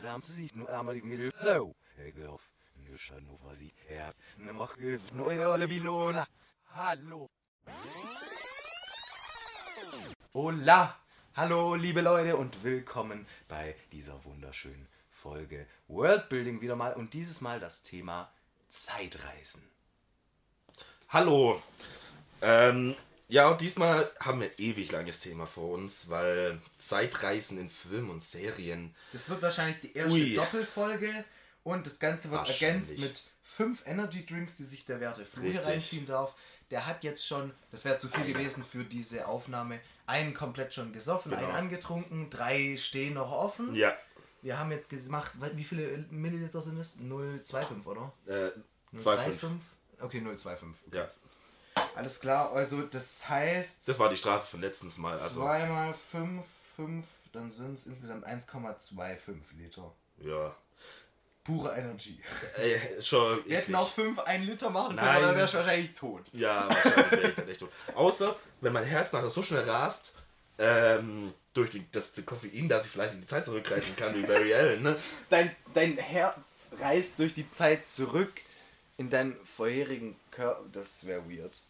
Adam sie nu einmal die Mittel low. Hey, Golf. Nu schon nur was ich hab. Ne mach neue alle Bilona. Hallo. Hola. Hallo, liebe Leute und willkommen bei dieser wunderschönen Folge Worldbuilding wieder mal und dieses Mal das Thema Zeitreisen. Hallo. Ähm, ja, und diesmal haben wir ein ewig langes Thema vor uns, weil Zeitreisen in Filmen und Serien. Das wird wahrscheinlich die erste Ui. Doppelfolge und das Ganze wird ergänzt mit fünf Energy Drinks, die sich der Werte Flo hier reinziehen darf. Der hat jetzt schon, das wäre zu viel gewesen für diese Aufnahme, einen komplett schon gesoffen, Genau. einen angetrunken, drei stehen noch offen. Ja. Wir haben jetzt gemacht, wie viele Milliliter sind es? 0,25, oder? Äh, 2,5. 0,35? Okay, 0,25. Ja. Alles klar, also das heißt, Das war die Strafe von letztens Mal. Also, 2 mal 5, 5, dann sind es insgesamt 1,25 Liter. ja. Pure Energy. Ey, schon. Wir hätten auch 5 1 Liter machen können, Nein. aber dann wärst du wahrscheinlich tot. Ja, wahrscheinlich wäre ich dann echt tot. Außer, wenn mein Herz nachher so schnell rast, ähm, durch die, das die Koffein, dass ich vielleicht in die Zeit zurückreisen kann, wie Barry Allen, ne? Dein, dein Herz reist durch die Zeit zurück in deinen vorherigen Körper. Das wäre weird.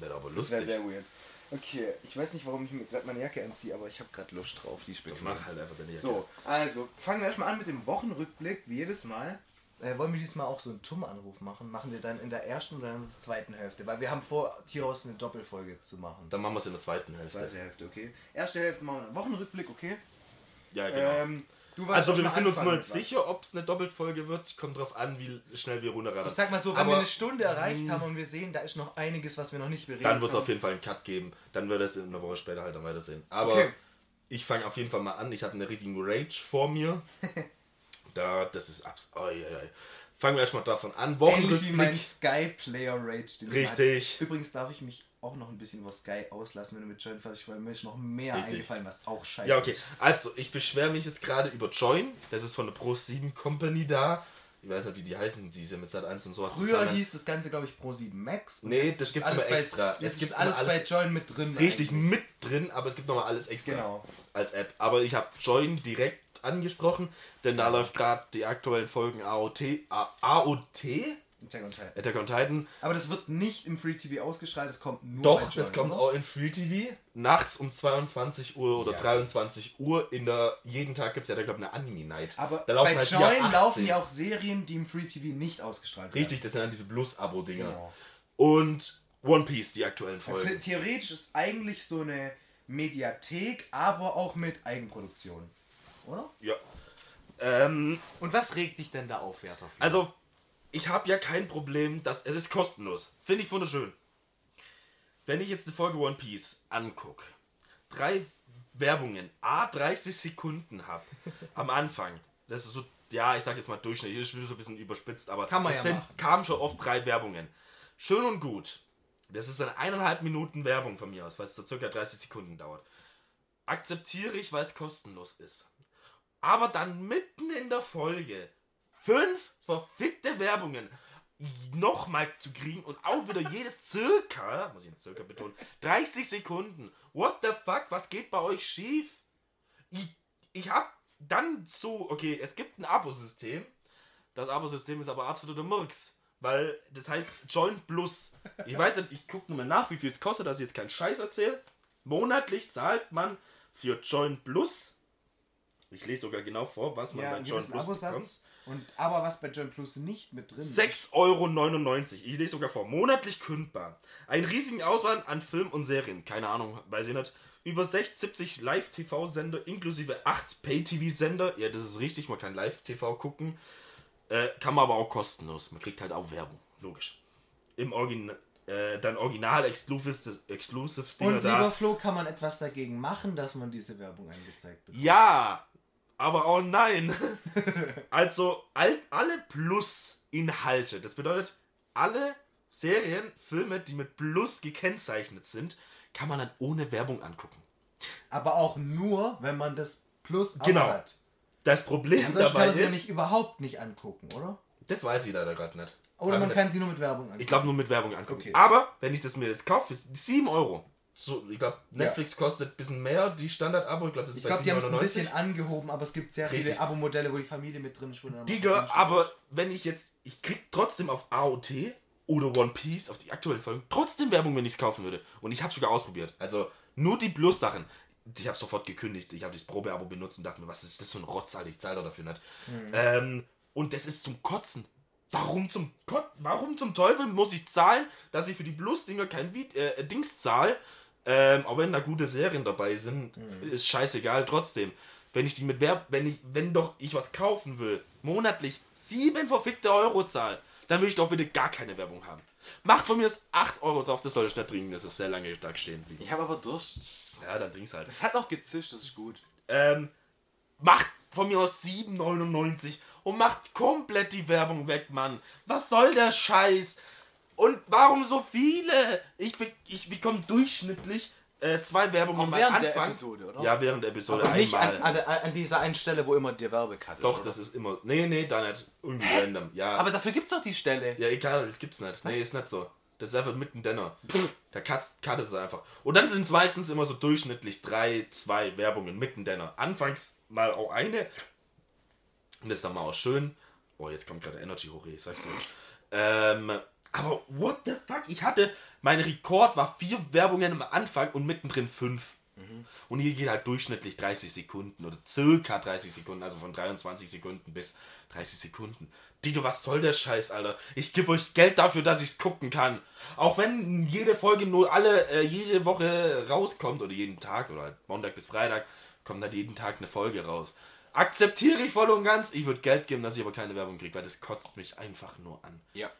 Wäre aber Das wäre lustig. sehr weird. Okay, ich weiß nicht, warum ich mir gerade meine Jacke anziehe, aber ich habe gerade Lust drauf, die Ich spekulieren. mach halt einfach deine Jacke. So, also fangen wir erstmal an mit dem Wochenrückblick, wie jedes Mal. Äh, wollen wir diesmal auch so einen Tum-Anruf machen? Machen wir dann in der ersten oder in der zweiten Hälfte? Weil wir haben vor, hieraus eine Doppelfolge zu machen. Dann machen wir es in der zweiten Hälfte. Zweite Hälfte, okay. Erste Hälfte machen wir einen Wochenrückblick, okay. Ja, genau. Ähm, Also wir sind uns noch nicht sicher, ob es eine Doppelfolge wird. Kommt drauf an, wie schnell wir runterradeln. Ich sag mal so, wenn Aber wir eine Stunde erreicht haben und wir sehen, da ist noch einiges, was wir noch nicht bereden dann wird es auf jeden Fall einen Cut geben. Dann wird es in einer Woche später halt dann weitersehen. Aber Okay. ich fange auf jeden Fall mal an. Ich habe eine richtige Rage vor mir. da, das ist abs... Oh, ja, ja. Fangen wir erstmal davon an. Ähnlich wie mein. Sky Player Rage. Den ich Richtig. Übrigens darf ich mich auch noch ein bisschen über Sky auslassen, wenn du mit Join fertig weil mir ist noch mehr Richtig. eingefallen, was auch scheiße Ja, okay. Also, ich beschwere mich jetzt gerade über Join. Das ist von der Pro 7 Company da. Ich weiß nicht, wie die heißen. Die sind mit Sat 1 und sowas Früher zusammen. hieß das Ganze, glaube ich, Pro 7 Max. Nee, das alles immer bei- extra. Jetzt Es gibt alles immer bei alles- Join mit drin. Richtig eigentlich. mit drin, aber es gibt nochmal alles extra. Genau. als App. Aber ich habe Join direkt angesprochen, denn da läuft gerade die aktuellen Folgen AOT, AOT, Attack on Titan. Attack on Titan. Aber das wird nicht im Free TV ausgestrahlt, es kommt nur bei Doch, Join, das kommt oder? auch in Free TV. Nachts um 22 Uhr oder Ja. 23 Uhr. In der, jeden Tag gibt es ja, da glaube ich, eine Anime-Night. Aber da bei halt Join ab 18. laufen ja auch Serien, die im Free TV nicht ausgestrahlt werden. Richtig, das sind dann diese Plus-Abo-Dinger. Genau. Und One Piece, die aktuellen Also, Folgen. theoretisch ist eigentlich so eine Mediathek, aber auch mit Eigenproduktion. Oder? Ja. Ähm, Und was regt dich denn da auf, Werther? Also, ich habe ja kein Problem, dass es ist kostenlos. Finde ich wunderschön. Wenn ich jetzt eine Folge One Piece angucke, drei Werbungen, a 30 Sekunden habe am Anfang, das ist so, ja, ich sag jetzt mal Durchschnitt, ich bin so ein bisschen überspitzt, aber Kann man es ja sind, machen. kamen schon oft drei Werbungen. Schön und gut. Das ist eine eineinhalb Minuten Werbung von mir aus, weil es so circa 30 Sekunden dauert. Akzeptiere ich, weil es kostenlos ist. Aber dann mitten in der Folge fünf verfickte Werbungen nochmal zu kriegen und auch wieder jedes circa, muss ich jetzt circa betonen, 30 Sekunden. What the fuck, was geht bei euch schief? Ich, ich hab dann so, okay, es gibt ein Abo-System. Das Abo-System ist aber absoluter Murks. Weil das heißt Join Plus. Ich weiß nicht, ich gucke nur mal nach, wie viel es kostet, dass ich jetzt keinen Scheiß erzähle. Monatlich zahlt man für Join Plus. Ich lese sogar genau vor, was man ja, bei Join Plus bekommt. Und, aber was bei Join Plus nicht mit drin ist. 6,99 Euro. Ich lese sogar vor. Monatlich kündbar. Einen riesigen Auswahl an Filmen und Serien. Keine Ahnung, weiß ich nicht. Über 60, 70 Live-TV-Sender inklusive 8 Pay-TV-Sender. Ja, das ist richtig, man kann Live-TV gucken. Äh, kann man aber auch kostenlos. Man kriegt halt auch Werbung. Logisch. Im Original. Äh, dann original exclusive, exclusive Dinger Und da. lieber Flo, kann man etwas dagegen machen, dass man diese Werbung angezeigt bekommt? Ja, aber auch nein. also all, alle Plus-Inhalte, das bedeutet, alle Serien, Filme, die mit Plus gekennzeichnet sind, kann man dann ohne Werbung angucken. Aber auch nur, wenn man das Plus Genau. hat. Das Problem Ansonsten kann dabei man sie ja ist, nicht überhaupt nicht angucken, oder? das weiß ich leider gerade nicht. Oder man kann sie nur mit Werbung angucken. Ich glaube nur mit Werbung angucken. Okay. Aber wenn ich das mir jetzt kaufe, ist 7 Euro. So, ich glaube, Netflix kostet ein bisschen mehr, die Standard-Abo. Ich glaube, das ist Ich bei glaube, die haben es ein 7,99. bisschen angehoben, aber es gibt sehr Richtig. viele Abo-Modelle, wo die Familie mit drin noch Digga, aber wenn ich jetzt, ich krieg trotzdem auf AOT oder One Piece, auf die aktuellen Folgen, trotzdem Werbung, wenn ich es kaufen würde. Und ich habe sogar ausprobiert. Also nur die Plus-Sachen. Ich habe sofort gekündigt. Ich habe das Probeabo benutzt und dachte mir, was ist das für ein Rotz, Alter, ich zahle doch dafür nicht. Ähm, und das ist zum Kotzen. Warum zum, Kot warum zum Teufel muss ich zahlen, dass ich für die Plus-Dinger kein äh, Dings zahle? Ähm, auch wenn da gute Serien dabei sind, ist scheißegal trotzdem. Wenn ich die mit Werb, wenn ich, wenn doch ich was kaufen will, monatlich sieben verfickte Euro zahl, dann will ich doch bitte gar keine Werbung haben. Macht von mir das 8 Euro drauf, das soll ich nicht trinken, das ist sehr lange da stehen blieben. Ich habe aber Durst. Ja, dann trink's halt. Es hat auch gezischt, das ist gut. Ähm, macht von mir aus 7,99 und macht komplett die Werbung weg, Mann. Was soll der Scheiß? Und warum so viele? Ich, be ich bekomme durchschnittlich äh, zwei Werbungen am während der Anfang. Episode, oder? Ja, während der Episode Aber nicht einmal. an, an, an dieser einen Stelle, wo immer der Werbecut ist. Doch, oder? das ist immer. Nee, nee, da nicht. Irgendwie random. Ja. Aber dafür gibt es doch die Stelle. ja, egal, das gibt's nicht. Nee, Was? ist nicht so. Das ist einfach mitten Denner. Der Cut, cut es einfach. Und dann sind es meistens immer so durchschnittlich drei, zwei Werbungen mitten Denner. Anfangs mal auch eine. Und das ist dann mal auch schön. Oh, jetzt kommt gerade Energy hoch, ich sag's dir. Ähm, aber what the fuck? Ich hatte, mein Rekord war vier Werbungen am Anfang und mittendrin fünf. Und hier geht halt durchschnittlich 30 Sekunden oder circa 30 Sekunden, also von 23 Sekunden bis 30 Sekunden. Digga, was soll der Scheiß, Alter? Ich gebe euch Geld dafür, dass ich's gucken kann. Auch wenn jede Folge nur alle, äh, jede Woche rauskommt oder jeden Tag oder halt Montag bis Freitag, kommt halt jeden Tag eine Folge raus. Akzeptiere ich voll und ganz. Ich würde Geld geben, dass ich aber keine Werbung kriege, weil das kotzt mich einfach nur an. Ja.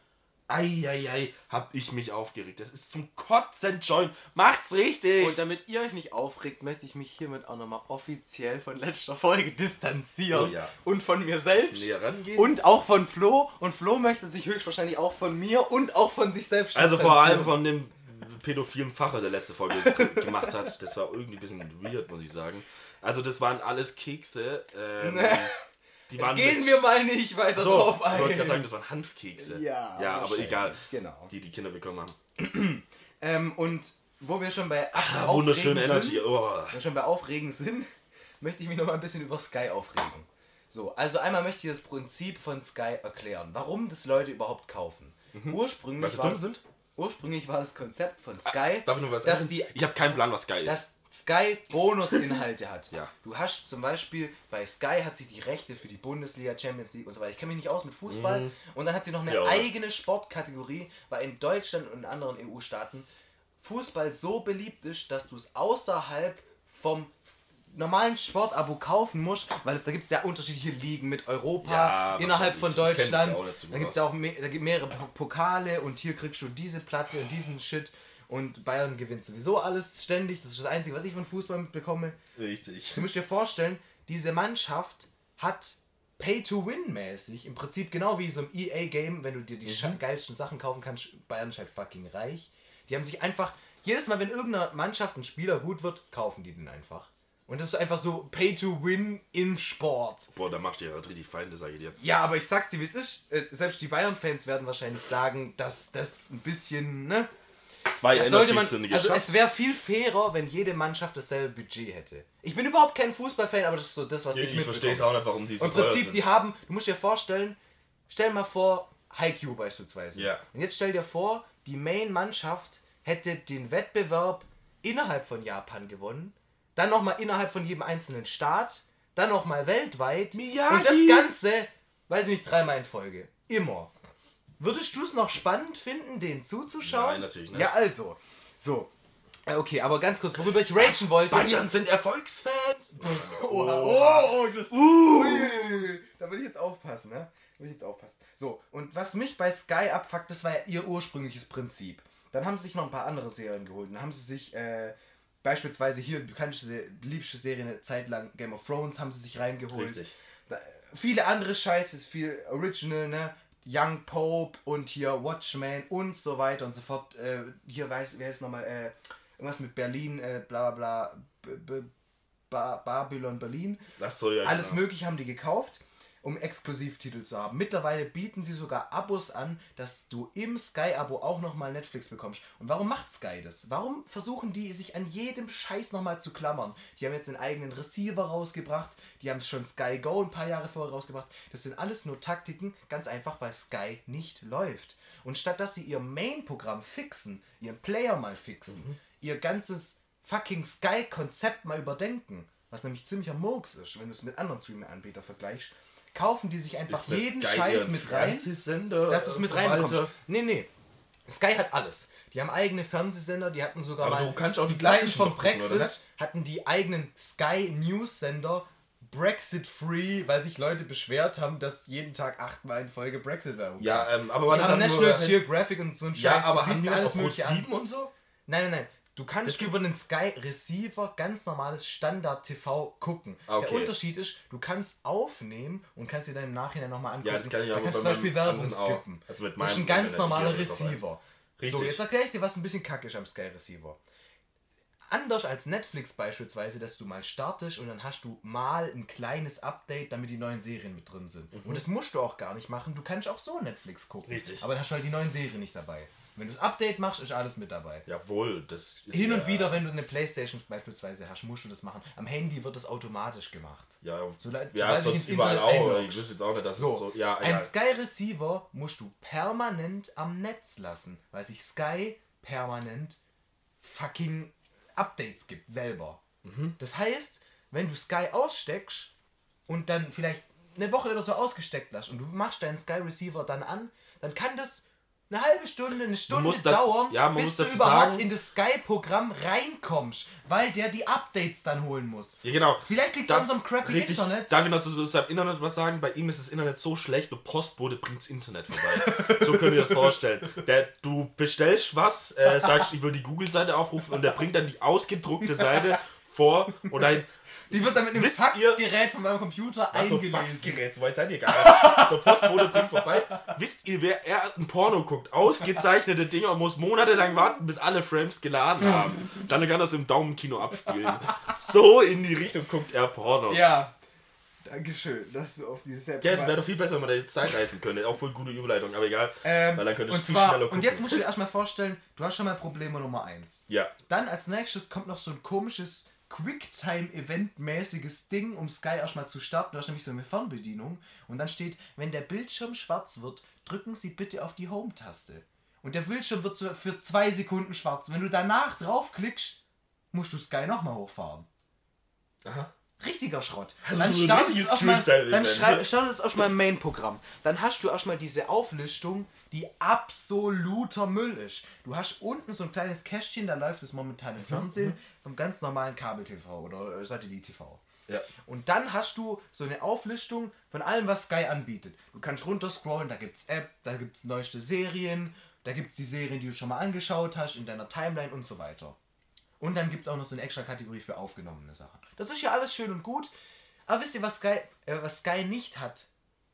Eieiei, hab ich mich aufgeregt. Das ist zum Kotzen, Join. Macht's richtig! Und damit ihr euch nicht aufregt, möchte ich mich hiermit auch nochmal offiziell von letzter Folge distanzieren. Oh ja. Und von mir selbst. Und auch von Flo. Und Flo möchte sich höchstwahrscheinlich auch von mir und auch von sich selbst Also vor allem distanzieren. von dem pädophilen Pfacher, der letzte Folge gemacht hat. Das war irgendwie ein bisschen weird, muss ich sagen. Also das waren alles Kekse. Ähm, die waren Gehen mit- wir mal nicht weiter so, drauf ich wollte gerade ein. sagen, das waren Hanfkekse. Ja, ja aber egal. genau. Die die Kinder bekommen haben. Ähm, und wo wir schon bei Ah, wunderschöne Energy. Sind, Oh. wenn wir schon bei Aufregen sind, möchte ich mich noch mal ein bisschen über Sky aufregen. So, also einmal möchte ich das Prinzip von Sky erklären. Warum das Leute überhaupt kaufen. Ursprünglich, Weil sie war ursprünglich war das Konzept von Sky, Darf ich nur was dass sagen? die Ich habe keinen Plan, was geil ist. Sky Bonusinhalte hat. Ja. Du hast zum Beispiel bei Sky hat sie die Rechte für die Bundesliga, Champions League und so weiter. Ich kenne mich nicht aus mit Fußball. Und dann hat sie noch eine Mhm. Ja, eigene Sportkategorie, weil in Deutschland und in anderen EU-Staaten Fußball so beliebt ist, dass du es außerhalb vom normalen Sportabo kaufen musst, weil es da gibt es ja unterschiedliche Ligen mit Europa Ja, innerhalb von Deutschland. da gibt es ja auch me mehrere Po- Pokale und hier kriegst du diese Platte und diesen Shit und Bayern gewinnt sowieso alles ständig. Das ist das Einzige, was ich von Fußball mitbekomme. Richtig. Du musst dir vorstellen, diese Mannschaft hat Pay-to-Win-mäßig, im Prinzip genau wie so ein EA-Game, wenn du dir die scha- geilsten Sachen kaufen kannst, Bayern ist halt fucking reich. Die haben sich einfach, jedes Mal, wenn irgendeiner Mannschaft ein Spieler gut wird, kaufen die den einfach. Und das ist einfach so Pay-to-Win im Sport. Boah, da machst du ja richtig Feinde, sage ich dir. Ja, aber ich sag's dir, wie es ist. Äh, Selbst die Bayern-Fans werden wahrscheinlich sagen, dass das ein bisschen, ne? Zwei Das sollte man, sind also es wäre viel fairer, wenn jede Mannschaft dasselbe Budget hätte. Ich bin überhaupt kein Fußballfan, aber das ist so das, was ich, ich verstehe es auch nicht, warum die so Und im teuer Prinzip, sind. die haben, du musst dir vorstellen, stell mal vor, Haikyuu beispielsweise. Ja. Und jetzt stell dir vor, die Main-Mannschaft hätte den Wettbewerb innerhalb von Japan gewonnen, dann nochmal innerhalb von jedem einzelnen Staat, dann nochmal weltweit Miyagi! und das Ganze, weiß ich nicht, dreimal in Folge. Immer. Würdest du es noch spannend finden, den zuzuschauen? Nein, natürlich nicht. Ja, also. So. Äh, Okay, aber ganz kurz, worüber ich ragen wollte. Bayern sind Erfolgsfans! Oh, oh, oh, das, Ui, da will ich jetzt aufpassen, ne? Da will ich jetzt aufpassen. So, und was mich bei Sky abfuckt, das war ja ihr ursprüngliches Prinzip. Dann haben sie sich noch ein paar andere Serien geholt. Dann haben sie sich äh, beispielsweise hier die bekannteste, liebste Serie eine Zeit lang, Game of Thrones, haben sie sich reingeholt. Richtig. Da- Viele andere Scheiße ist viel Original, ne? Young Pope und hier Watchmen und so weiter und so fort. Äh, hier weiß, wer ist nochmal, äh, irgendwas mit Berlin, äh, bla bla bla, B B ba Babylon Berlin. Das soll ja Alles genau. mögliche haben die gekauft. Um Exklusivtitel zu haben. Mittlerweile bieten sie sogar Abos an, dass du im Sky-Abo auch nochmal Netflix bekommst. Und warum macht Sky das? Warum versuchen die sich an jedem Scheiß nochmal zu klammern? Die haben jetzt einen eigenen Receiver rausgebracht, die haben schon Sky Go ein paar Jahre vorher rausgebracht. Das sind alles nur Taktiken, ganz einfach, weil Sky nicht läuft. Und statt dass sie ihr Main-Programm fixen, ihren Player mal fixen, Mhm. ihr ganzes fucking Sky-Konzept mal überdenken, was nämlich ziemlicher Murks ist, wenn du es mit anderen Streaming-Anbietern vergleichst, kaufen die sich einfach jeden Sky Scheiß mit rein, Fernsehsender, dass du es mit äh, reinbekommst. Nee, nee. Sky hat alles. Die haben eigene Fernsehsender, die hatten sogar Aber mal du kannst auch die Zeiten klassischen von gucken, Brexit nicht? hatten die eigenen Sky News Sender Brexit free, weil sich Leute beschwert haben, dass jeden Tag achtmal in Folge Brexit Werbung Ja, ähm, aber haben das National nur, Geographic und so ein Ja, Scheiß, aber die haben bieten die alles auch Pro mögliche an. 7 und so? Nein, nein, nein. Du kannst über den Sky Receiver ganz normales Standard TV gucken. Okay. Der Unterschied ist, du kannst aufnehmen und kannst dir dann im Nachhinein nochmal angucken. Ja, das kann ich da kannst zum Beispiel Werbung skippen. Also das ist ein ganz normaler. Receiver. So, Richtig. jetzt erkläre ich dir, was ein bisschen kacke ist am Sky Receiver. Anders als Netflix beispielsweise, dass du mal startest und dann hast du mal ein kleines Update, damit die neuen Serien mit drin sind. Und das musst du auch gar nicht machen. Du kannst auch so Netflix gucken. Mhm. Richtig. Aber dann hast du halt die neuen Serien nicht dabei. Wenn du das Update machst, ist alles mit dabei. Jawohl, das ist Hin ja, und wieder, wenn du eine Playstation beispielsweise hast, musst du das machen. Am Handy wird das automatisch gemacht. Ja, So ja sonst überall auch. Ich wüsste jetzt auch nicht, dass So, es so... Ja, ein ja. Sky Receiver musst du permanent am Netz lassen, weil sich Sky permanent fucking Updates gibt, selber. Mhm. Das heißt, wenn du Sky aussteckst und dann vielleicht eine Woche oder so ausgesteckt lässt und du machst deinen Sky Receiver dann an, dann kann das eine halbe Stunde, eine Stunde dauern, ja, man bis du überhaupt sagen- in das Sky-Programm reinkommst, weil der die Updates dann holen muss. Ja, genau. Vielleicht liegt's an unserem crappy richtig, Internet. Darf ich noch zu seinem Internet was sagen? Bei ihm ist das Internet so schlecht, der Postbote bringt's Internet vorbei. so könnt ihr das vorstellen. Der, du bestellst was, äh, sagst, ich will die Google-Seite aufrufen und der bringt dann die ausgedruckte Seite vor und dann Die wird dann mit einem Faxgerät von meinem Computer Also eingelesen. Faxgerät, so weit seid ihr gar nicht. Der Postbote bringt vorbei. Wisst ihr, wer er ein Porno guckt? Ausgezeichnete Dinger und muss monatelang warten, bis alle Frames geladen haben. Dann kann das im Daumenkino abspielen. So in die Richtung guckt er Pornos. Ja. Dankeschön, dass du auf dieses Selbst Ja, das wäre doch viel besser, wenn man da jetzt Zeit reisen könnte. Auch voll gute Überleitung, aber egal. ähm, weil dann könnte ich und viel zwar, schneller und jetzt musst du dir erstmal vorstellen, du hast schon mal Probleme Nummer 1. Ja. Dann als nächstes kommt noch so ein komisches Quicktime-Event-mäßiges Ding, um Sky erstmal zu starten. Du hast nämlich so eine Fernbedienung und dann steht, wenn der Bildschirm schwarz wird, drücken Sie bitte auf die Home-Taste. Und der Bildschirm wird so für zwei Sekunden schwarz. Wenn du danach draufklickst, musst du Sky nochmal hochfahren. Aha. Richtiger Schrott. Also dann startet es erstmal dann startet es erstmal im Main-Programm. Dann hast du erstmal diese Auflistung, die absoluter Müll ist. Du hast unten so ein kleines Kästchen, da läuft das momentane Mhm, Fernsehen vom ganz normalen Kabel-TV oder äh, Satellit-TV. Ja. Und dann hast du so eine Auflistung von allem, was Sky anbietet. Du kannst runterscrollen, da gibt's App, da gibt's neueste Serien, da gibt's die Serien, die du schon mal angeschaut hast in deiner Timeline und so weiter. Und dann gibt es auch noch so eine extra Kategorie für aufgenommene Sachen. Das ist ja alles schön und gut. Aber wisst ihr, was Sky, äh, was Sky nicht hat?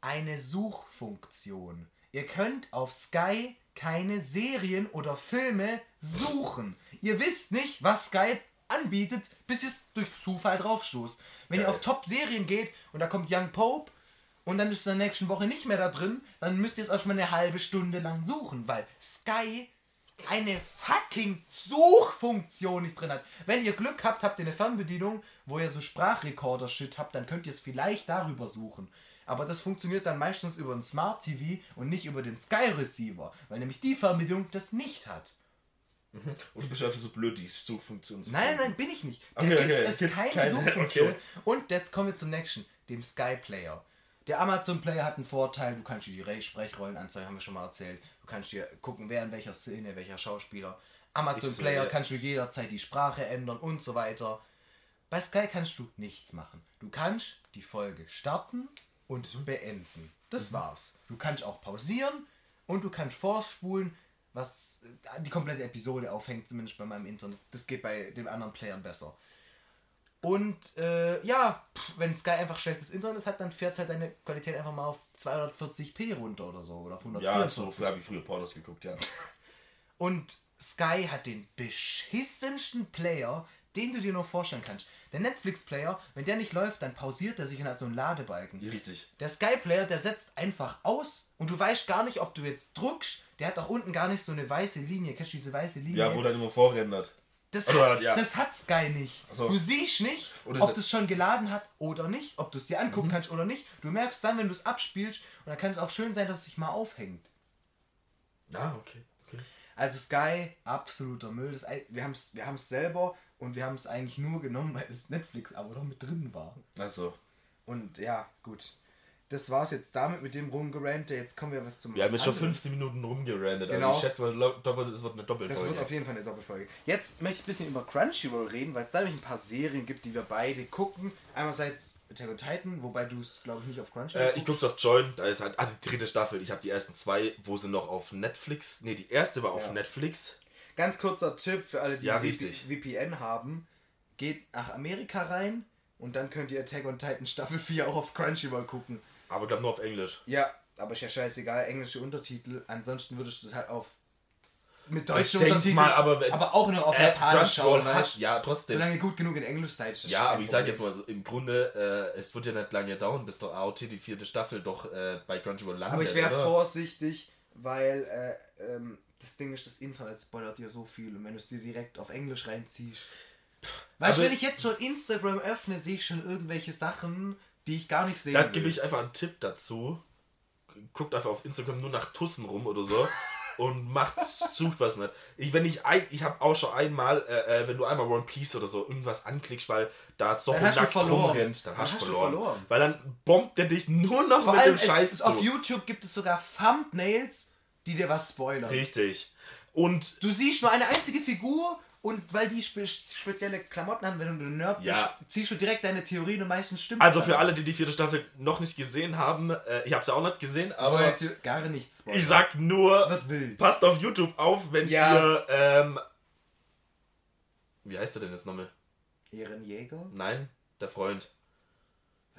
Eine Suchfunktion. Ihr könnt auf Sky keine Serien oder Filme suchen. Ihr wisst nicht, was Sky anbietet, bis ihr es durch Zufall draufstoßt. Wenn ihr Geil. auf Top-Serien geht und da kommt Young Pope und dann ist es in der nächsten Woche nicht mehr da drin, dann müsst ihr es erstmal eine halbe Stunde lang suchen, weil Sky eine fucking Suchfunktion nicht drin hat. Wenn ihr Glück habt, habt ihr eine Fernbedienung, wo ihr so Sprachrekorder-Shit habt, dann könnt ihr es vielleicht darüber suchen. Aber das funktioniert dann meistens über ein Smart TV und nicht über den Sky Receiver, weil nämlich die Fernbedienung das nicht hat. Und du bist einfach so blöd, die Suchfunktion zu Nein, nein, bin ich nicht. Da Okay, gibt okay, es gibt's keine, keine, Suchfunktion. okay. Und jetzt kommen wir zum nächsten, dem Sky Player. Der Amazon Player hat einen Vorteil, du kannst dir die Re- Sprechrollen anzeigen, haben wir schon mal erzählt. Du kannst dir gucken, wer in welcher Szene, welcher Schauspieler. Amazon sehe, Player ja. kannst du jederzeit die Sprache ändern und so weiter. Bei Sky kannst du nichts machen. Du kannst die Folge starten und beenden. Das war's. Du kannst auch pausieren und du kannst vorspulen, was äh, die komplette Episode aufhängt, zumindest bei meinem Internet. Das geht bei den anderen Playern besser. Und äh, ja, wenn Sky einfach schlechtes Internet hat, dann fährt halt deine Qualität einfach mal auf 240p runter oder so. Oder auf Ja, 144. so habe ich früher Pornos geguckt, ja. Und Sky hat den beschissensten Player, den du dir nur vorstellen kannst. Der Netflix-Player, wenn der nicht läuft, dann pausiert er sich und hat so einen Ladebalken. Richtig. Der Sky-Player, der setzt einfach aus und du weißt gar nicht, ob du jetzt drückst. Der hat auch unten gar nicht so eine weiße Linie. Kennst du diese weiße Linie? Ja, wo dann immer vorrendert. Das, Oder, hat's, ja. das hat Sky nicht. Ach so. Du siehst nicht, Oder ob das schon geladen hat oder nicht, ob du es dir angucken Mhm. kannst oder nicht. Du merkst dann, wenn du es abspielst, und dann kann es auch schön sein, dass es sich mal aufhängt. Ah, okay. okay. Also Sky, absoluter Müll. Das, wir haben es wir haben's selber und wir haben es eigentlich nur genommen, weil das Netflix-Abo noch mit drin war. Also, Und ja, gut. Das war's jetzt damit mit dem rumgerante. Jetzt kommen wir was zum wir haben jetzt schon anderes. 15 Minuten rumgerandet. Genau. Also ich schätze mal, doppelt, es wird eine Das Doppelfolge. wird auf jeden Fall eine Doppelfolge. Jetzt möchte ich ein bisschen über Crunchyroll reden, weil es da nämlich ein paar Serien gibt, die wir beide gucken. Einerseits Attack on Titan, wobei du es, glaube ich, nicht auf Crunchyroll Äh, ich guck's auf Join, da ist halt, ah, die dritte Staffel. Ich habe die ersten zwei, wo sie noch auf Netflix, nee, die erste war auf Ja. Netflix. Ganz kurzer Tipp für alle, die Ja. VPN haben. Geht nach Amerika rein und dann könnt ihr Attack on Titan Staffel 4 auch auf Crunchyroll gucken. Aber ich glaube nur auf Englisch. Ja, aber ist ja scheißegal, englische Untertitel. Ansonsten würdest du es halt auf mit deutschen Untertiteln, mal, aber wenn- aber auch nur auf Äh, Japanisch schauen, hat, ja, trotzdem. Solange ihr gut genug in Englisch seid. Ja, aber ich sage jetzt mal so, im Grunde, äh, es wird ja nicht lange dauern, bis doch AOT die vierte Staffel doch äh, bei Crunchyroll landet. Aber ich wäre vorsichtig, weil äh, ähm, das Ding ist, das Internet spoilert dir so viel und wenn du es dir direkt auf Englisch reinziehst. Weißt du, wenn ich jetzt schon Instagram öffne, sehe ich schon irgendwelche Sachen, die ich gar nicht sehe. Dann gebe ich einfach einen Tipp dazu. Guckt einfach auf Instagram nur nach Tussen rum oder so und macht, sucht was nicht. Ich, wenn ich ein, ich habe auch schon einmal, äh, äh, wenn du einmal One Piece oder so irgendwas anklickst, weil da Zorro nackt verloren. rumrennt, dann, Dann hast du hast du verloren. verloren. Weil dann bombt der dich nur noch Vor mit allem dem Scheiß zu. auf YouTube gibt es sogar Thumbnails, die dir was spoilern. Richtig. Und Du siehst nur eine einzige Figur und weil die spe spezielle Klamotten haben, wenn du ein Nerd Ja. bist, ziehst du direkt deine Theorien und meistens stimmt also für alle, die die vierte Staffel noch nicht gesehen haben, äh, ich habe sie auch nicht gesehen, aber hier gar nichts spoilern. ich sag nur, passt auf YouTube auf, wenn Ja. ihr, ähm, wie heißt er denn jetzt nochmal? Ehrenjäger? Nein, der Freund.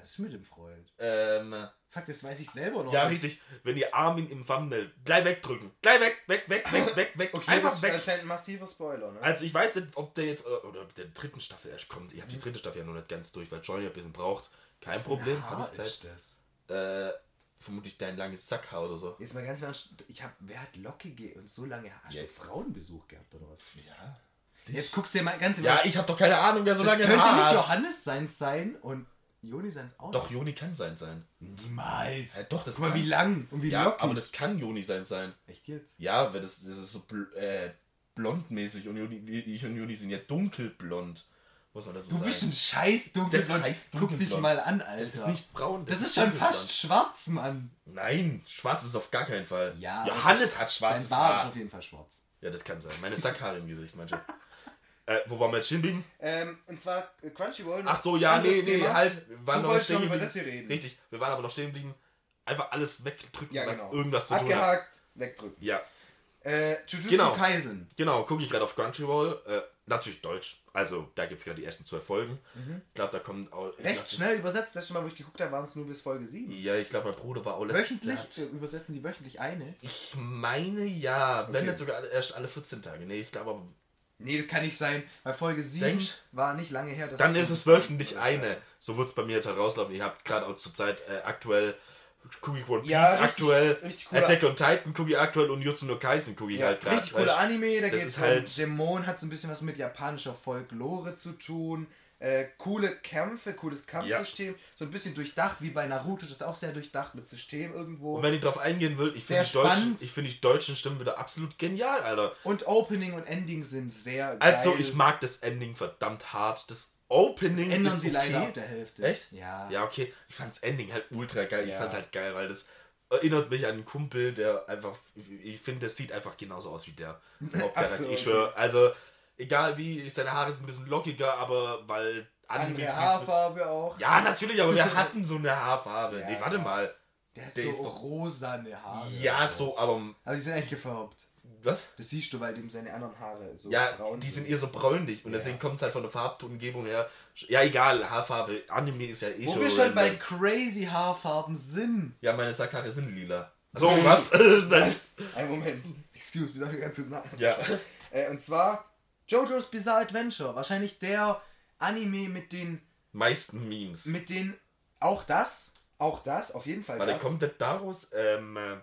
Was ist mit dem Freund? Ähm, Fuck, das weiß ich selber noch ja, nicht. richtig. Wenn ihr Armin im Thumbnail gleich wegdrücken. Gleich weg, weg, weg, weg, weg, weg. Okay, Einfach das ist weg. anscheinend ein massiver Spoiler, ne? Also ich weiß nicht, ob der jetzt, oder ob der dritten Staffel erst kommt. Ich habe die dritte Staffel ja noch nicht ganz durch, weil Johnny ein bisschen braucht. Kein Problem, habe ich Zeit. Ist das? Äh, vermutlich dein langes Sackhaar oder so. Jetzt mal ganz Ernst, ich hab, wer hat lockige und so lange Haare? Hast du Frauenbesuch gehabt oder was? Ja. Jetzt guckst du dir mal ganz Ja, ich habe doch keine Ahnung, wer so das lange könnte Haare nicht hat. Johannes seins sein und Joni seins auch Doch, Joni kann sein sein. Niemals. Ja, doch, das Guck mal, kann- wie lang und wie Ja, lockig. aber das kann Joni sein sein. Echt jetzt? Ja, weil das, das ist so bl äh, blondmäßig und wie- ich und Juni sind ja dunkelblond. Muss man dazu Du sagen. bist ein scheiß dunkelblond. Das heißt Guck dich dunkelblond. mal an, Alter. das ist nicht braun. Das ist schon dunkelblond. fast schwarz, Mann. Nein, schwarz ist auf gar keinen Fall. Ja, Johannes das hat Dein schwarzes Bart ist auf jeden Fall schwarz. Ja, das kann sein. Meine Sackhaare im Gesicht, manche. äh, wo waren wir jetzt stehen geblieben? Ähm, und zwar äh, Crunchyroll. Ach so, ja, nee, nee, halt. Wir waren Du noch stehen noch über geblieben. das hier reden. Richtig, wir waren aber noch stehen geblieben. Einfach alles wegdrücken, Ja, was genau. irgendwas zu tun hat. Abgehakt, wegdrücken. Ja, Äh, Jujutsu Genau. Kaisen. Genau, gucke ich gerade auf Crunchyroll. Äh, natürlich Deutsch. Also, da gibt es gerade die ersten zwei Folgen. Ich glaube, da kommt auch. glaub, Mhm. Recht das- schnell übersetzt. Letztes Mal, wo ich geguckt habe, waren es nur bis Folge 7. Ja, ich glaube, mein Bruder war auch letztes Wöchentlich? Äh, Übersetzen die wöchentlich eine? Ich meine ja. Wenn Okay. nicht sogar alle- erst alle 14 Tage. Nee, ich glaube aber. Nee, das kann nicht sein. Bei Folge 7 Denkst? war nicht lange her. dass Dann ist es wöchentlich eine. So wird es bei mir jetzt halt rauslaufen. Ich habe gerade auch zur Zeit äh, aktuell Cookie One Piece Ja, richtig- aktuell, richtig Attack on Titan Cookie aktuell und Jutsu no Kaisen Cookie Ja, halt gerade. richtig cooler Anime, da geht es halt- Dämon, hat so ein bisschen was mit japanischer Folklore zu tun. Äh, coole Kämpfe, cooles Kampfsystem, so ein bisschen durchdacht, wie bei Naruto, das ist auch sehr durchdacht mit System irgendwo. Und wenn ich drauf eingehen will, ich finde die, deutschen, ich find die deutschen Stimmen wieder absolut genial, Alter. Und Opening und Ending sind sehr geil. Also, ich mag das Ending verdammt hart. Das Opening ändern ist sie leider okay. ab der Hälfte. Echt? Ja. Ja, okay. Ich fand's Ending halt ultra geil. Ich Ja. fand's halt geil, weil das erinnert mich an einen Kumpel, der einfach, ich finde, das sieht einfach genauso aus wie der Hauptcharakter. So, Ich schwöre, also, egal wie, seine Haare sind ein bisschen lockiger, aber weil Andere Anime- Haarfarbe auch. Ja, natürlich, aber wir hatten so eine Haarfarbe. Ja. nee, warte mal. Der hat Der so ist doch- rosane Haare. Ja, so, aber, Aber die sind eigentlich gefärbt. was? Das siehst du, weil dem seine anderen Haare so Ja, braun die sind eher so bräunlich und Ja. deswegen kommt es halt von der Farbtongebung her. Ja, egal, Haarfarbe, Anime ist ja eh Wo schon. wir schon bei crazy Haarfarben sind. Ja, meine Sackhaare sind lila. So, was? Nein. Ein Moment. Excuse me, darf ich ganz kurz nach. Ja. Äh, und zwar JoJo's Bizarre Adventure. Wahrscheinlich der Anime mit den. Meisten Memes. Mit den. Auch das. Auch das, auf jeden Fall. Warte, das. kommt das daraus? Ähm, äh,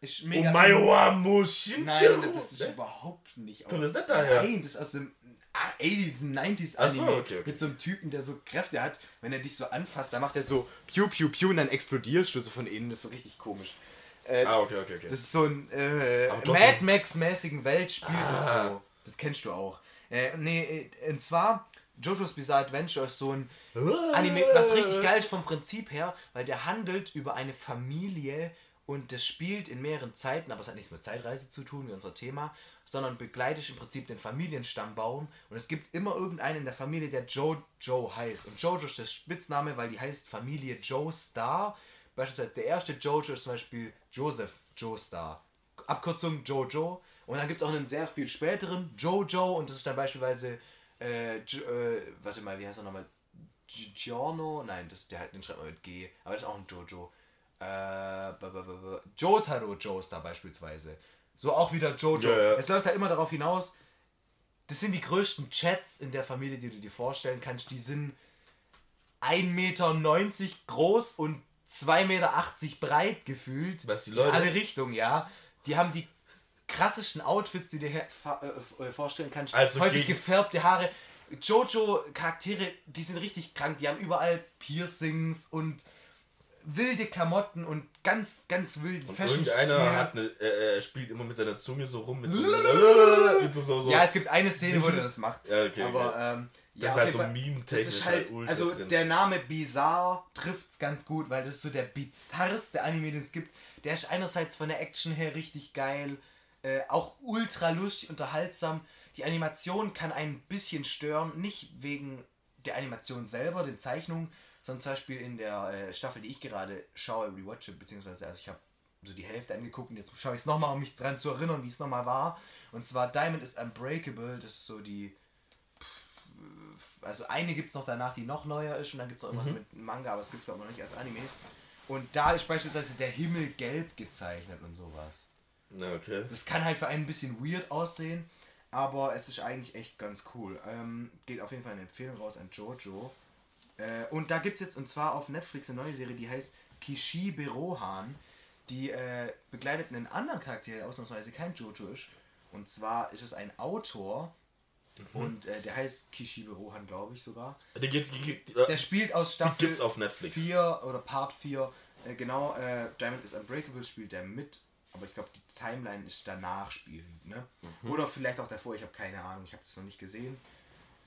Ist mega. mein Mushin. Nein, das ist überhaupt nicht aus. Kommt das nicht daher? Nein, das ist aus dem 80s, 90s Ach so, Anime. okay, okay. Mit so einem Typen, der so Kräfte hat. Wenn er dich so anfasst, dann macht er so Piu, Piu, Piu und dann explodierst du so von innen. Das ist so richtig komisch. Äh, Ah, okay, okay, okay. Das ist so ein äh, Mad Max-mäßigen Welt spielt das Ah. so. Das kennst du auch. Äh, nee, äh, und zwar JoJo's Bizarre Adventure ist so ein Anime, was richtig geil ist vom Prinzip her, weil der handelt über eine Familie und das spielt in mehreren Zeiten, aber es hat nichts mit Zeitreise zu tun, wie unser Thema, sondern begleitet im Prinzip den Familienstammbaum und es gibt immer irgendeinen in der Familie, der Jojo heißt. Und Jojo ist der Spitzname, weil die heißt Familie Joe Star. Beispielsweise der erste Jojo ist zum Beispiel Joseph Joe Star. Abkürzung Jojo. Und dann gibt es auch einen sehr viel späteren Jojo und das ist dann beispielsweise, äh, äh, warte mal, wie heißt er nochmal? Gi- Giorno? Nein, das, der, den schreibt man mit G, aber das ist auch ein Jojo. Äh, Jotaro Joestar beispielsweise. So auch wieder Jojo. Ja. Es läuft halt immer darauf hinaus, das sind die größten Chats in der Familie, die du dir vorstellen kannst. Die sind 1,90 Meter groß und 2,80 Meter breit gefühlt. Was, die In Leute? alle Richtungen, ja. Die haben die krassesten Outfits, die du dir äh, äh, vorstellen kannst. Also Häufig gefärbte Haare. Jojo-Charaktere, die sind richtig krank. Die haben überall Piercings und wilde Klamotten und ganz, ganz wilden Und Fashion irgendeiner hat eine, äh, äh, spielt immer mit seiner Zunge so rum, mit so, mit so, so, so. Ja, es gibt eine Szene, wo der das macht. Ja, okay, Aber okay. ähm, Das ja, ist halt so meme-technisch das ist halt halt, ultra Also drin. der Name Bizarre trifft es ganz gut, weil das ist so der bizarrste Anime, den es gibt. Der ist einerseits von der Action her richtig geil, äh, auch ultra lustig, unterhaltsam. Die Animation kann ein bisschen stören, nicht wegen der Animation selber, den Zeichnungen, sondern zum Beispiel in der äh, Staffel, die ich gerade schaue, rewatche, beziehungsweise also ich habe so die Hälfte angeguckt und jetzt schaue ich es nochmal, um mich dran zu erinnern, wie es nochmal war. Und zwar Diamond is Unbreakable, das ist so die also eine gibt es noch danach, die noch neuer ist und dann gibt es noch irgendwas mit Manga, aber es gibt es glaube ich noch nicht als Anime. Und da ist beispielsweise der Himmel gelb gezeichnet und sowas. Okay. Das kann halt für einen ein bisschen weird aussehen, aber es ist eigentlich echt ganz cool. Ähm, geht auf jeden Fall eine Empfehlung raus an Jojo. Äh, und da gibt es jetzt, und zwar auf Netflix, eine neue Serie, die heißt Kishibe Rohan. Die äh, begleitet einen anderen Charakter, der ausnahmsweise kein Jojo ist. Und zwar ist es ein Autor. Und äh, der heißt Kishibe Rohan, glaube ich sogar. Die gibt's, die, Der spielt aus Staffel gibt's auf Netflix. 4 oder Part 4. Äh, genau, äh, Diamond is Unbreakable spielt er mit. Aber ich glaube, die Timeline ist danach spielend. Ne? Mhm. Oder vielleicht auch davor, ich habe keine Ahnung, ich habe das noch nicht gesehen.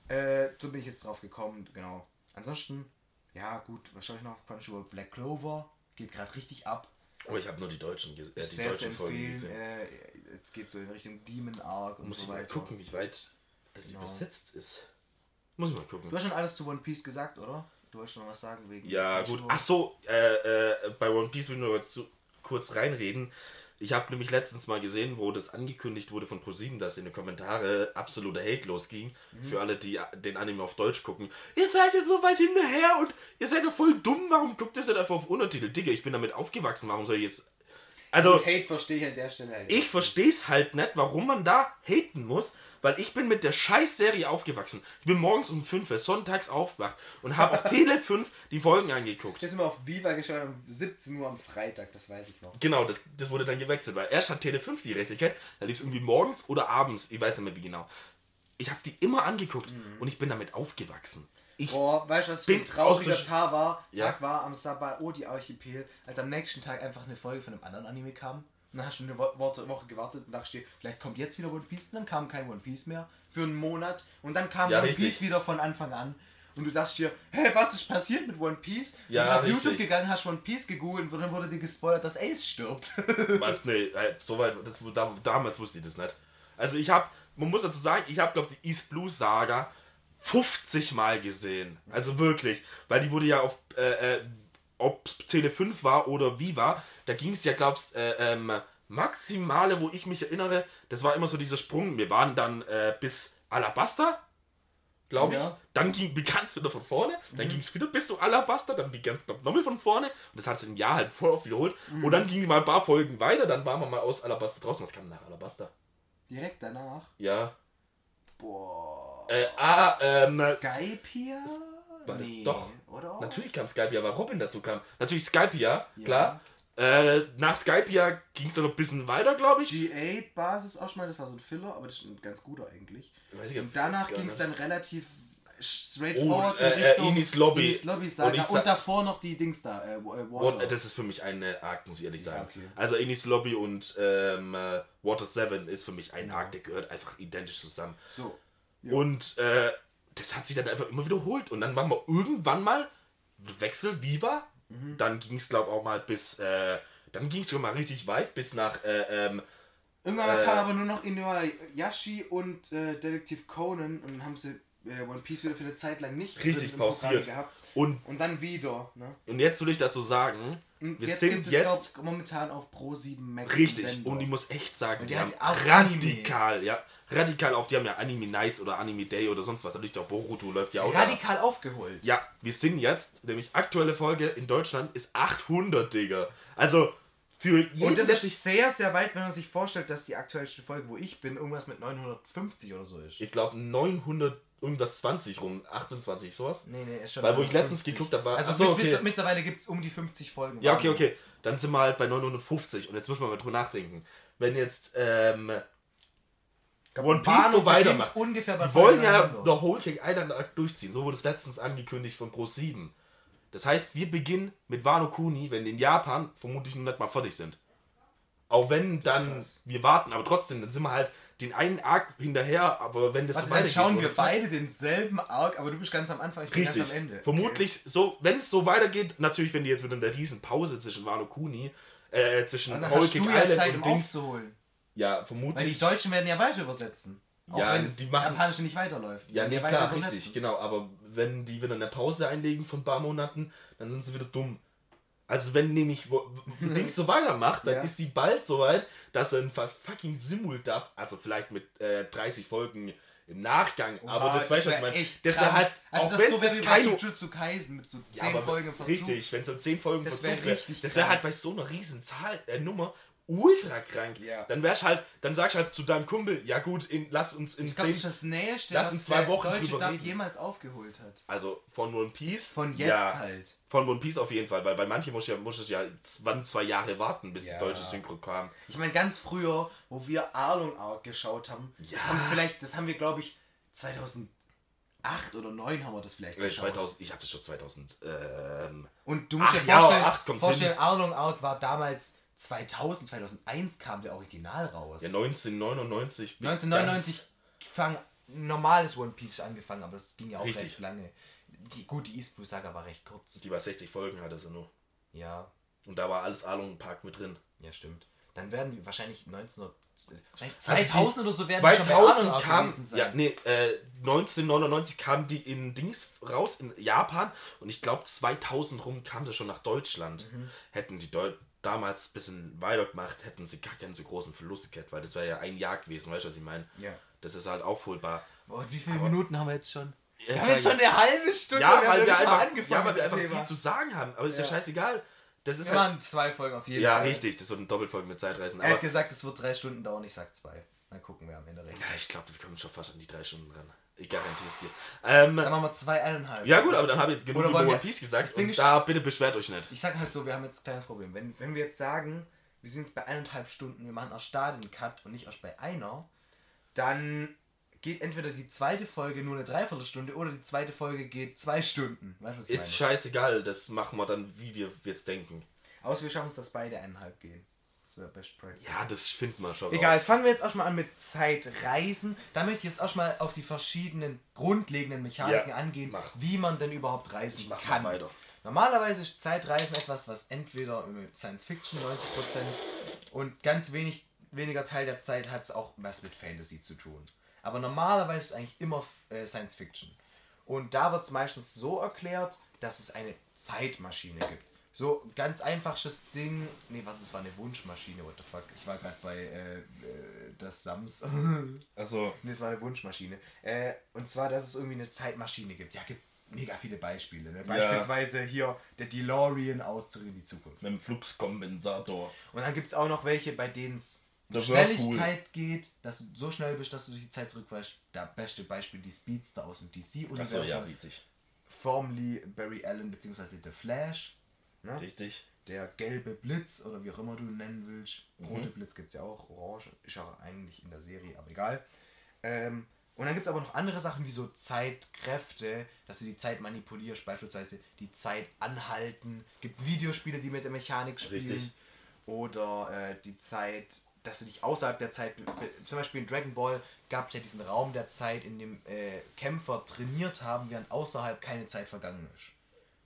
Äh, so bin ich jetzt drauf gekommen, genau. Ansonsten, ja gut, was schaue ich noch auf Crunchyroll? Black Clover geht gerade richtig ab. Oh, ich habe nur die deutschen, äh, die Sehr deutschen Folgen gesehen. Äh, jetzt geht so in Richtung Demon Arc und Muss so ich mal weiter. gucken, wie weit das Genau. übersetzt ist. Muss ich mal gucken. Du hast schon alles zu One Piece gesagt, oder? Du wolltest schon noch was sagen wegen. Ja, gut. Ach so, äh, äh, bei One Piece will ich nur so kurz reinreden. Ich habe nämlich letztens mal gesehen, wo das angekündigt wurde von ProSieben, dass in den Kommentare absoluter Hate losging. Mhm. Für alle, die den Anime auf Deutsch gucken. Ihr seid ja so weit hinterher und ihr seid ja voll dumm. Warum guckt ihr so einfach auf Untertitel? Digga, ich bin damit aufgewachsen. Warum soll ich jetzt. Also. Hate verstehe ich an der Stelle halt. Ich verstehe es halt nicht, warum man da haten muss, weil ich bin mit der Scheißserie aufgewachsen. Ich bin morgens um 5 Uhr sonntags aufwacht und habe auf Tele 5 die Folgen angeguckt. Ich habe immer auf Viva geschaut um 17 Uhr am Freitag, das weiß ich noch. Genau, das, das wurde dann gewechselt, weil erst hat Tele 5 die Rechtigkeit, da lief es irgendwie morgens oder abends, ich weiß nicht mehr wie genau. Ich habe die immer angeguckt und ich bin damit aufgewachsen. Ich, Boah, weißt du, was für ein trauriger Tag war? Ja. Tag war am Sabaody Archipel, als am nächsten Tag einfach eine Folge von einem anderen Anime kam. Und dann hast du eine Wo Wo Woche gewartet und dachte dir, vielleicht kommt jetzt wieder One Piece. Und dann kam kein One Piece mehr für einen Monat. Und dann kam Ja, One richtig. Piece wieder von Anfang an. Und du dachtest dir, hä, was ist passiert mit One Piece? Ja, du bist auf richtig. YouTube gegangen, hast One Piece gegoogelt und dann wurde dir gespoilert, dass Ace stirbt. was, nee, äh, soweit, das, da, damals wusste ich das nicht. Also ich habe, man muss dazu sagen, ich habe, glaube die East Blue Saga 50 Mal gesehen. Also wirklich, weil die wurde ja auf, äh, äh, ob Tele 5 war oder Viva, da ging es ja, glaubst äh, ähm, Maximale, wo ich mich erinnere, das war immer so dieser Sprung. Wir waren dann äh, bis Alabasta, glaube ich. Ja. Dann ging begann wieder von vorne, dann ging es wieder bis zu Alabasta, dann begann es nochmal von vorne. Und das hat sich ein Jahr halt voll oft wiederholt. Und dann ging mal ein paar Folgen weiter, dann waren wir mal aus Alabasta draußen. Was kam nach Alabasta? Direkt danach. Ja. Boah. Äh, ah, ähm. Skype hier? War das doch? Oder? Natürlich kam Skype ja, weil Robin dazu kam. Natürlich Skype ja, klar. Äh, nach Skype ja ging es dann noch ein bisschen weiter, glaube ich. G8 Basis Ausschmal, das war so ein Filler, aber das ist ein ganz guter eigentlich. Weiß ich Und jetzt danach ging es dann relativ Oh, straightforward äh, äh, Inis Lobby. Inis Lobby Saga. Und ich Und, sa- davor noch die Dings da. Äh, äh, Water. Das ist für mich eine Arc, muss ich ehrlich Ja, sagen. okay. Also Inis Lobby und ähm, äh, Water 7 ist für mich ein Arc, der gehört einfach identisch zusammen. so. Ja. Und äh, das hat sich dann einfach immer wiederholt. Und dann waren wir irgendwann mal Wechsel Viva. Mhm. Dann ging es, glaube ich, auch mal bis. Äh, dann ging es sogar mal richtig weit bis nach. Äh, ähm, Irgendwann Äh, kam aber nur noch Inuyasha und äh, Detektiv Conan und dann haben sie äh, One Piece wieder für eine Zeit lang nicht Richtig pausiert. gehabt. und, Und dann wieder. Ne? und jetzt würde ich dazu sagen, Und wir jetzt sind jetzt. glaub, momentan auf Pro 7 Max. Richtig, Sender. und ich muss echt sagen, Und die die haben radikal, ja, radikal auf, die haben ja Anime Nights oder Anime Day oder sonst was, natürlich auch Boruto läuft ja auch. da. radikal aufgeholt. Ja, wir sind jetzt, nämlich aktuelle Folge in Deutschland ist 800, Digga. Also für jeden, Und das ist sich, sehr, sehr weit, wenn man sich vorstellt, dass die aktuellste Folge, wo ich bin, irgendwas mit 950 oder so ist. ich glaube 900 irgendwas 20 rum, 28 sowas. Nee, nee, ist schon. Weil wo ich letztens 950. geguckt habe, war Also Ach so, mit, okay. mit, mittlerweile gibt es um die 50 Folgen. Ja, okay, okay. Dann sind wir halt bei 950 und jetzt muss man mal drüber nachdenken. Wenn jetzt ähm, One Piece so weitermacht, Ungefähr Die wollen ja 900. noch Whole Cake Island durchziehen. So wurde es letztens angekündigt von Pro 7. Das heißt, wir beginnen mit Wano Kuni, wenn die in Japan vermutlich noch nicht mal fertig sind. Auch wenn dann wir warten, aber trotzdem, dann sind wir halt den einen Arc hinterher, aber wenn das Warte, so dann weitergeht. schauen oder- wir beide denselben Arc, aber du bist ganz am Anfang, ich bin Richtig. ganz am Ende. Vermutlich so, wenn es so weitergeht, natürlich, wenn die jetzt wieder eine riesen Pause zwischen Wano Kuni, äh, zwischen dann Whole ja Island Zeit, und um Dings. aufzuholen. Ja, Weil die vermutlich. Deutschen werden ja weiter übersetzen. Auch Ja, wenn die machen- Japanische nicht weiterläuft. Ja, nee, klar, richtig, genau. Aber wenn die wieder eine Pause einlegen von ein paar Monaten, dann sind sie wieder dumm. Also wenn nämlich wo- Dings so weitermacht, dann Ja. ist die bald so weit, dass er ein fast fucking Simuldub, also vielleicht mit äh, 30 Folgen im Nachgang, aber Oha, das weißt du, was wär ich meine. echt Das wäre halt, also auch das wenn so es wäre keine... Jujutsu Kaisen mit so 10 Ja, aber Folgen Verzug. Richtig, wenn so 10 Folgen Das Verzug wär wär, richtig Das wäre halt bei so einer riesen Zahl, äh, Nummer ultra krank. Ja. Dann wär's halt, dann sagst halt zu deinem Kumpel, ja gut, in, lass uns in Ich glaube, 10, das Nächste, Lass uns zwei Wochen deutsche drüber Dub reden. jemals aufgeholt hat. also von One Piece. Von jetzt ja, halt. Von One Piece auf jeden Fall, weil bei manchen muss, ja, muss es ja zwei, zwei Jahre warten, bis Ja. die deutsche Synchro kam. Ich meine, ganz früher, wo wir Arlong Arc geschaut haben, Ja. das haben wir vielleicht, das haben wir, glaube ich, 2008 oder 2009 haben wir das vielleicht Äh, geschaut. 2000, ich habe das schon 2000. Ähm, Und du musst Ach dir ja, vorstellen, kommt's vorstellen Arlong Arc war damals 2000, 2001 kam der Original raus. ja, 1999. bis 1999 fang normales One Piece angefangen, aber das ging ja auch Richtig. recht lange. Die, gut, die East Blue Saga war recht kurz. Die war 60 Folgen, hatte sie nur. Ja, Und da war alles Along Park mit drin. ja, stimmt. Dann werden wir wahrscheinlich 1900, wahrscheinlich Also die 2000 oder so werden wir schon bei 2000 Arlong Arc kam, ja, nee, äh, 1999 kam die in Dings raus, in Japan. Und ich glaube 2000 rum kam das schon nach Deutschland. Mhm. Hätten die Deu damals ein bisschen weiter gemacht, hätten sie gar keinen so großen Verlust gehabt, weil das wäre ja ein Jahr gewesen, weißt du, was ich meine? Ja. Das ist halt aufholbar. Boah, wie viele Minuten haben wir jetzt schon? Ja, Wir haben jetzt schon eine halbe Stunde. ja, weil wir einfach, angefangen ja, weil wir einfach Thema. viel zu sagen haben. Aber ist ja, Ja. scheißegal. Das ist Wir halt. machen zwei Folgen auf jeden Ja, Fall. richtig. Das wird eine Doppelfolge mit Zeitreisen. Er Aber hat gesagt, es wird drei Stunden dauern, ich sag zwei. Mal gucken, wer am Ende recht ja, ich glaube, wir kommen schon fast an die drei Stunden ran. Ich garantiere es dir. Ähm, Dann machen wir zwei, eineinhalb. ja, gut, aber dann habe ich jetzt genug über One Piece gesagt. Und da bitte beschwert euch nicht. Ich sag halt so, wir haben jetzt ein kleines Problem. Wenn, wenn wir jetzt sagen, wir sind jetzt bei eineinhalb Stunden, wir machen erst Stadien-Cut und nicht erst bei einer, dann geht entweder die zweite Folge nur eine Dreiviertelstunde oder die zweite Folge geht zwei Stunden. Weißt du, was ich Ist meine? scheißegal. Das machen wir dann, wie wir jetzt denken. Außer wir schaffen es, dass beide eineinhalb gehen. Wäre Best Practice. Ja, das finden wir schon Egal, raus. fangen wir jetzt erstmal an mit Zeitreisen. Da möchte ich jetzt erstmal auf die verschiedenen grundlegenden Mechaniken Ja, angehen, mach. wie man denn überhaupt reisen mach kann. weiter. Normalerweise ist Zeitreisen etwas, was entweder im Science Fiction 90% und ganz wenig weniger Teil der Zeit hat es auch was mit Fantasy zu tun. Aber normalerweise ist es eigentlich immer äh, Science Fiction. Und da wird es meistens so erklärt, dass es eine Zeitmaschine gibt. So ganz einfaches Ding. Nee, warte, das war eine Wunschmaschine, what the fuck. Ich war gerade bei äh, äh, das Sams. Also, Nee, das war eine Wunschmaschine. Äh, und zwar, dass es irgendwie eine Zeitmaschine gibt. Ja, gibt mega viele Beispiele. Ne? Beispielsweise hier der DeLorean aus Zurück in die Zukunft. mit dem Fluxkompensator. Und dann gibt es auch noch welche, bei denen es Schnelligkeit geht, dass du so schnell bist, dass du durch die Zeit zurückweichst. Der beste Beispiel, die Speedster aus dem DC-Universum. Achso, ja, richtig. Formerly Barry Allen bzw. The Flash. Ne? Richtig. Der gelbe Blitz oder wie auch immer du ihn nennen willst. Mhm. Rote Blitz gibt es ja auch, orange ist ja eigentlich in der Serie, aber egal. Ähm, und dann gibt es aber noch andere Sachen wie so Zeitkräfte, dass du die Zeit manipulierst, beispielsweise die Zeit anhalten. gibt Videospiele, die mit der Mechanik spielen. Richtig. Oder äh, die Zeit, dass du dich außerhalb der Zeit, zum Beispiel in Dragon Ball gab es ja diesen Raum der Zeit, in dem äh, Kämpfer trainiert haben, während außerhalb keine Zeit vergangen ist.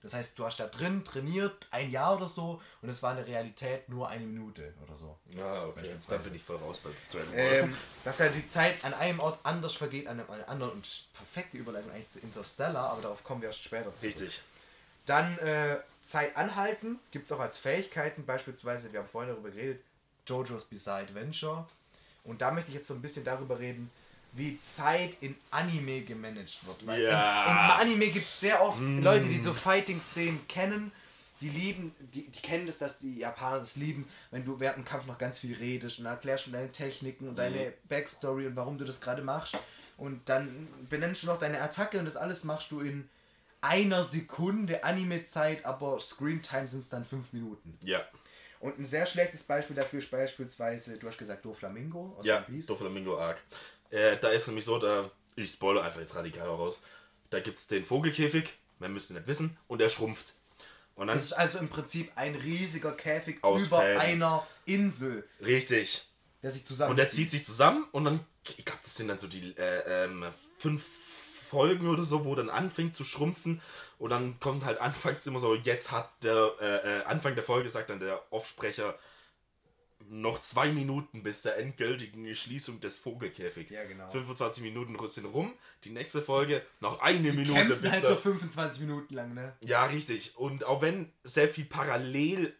Das heißt, du hast da drin trainiert, ein Jahr oder so, und es war in der Realität nur eine Minute oder so. Ah, okay. Beispielsweise. Da bin ich voll raus bei. Ähm, dass halt die Zeit an einem Ort anders vergeht, an einem anderen. Und perfekte Überleitung eigentlich zu Interstellar, aber darauf kommen wir erst später zu. Richtig. Dann äh, Zeit anhalten, gibt es auch als Fähigkeiten, beispielsweise, wir haben vorhin darüber geredet, JoJo's Bizarre Adventure. Und da möchte ich jetzt so ein bisschen darüber reden, wie Zeit in Anime gemanagt wird. Weil Ja. in, Im Anime gibt es sehr oft Leute, die so Fighting-Szenen kennen, die lieben, die, die kennen das, dass die Japaner das lieben, wenn du während dem Kampf noch ganz viel redest und dann erklärst du deine Techniken und deine Backstory und warum du das gerade machst. Und dann benennst du noch deine Attacke und das alles machst du in einer Sekunde Anime-Zeit, aber Screentime sind es dann fünf Minuten. Ja. Und ein sehr schlechtes Beispiel dafür ist beispielsweise, du hast gesagt, Doflamingo aus Ja, One Piece. Doflamingo Arc. Äh, da ist nämlich so, da, ich spoilere einfach jetzt radikal raus. Da gibt es den Vogelkäfig, man müsste nicht wissen, und der schrumpft. Und dann Das ist also im Prinzip ein riesiger Käfig über Fäden. einer Insel, richtig. der sich zusammen. Und der zieht sich zusammen und dann, ich glaube, das sind dann so die äh, ähm, fünf Folgen oder so, wo dann anfängt zu schrumpfen und dann kommt halt anfangs immer so, jetzt hat der äh, äh, Anfang der Folge sagt dann der Offsprecher noch zwei Minuten bis der endgültigen Schließung des Vogelkäfigs. Ja, genau. 25 Minuten sind rum. Die nächste Folge noch eine Minute kämpfen bis halt so 25 Minuten lang, ne? Ja, richtig. Und auch wenn sehr viel parallel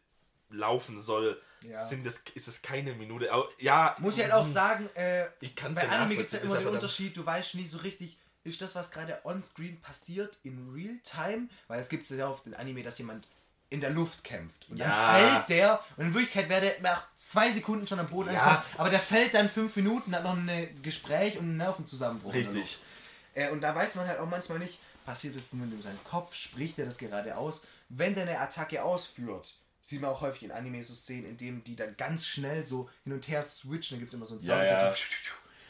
laufen soll, Ja. sind das, ist es keine Minute. Aber, ja, Muss ich halt auch sagen, äh, Ich kann's bei ja Anime gibt es ja immer den Unterschied, du weißt nie so richtig, ist das, was gerade on-screen passiert, in real time? Weil es gibt ja oft in Anime, dass jemand in der Luft kämpft. Und Ja. dann fällt der, und in Wirklichkeit wäre der nach zwei Sekunden schon am Boden Ja. angekommen, aber der fällt dann fünf Minuten, hat noch ein Gespräch und einen Nervenzusammenbruch. Richtig. Äh, und da weiß man halt auch manchmal nicht, passiert es nur in seinem Kopf, spricht er das gerade aus. Wenn der eine Attacke ausführt, sieht man auch häufig in Anime so Szenen, in denen die dann ganz schnell so hin und her switchen, da gibt es immer so einen Sound. ja. So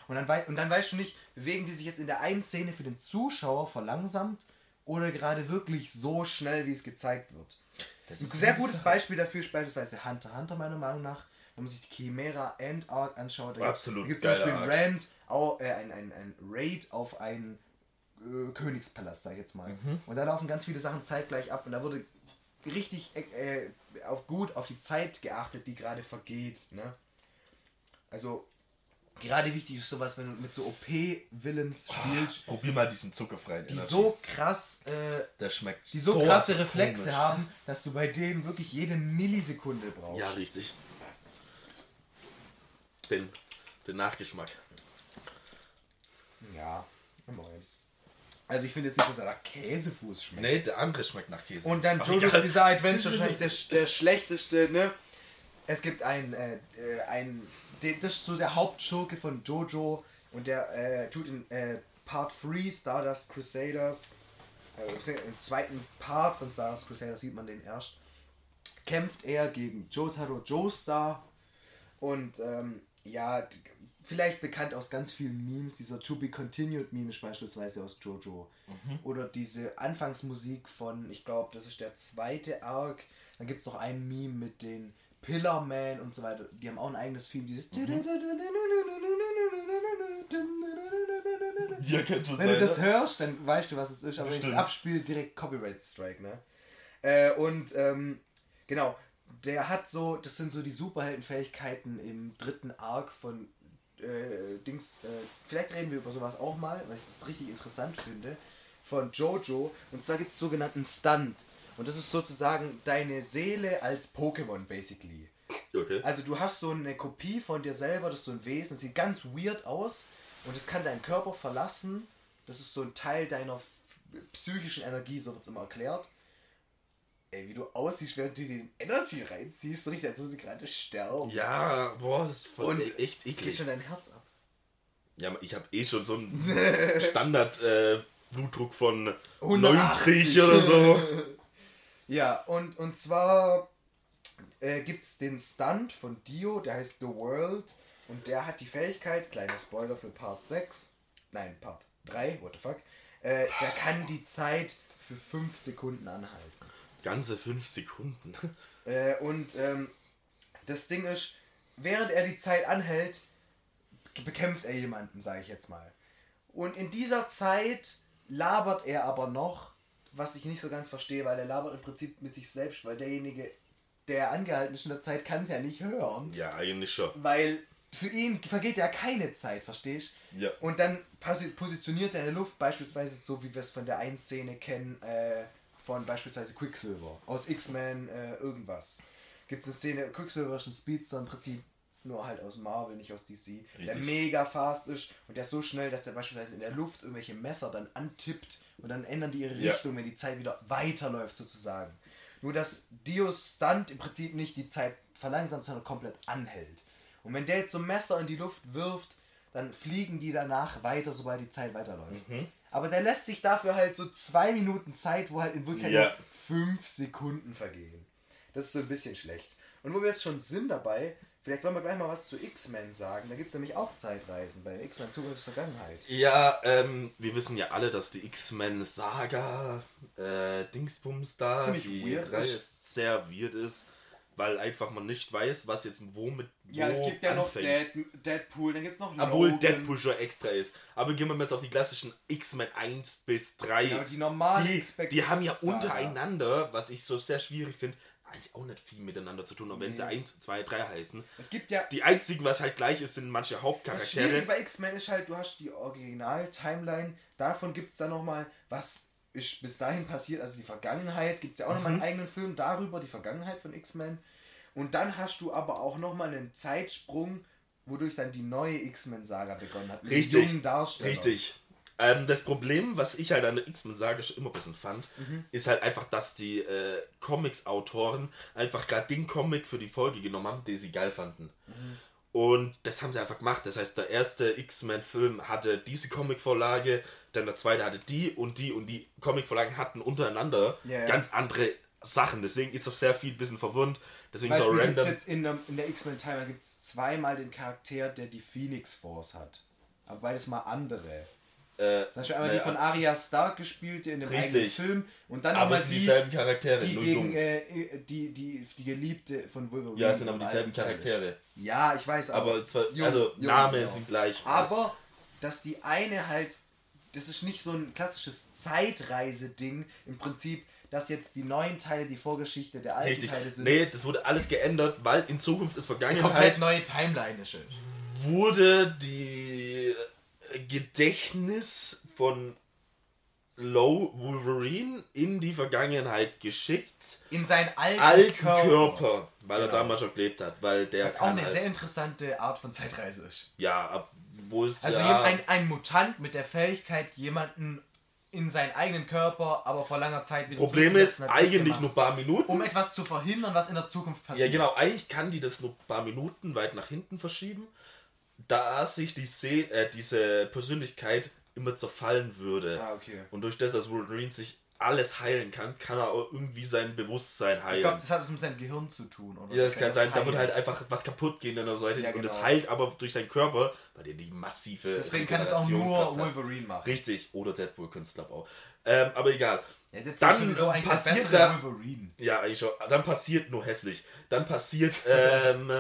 und, dann wei und dann weißt du nicht, bewegen die sich jetzt in der einen Szene für den Zuschauer verlangsamt oder gerade wirklich so schnell, wie es gezeigt wird. Das Ein ist sehr eine gutes Sache. Beispiel dafür ist beispielsweise Hunter Hunter, meiner Meinung nach. Wenn man sich die Chimera End Arc anschaut, da gibt es zum Beispiel Arc. Rand, auch, äh, ein, ein, ein Raid auf einen äh, Königspalast, sag ich jetzt mal. Mhm. Und da laufen ganz viele Sachen zeitgleich ab und da wurde richtig äh, auf gut auf die Zeit geachtet, die gerade vergeht. Ne? Also gerade wichtig ist sowas, wenn du mit so OP-Villains spielst, Probier mal diesen zuckerfreien die Energy. so krass äh, Der schmeckt die so, krasse komisch. Reflexe haben, dass du bei denen wirklich jede Millisekunde brauchst. Ja, richtig. Den, den Nachgeschmack. Ja, immerhin. Also ich finde jetzt nicht, dass er nach Käsefuß schmeckt. Nee, der andere schmeckt nach Käse. Und dann Jojo's. Bizarre Adventure wahrscheinlich der, der schlechteste, ne? Es gibt ein, äh, äh, ein, das ist so der Hauptschurke von Jojo und der äh, tut in äh, Part 3 Stardust Crusaders, äh, im zweiten Part von Stardust Crusaders sieht man den erst, kämpft er gegen Jotaro Joestar und ähm, ja, vielleicht bekannt aus ganz vielen Memes, dieser To Be Continued Meme ist beispielsweise aus Jojo. Oder diese Anfangsmusik von, ich glaube, das ist der zweite Arc. Dann gibt es noch ein Meme mit den Pillar Man und so weiter. Die haben auch ein eigenes Theme, dieses. Ja, kann schon Wenn du sein. das ne? hörst, dann weißt du, was es ist. Aber wenn ich es abspiele, direkt Copyright Strike, ne? Äh, und ähm, genau, der hat so, das sind so die Superheldenfähigkeiten im dritten Arc von äh, Dings. Äh, vielleicht reden wir über sowas auch mal, weil ich das richtig interessant finde. Von Jojo. Und zwar gibt es sogenannten Stunt. Und das ist sozusagen deine Seele als Pokémon, basically. Okay. Also du hast so eine Kopie von dir selber, das ist so ein Wesen, das sieht ganz weird aus und es kann deinen Körper verlassen. Das ist so ein Teil deiner psychischen Energie, so wird es immer erklärt. Ey, wie du aussiehst, während du dir den Energy reinziehst, so nicht, als würde sie gerade sterben. Ja, boah, das ist voll Und echt Geht eklig. schon dein Herz ab. Ja, ich habe eh schon so einen Standard äh, Blutdruck von 180 90 oder so. Ja, und, und zwar äh, gibt es den Stunt von Dio, der heißt The World. Und der hat die Fähigkeit, kleiner Spoiler für Part 6, nein, Part 3, what the fuck, äh, der kann die Zeit für 5 Sekunden anhalten. Ganze 5 Sekunden. Äh, und ähm, das Ding ist, während er die Zeit anhält, bekämpft er jemanden, sage ich jetzt mal. Und in dieser Zeit labert er aber noch, was ich nicht so ganz verstehe, weil er labert im Prinzip mit sich selbst, weil derjenige, der angehalten ist in der Zeit, kann es ja nicht hören. Ja, eigentlich schon. Weil für ihn vergeht ja keine Zeit, verstehst Ja. Und dann posi- positioniert er in der Luft beispielsweise so, wie wir es von der einen Szene kennen, äh, von beispielsweise Quicksilver aus X-Men äh, irgendwas. Gibt es eine Szene, Quicksilver ist ein Speedster im Prinzip nur halt aus Marvel, nicht aus DC, der Richtig. mega fast ist und der ist so schnell, dass der beispielsweise in der Luft irgendwelche Messer dann antippt und dann ändern die ihre Ja. Richtung, wenn die Zeit wieder weiterläuft sozusagen. Nur dass Dios Stunt im Prinzip nicht die Zeit verlangsamt, sondern komplett anhält. Und wenn der jetzt so ein Messer in die Luft wirft, dann fliegen die danach weiter, sobald die Zeit weiterläuft. Mhm. Aber der lässt sich dafür halt so zwei Minuten Zeit, wo halt in Wirklichkeit Ja. nur fünf Sekunden vergehen. Das ist so ein bisschen schlecht. Und wo wir jetzt schon sind dabei, vielleicht wollen wir gleich mal was zu X-Men sagen. Da gibt es nämlich auch Zeitreisen bei X-Men Zukunft Vergangenheit. Ja, ähm, wir wissen ja alle, dass die X-Men-Saga, äh, Dingsbums da, Ziemlich die weird Reihe ist. sehr weird ist, weil einfach man nicht weiß, was jetzt wo mit wo Ja, es gibt ja noch anfängt. Dead, Deadpool, dann gibt es noch Obwohl Logan. Deadpool schon extra ist. Aber gehen wir jetzt auf die klassischen X-Men 1 bis 3. Ja, die normale die, die haben ja untereinander, was ich so sehr schwierig finde, eigentlich auch nicht viel miteinander zu tun, auch wenn sie Nee. 1, 2, 3 heißen. Es gibt ja Die einzigen, was halt gleich ist, sind manche Das Hauptcharaktere. Schwierige bei X-Men ist halt, du hast die Original-Timeline, davon gibt es dann nochmal, was ist bis dahin passiert, also die Vergangenheit, gibt es ja auch nochmal Mhm. einen eigenen Film darüber, die Vergangenheit von X-Men. Und dann hast du aber auch nochmal einen Zeitsprung, wodurch dann die neue X-Men-Saga begonnen hat. mit Richtig, jungen Darstellern. Richtig. Ähm, das Problem, was ich halt an der X-Men-Sage schon immer ein bisschen fand, Mhm. ist halt einfach, dass die äh, Comics-Autoren einfach gerade den Comic für die Folge genommen haben, den sie geil fanden. Mhm. Und das haben sie einfach gemacht. Das heißt, der erste X-Men-Film hatte diese Comic-Vorlage, dann der zweite hatte die und die und die Comic-Vorlagen hatten untereinander ja. ganz andere Sachen. Deswegen ist das sehr viel ein bisschen verwirrend. Deswegen so Beispiel gibt's random. jetzt in der, in der X-Men-Timeline gibt es zweimal den Charakter, der die Phoenix Force hat. Aber beides mal andere. Äh, Zum Beispiel einmal naja, die von Arya Stark gespielt, die in dem Richtig. eigenen Film. Und dann aber nochmal die, dieselben Charaktere. die gegen äh, die, die, die Geliebte von Wolverine. Ja, es sind aber dieselben. Charaktere. Ja, ich weiß, aber. Aber zwar, Jung, also jung, Name genau. sind gleich. Aber, dass die eine halt. Das ist nicht so ein klassisches Zeitreise-Ding. Im Prinzip, dass jetzt die neuen Teile die Vorgeschichte der alten Richtig. Teile sind. Nee, das wurde alles geändert, weil in Zukunft ist komplett Vergangenheit neue Timeline ist. wurde die Gedächtnis von Low Wolverine in die Vergangenheit geschickt. In seinen alten, Alten Körper. Körper, weil er Genau. damals schon gelebt hat. Weil der Was auch eine halt, sehr interessante Art von Zeitreise ist. Ja, wo ist Also ja, ein, ein Mutant mit der Fähigkeit, jemanden in seinen eigenen Körper, aber vor langer Zeit wieder Problem ist, eigentlich gemacht, nur ein paar Minuten. um etwas zu verhindern, was in der Zukunft Ja, passiert. genau. Eigentlich kann die das nur ein paar Minuten weit nach hinten verschieben, da sich die Se äh, diese Persönlichkeit immer zerfallen würde. Ah, okay. Und durch das, dass Wolverine sich alles heilen kann, kann er auch irgendwie sein Bewusstsein Ich heilen. glaube, das hat was mit seinem Gehirn zu tun. Oder ja, das kann sein. Da wird heilt. halt einfach was kaputt gehen an der Seite. Ja, Und das genau. heilt aber durch seinen Körper, weil der die massive. Deswegen kann es auch nur. Wolverine machen. Richtig. Oder Deadpool es glaube auch. Ähm, aber egal. Ja, Dann passiert da- Wolverine. Ja, eigentlich schon. Dann passiert nur hässlich. Dann passiert ähm,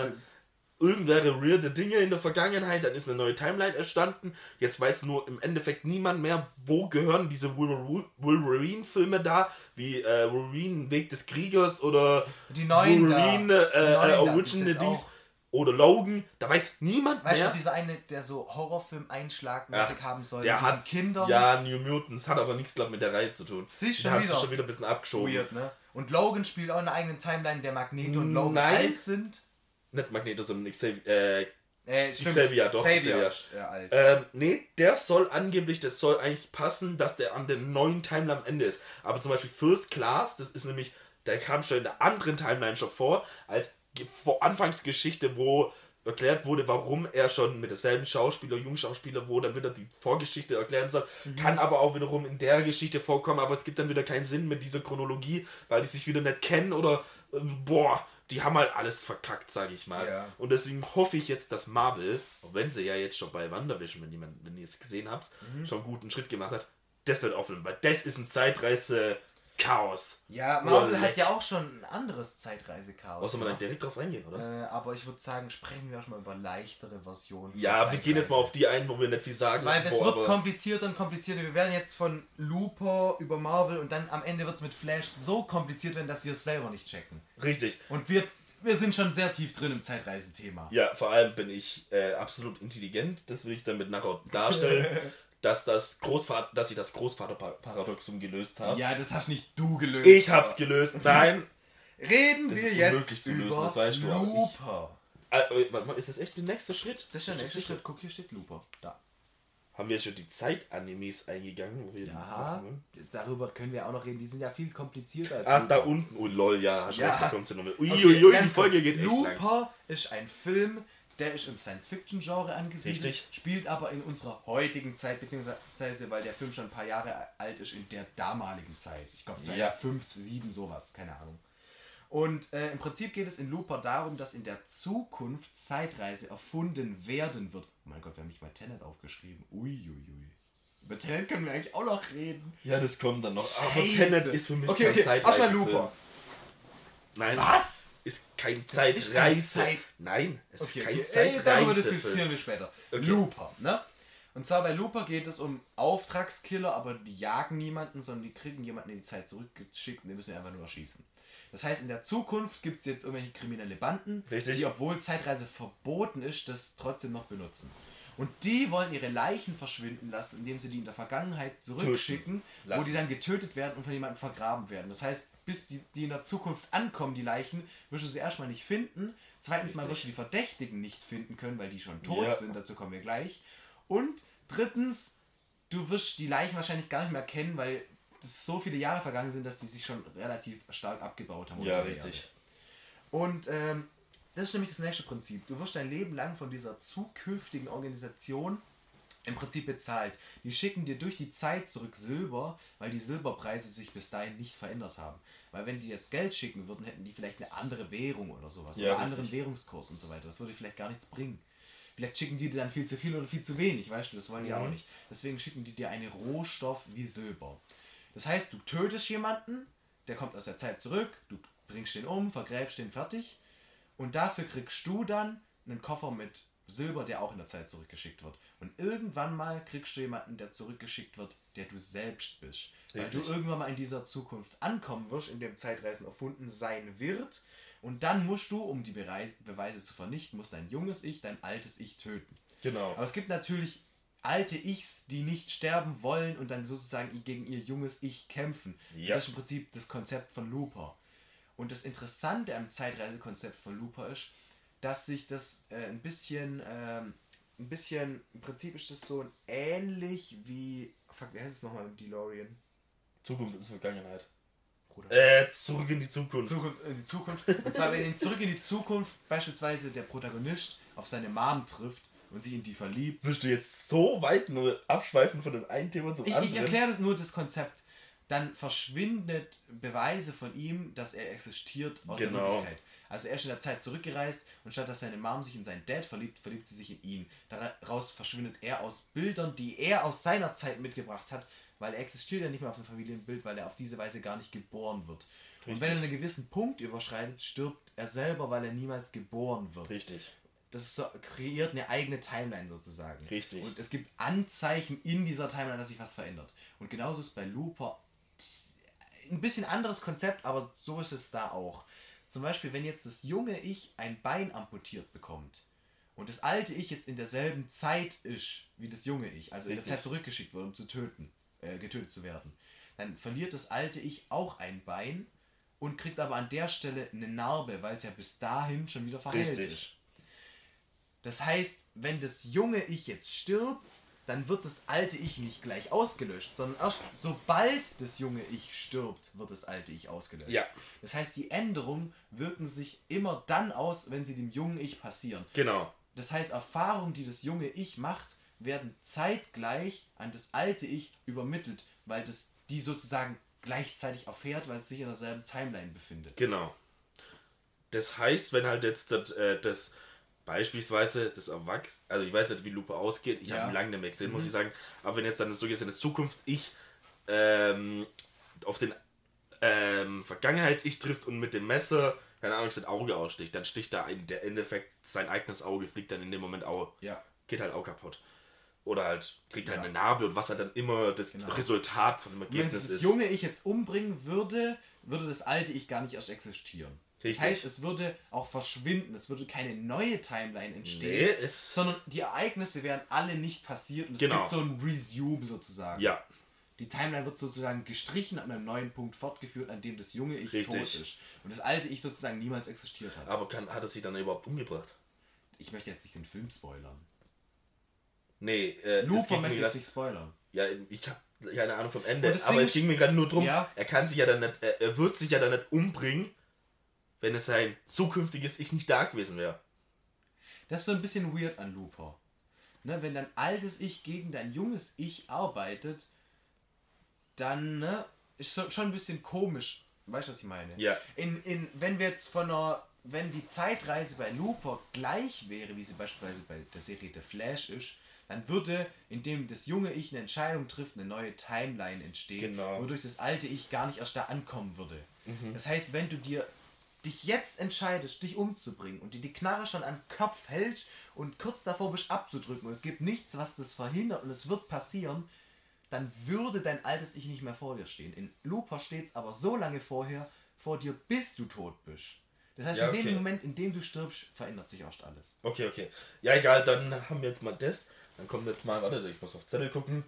irgendwelche weirde Dinge in der Vergangenheit, dann ist eine neue Timeline entstanden. Jetzt weiß nur im Endeffekt niemand mehr, wo gehören diese Wolver- Wolverine-Filme da, wie äh, Wolverine Weg des Kriegers oder Die neuen da. Wolverine äh, neuen äh, da gibt's Original Dings oder Logan. Da weiß niemand Weißt mehr. du, dieser eine, der so Horrorfilm-Einschlagmäßig haben soll, der hat Kindern. Ja, New Mutants hat aber nichts glaub, mit der Reihe zu tun. Siehst schon wieder. schon wieder ein bisschen abgeschoben. Weird, ne? Und Logan spielt auch in einer eigenen Timeline, der Magneto und Logan Nein. alt sind. Nicht Magneto, sondern Xavier. Äh, Äh. Xavier, doch, Xavier. Xavier. alt. Ähm, nee, der soll angeblich, das soll eigentlich passen, dass der an der neuen Timeline am Ende ist. Aber zum Beispiel First Class, das ist nämlich der kam schon in der anderen Timeline schon vor, als vor Anfangsgeschichte, wo erklärt wurde, warum er schon mit derselben Schauspieler, Jungschauspieler, wo dann wieder die Vorgeschichte erklären soll. Kann aber auch wiederum in der Geschichte vorkommen, aber es gibt dann wieder keinen Sinn mit dieser Chronologie, weil die sich wieder nicht kennen oder äh, boah, die haben halt alles verkackt, sage ich mal. Ja. Und deswegen hoffe ich jetzt, dass Marvel, auch wenn sie ja jetzt schon bei WandaVision, wenn, jemand, wenn ihr es gesehen habt, schon einen guten Schritt gemacht hat, das wird aufnehmen, weil das ist ein Zeitreise-Chaos. Ja, Marvel hat ja auch schon ein anderes Zeitreisechaos. Soll man dann direkt drauf eingehen, oder? Äh, aber ich würde sagen, sprechen wir erstmal über leichtere Versionen. ja, wir gehen jetzt mal auf die ein, wo wir nicht viel sagen. Weil es wo wird komplizierter und komplizierter. Wir werden jetzt von Looper über Marvel und dann am Ende wird es mit Flash so kompliziert werden, dass wir es selber nicht checken. Richtig. Und wir, wir sind schon sehr tief drin im Zeitreisethema. Ja, vor allem bin ich äh, absolut intelligent. Das will ich damit nachher darstellen, dass, das Großvater, dass ich das Großvaterparadoxum gelöst habe. Ja, das hast nicht du gelöst. Ich hab's aber- gelöst. Nein. Reden Das wir ist jetzt zu lösen, über das weißt du auch. Looper. Äh, äh, warte mal, ist das echt der nächste Schritt? Das ist der nächste? Schritt. Guck, hier steht Looper. Da. Haben wir schon die Zeit-Animes eingegangen? Wo wir die Ja, darüber können wir auch noch reden. Die sind ja viel komplizierter als Ach, da Looper. unten. Oh lol, ja, hast Ja. recht, da kommt sie noch mit. Okay, Uiuiui, die Folge kurz. geht echt lang. Looper ist ein Film, der ist im Science-Fiction-Genre angesiedelt, Richtig. spielt aber in unserer heutigen Zeit, beziehungsweise weil der Film schon ein paar Jahre alt ist, in der damaligen Zeit. Ich glaube, Ja. ja. 5, 7, sowas, keine Ahnung. Und äh, im Prinzip geht es in Looper darum, dass in der Zukunft Zeitreise erfunden werden wird. Oh mein Gott, wir haben nicht mal Tenet aufgeschrieben. Uiuiui. Über Tenet können wir eigentlich auch noch reden. Ja, das kommt dann noch. Aber Scheiße. Tenet ist für mich Okay, kein okay, Zeitreise. erstmal Looper. Nein. Was? Ist kein Zeitreise. Zeit- Nein, es Okay, ist kein okay. Ey, darüber Zeitreise. diskutieren wir später. Okay. Looper, ne? Und zwar bei Looper geht es um Auftragskiller, aber die jagen niemanden, sondern die kriegen jemanden in die Zeit zurückgeschickt und den müssen wir einfach nur erschießen. Das heißt, in der Zukunft gibt es jetzt irgendwelche kriminelle Banden, Richtig. die, obwohl Zeitreise verboten ist, das trotzdem noch benutzen. Und die wollen ihre Leichen verschwinden lassen, indem sie die in der Vergangenheit zurückschicken, wo die dann getötet werden und von jemandem vergraben werden. Das heißt, bis die, die in der Zukunft ankommen, die Leichen, wirst du sie erstmal nicht finden. Zweitens mal wirst du die Verdächtigen nicht finden können, weil die schon tot Ja. sind, dazu kommen wir gleich. Und drittens, du wirst die Leichen wahrscheinlich gar nicht mehr kennen, weil so viele Jahre vergangen sind, dass die sich schon relativ stark abgebaut haben. Ja, richtig. Und ähm, das ist nämlich das nächste Prinzip. Du wirst dein Leben lang von dieser zukünftigen Organisation im Prinzip bezahlt. Die schicken dir durch die Zeit zurück Silber, weil die Silberpreise sich bis dahin nicht verändert haben. Weil wenn die jetzt Geld schicken würden, hätten die vielleicht eine andere Währung oder sowas. Ja, oder einen anderen Währungskurs und so weiter. Das würde vielleicht gar nichts bringen. Vielleicht schicken die dir dann viel zu viel oder viel zu wenig, weißt du, das wollen die Mhm. auch nicht. Deswegen schicken die dir einen Rohstoff wie Silber. Das heißt, du tötest jemanden, der kommt aus der Zeit zurück, du bringst den um, vergräbst den fertig und dafür kriegst du dann einen Koffer mit Silber, der auch in der Zeit zurückgeschickt wird. Und irgendwann mal kriegst du jemanden, der zurückgeschickt wird, der du selbst bist. Weil Richtig. du irgendwann mal in dieser Zukunft ankommen wirst, in dem Zeitreisen erfunden sein wird. Und dann musst du, um die Beweise zu vernichten, musst dein junges Ich, dein altes Ich töten. Genau. Aber es gibt natürlich alte Ichs, die nicht sterben wollen und dann sozusagen gegen ihr junges Ich kämpfen. Ja. Das ist im Prinzip das Konzept von Looper. Und das Interessante am Zeitreisekonzept von Looper ist, dass sich das äh, ein bisschen, ähm, ein bisschen, im Prinzip ist das so ähnlich wie, fuck, wie heißt es nochmal im DeLorean? Zukunft ist Vergangenheit. Bruder. Äh, zurück in die Zukunft. Zukunft, in die Zukunft. Und zwar, wenn in Zurück in die Zukunft beispielsweise der Protagonist auf seine Mom trifft und sich in die verliebt, Wirst du jetzt so weit nur abschweifen von dem einen Thema zum Ich, anderen? ich erkläre das nur das Konzept. Dann verschwindet Beweise von ihm, dass er existiert aus der Genau. Wirklichkeit. Also er ist in der Zeit zurückgereist und statt dass seine Mom sich in seinen Dad verliebt, verliebt sie sich in ihn. Daraus verschwindet er aus Bildern, die er aus seiner Zeit mitgebracht hat, weil er existiert ja nicht mehr auf dem Familienbild, weil er auf diese Weise gar nicht geboren wird. Und Richtig. wenn er einen gewissen Punkt überschreitet, stirbt er selber, weil er niemals geboren wird Richtig. das ist so, kreiert eine eigene Timeline sozusagen. Richtig. Und es gibt Anzeichen in dieser Timeline, dass sich was verändert. Und genauso ist bei Looper ein bisschen anderes Konzept, aber so ist es da auch. Zum Beispiel, wenn jetzt das junge Ich ein Bein amputiert bekommt und das alte Ich jetzt in derselben Zeit ist wie das junge Ich, also in der Richtig. Zeit zurückgeschickt wird, um zu töten, äh, getötet zu werden, dann verliert das alte Ich auch ein Bein und kriegt aber an der Stelle eine Narbe, weil es ja bis dahin schon wieder verheilt Richtig. ist. Das heißt, wenn das junge Ich jetzt stirbt, dann wird das alte Ich nicht gleich ausgelöscht, sondern erst sobald das junge Ich stirbt, wird das alte Ich ausgelöscht. Ja. Das heißt, die Änderungen wirken sich immer dann aus, wenn sie dem jungen Ich passieren. Genau. Das heißt, Erfahrungen, die das junge Ich macht, werden zeitgleich an das alte Ich übermittelt, weil das die sozusagen gleichzeitig erfährt, weil es sich in derselben Timeline befindet. Genau. Das heißt, wenn halt jetzt das, äh, das beispielsweise das Erwachs, also ich weiß nicht, wie Lupe ausgeht, ich Ja. habe lange nicht mehr gesehen, muss ich sagen, aber wenn jetzt dann so gesehen in Zukunft ich ähm, auf den ähm, Vergangenheits-Ich trifft und mit dem Messer, keine Ahnung, sein Auge aussticht, dann sticht da ein, der Endeffekt sein eigenes Auge, fliegt dann in dem Moment auch, Ja. geht halt auch kaputt. Oder halt kriegt halt Ja. eine Narbe und was halt dann immer das Genau. Resultat von dem wenn Ergebnis sich das ist. junge Ich jetzt umbringen würde, würde das alte Ich gar nicht erst existieren. Richtig. Das heißt, es würde auch verschwinden, es würde keine neue Timeline Nee, entstehen, es. sondern die Ereignisse wären alle nicht passiert und es Genau. gibt so ein Resume sozusagen. Ja, Die Timeline wird sozusagen gestrichen an einem neuen Punkt fortgeführt, an dem das junge Ich Richtig. tot ist. Und das alte Ich sozusagen niemals existiert hat. aber kann, hat er sich dann überhaupt umgebracht? Ich möchte jetzt nicht den Film spoilern. Nee, äh, Looper möchte jetzt nicht spoilern. Ja, ich habe keine Ahnung vom Ende, aber Ding es ging mir gerade nur drum, Ja. er kann sich ja dann nicht, er, er wird sich ja dann nicht umbringen, wenn es sein zukünftiges Ich nicht da gewesen wäre. Das ist so ein bisschen weird an Looper. Ne, wenn dein altes Ich gegen dein junges Ich arbeitet, dann ne, ist schon ein bisschen komisch. Weißt du, was ich meine? Ja. In, in, wenn wir jetzt von einer, wenn die Zeitreise bei Looper gleich wäre, wie sie beispielsweise bei der Serie The Flash ist, dann würde, indem das junge Ich eine Entscheidung trifft, eine neue Timeline entstehen, Genau. wodurch das alte Ich gar nicht erst da ankommen würde. Das heißt, wenn du dir dich jetzt entscheidest, dich umzubringen und dir die Knarre schon am Kopf hältst und kurz davor bist abzudrücken und es gibt nichts, was das verhindert und es wird passieren, dann würde dein altes Ich nicht mehr vor dir stehen. In Looper steht es aber so lange vorher vor dir, bis du tot bist. Das heißt, Ja, in dem okay. Moment, in dem du stirbst, verändert sich erst alles. Okay, okay. Ja, egal, dann haben wir jetzt mal das. Dann kommen wir jetzt mal, warte, ich muss auf Zettel gucken.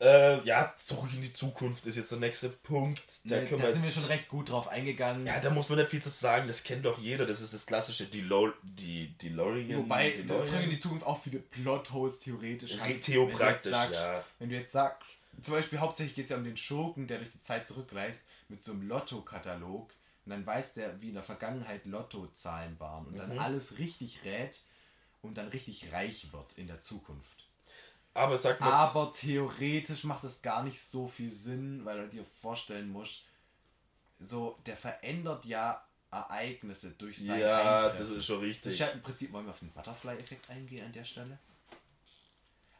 Äh, ja, zurück in die Zukunft ist jetzt der nächste Punkt. Da Ne, können da wir sind wir schon recht gut drauf eingegangen. Ja, da muss man nicht viel zu sagen, das kennt doch jeder. Das ist das klassische Delo die DeLorean. Wobei, DeLorean. drin in die Zukunft auch viele Plotholes theoretisch Re- haben. Theo Wenn du jetzt praktisch, sagst- ja. Wenn du jetzt sagst, zum Beispiel hauptsächlich geht es ja um den Schurken, der durch die Zeit zurückreist, mit so einem Lotto-Katalog. Und dann weiß der, wie in der Vergangenheit Lottozahlen waren. Und Mhm. dann alles richtig rät und dann richtig reich wird in der Zukunft. Aber sag mal, Aber theoretisch macht es gar nicht so viel Sinn, weil du dir vorstellen musst, so, der verändert ja Ereignisse durch sein ja, Eintreffen. das ist schon richtig. ist ja im Prinzip, wollen wir auf den Butterfly-Effekt eingehen an der Stelle?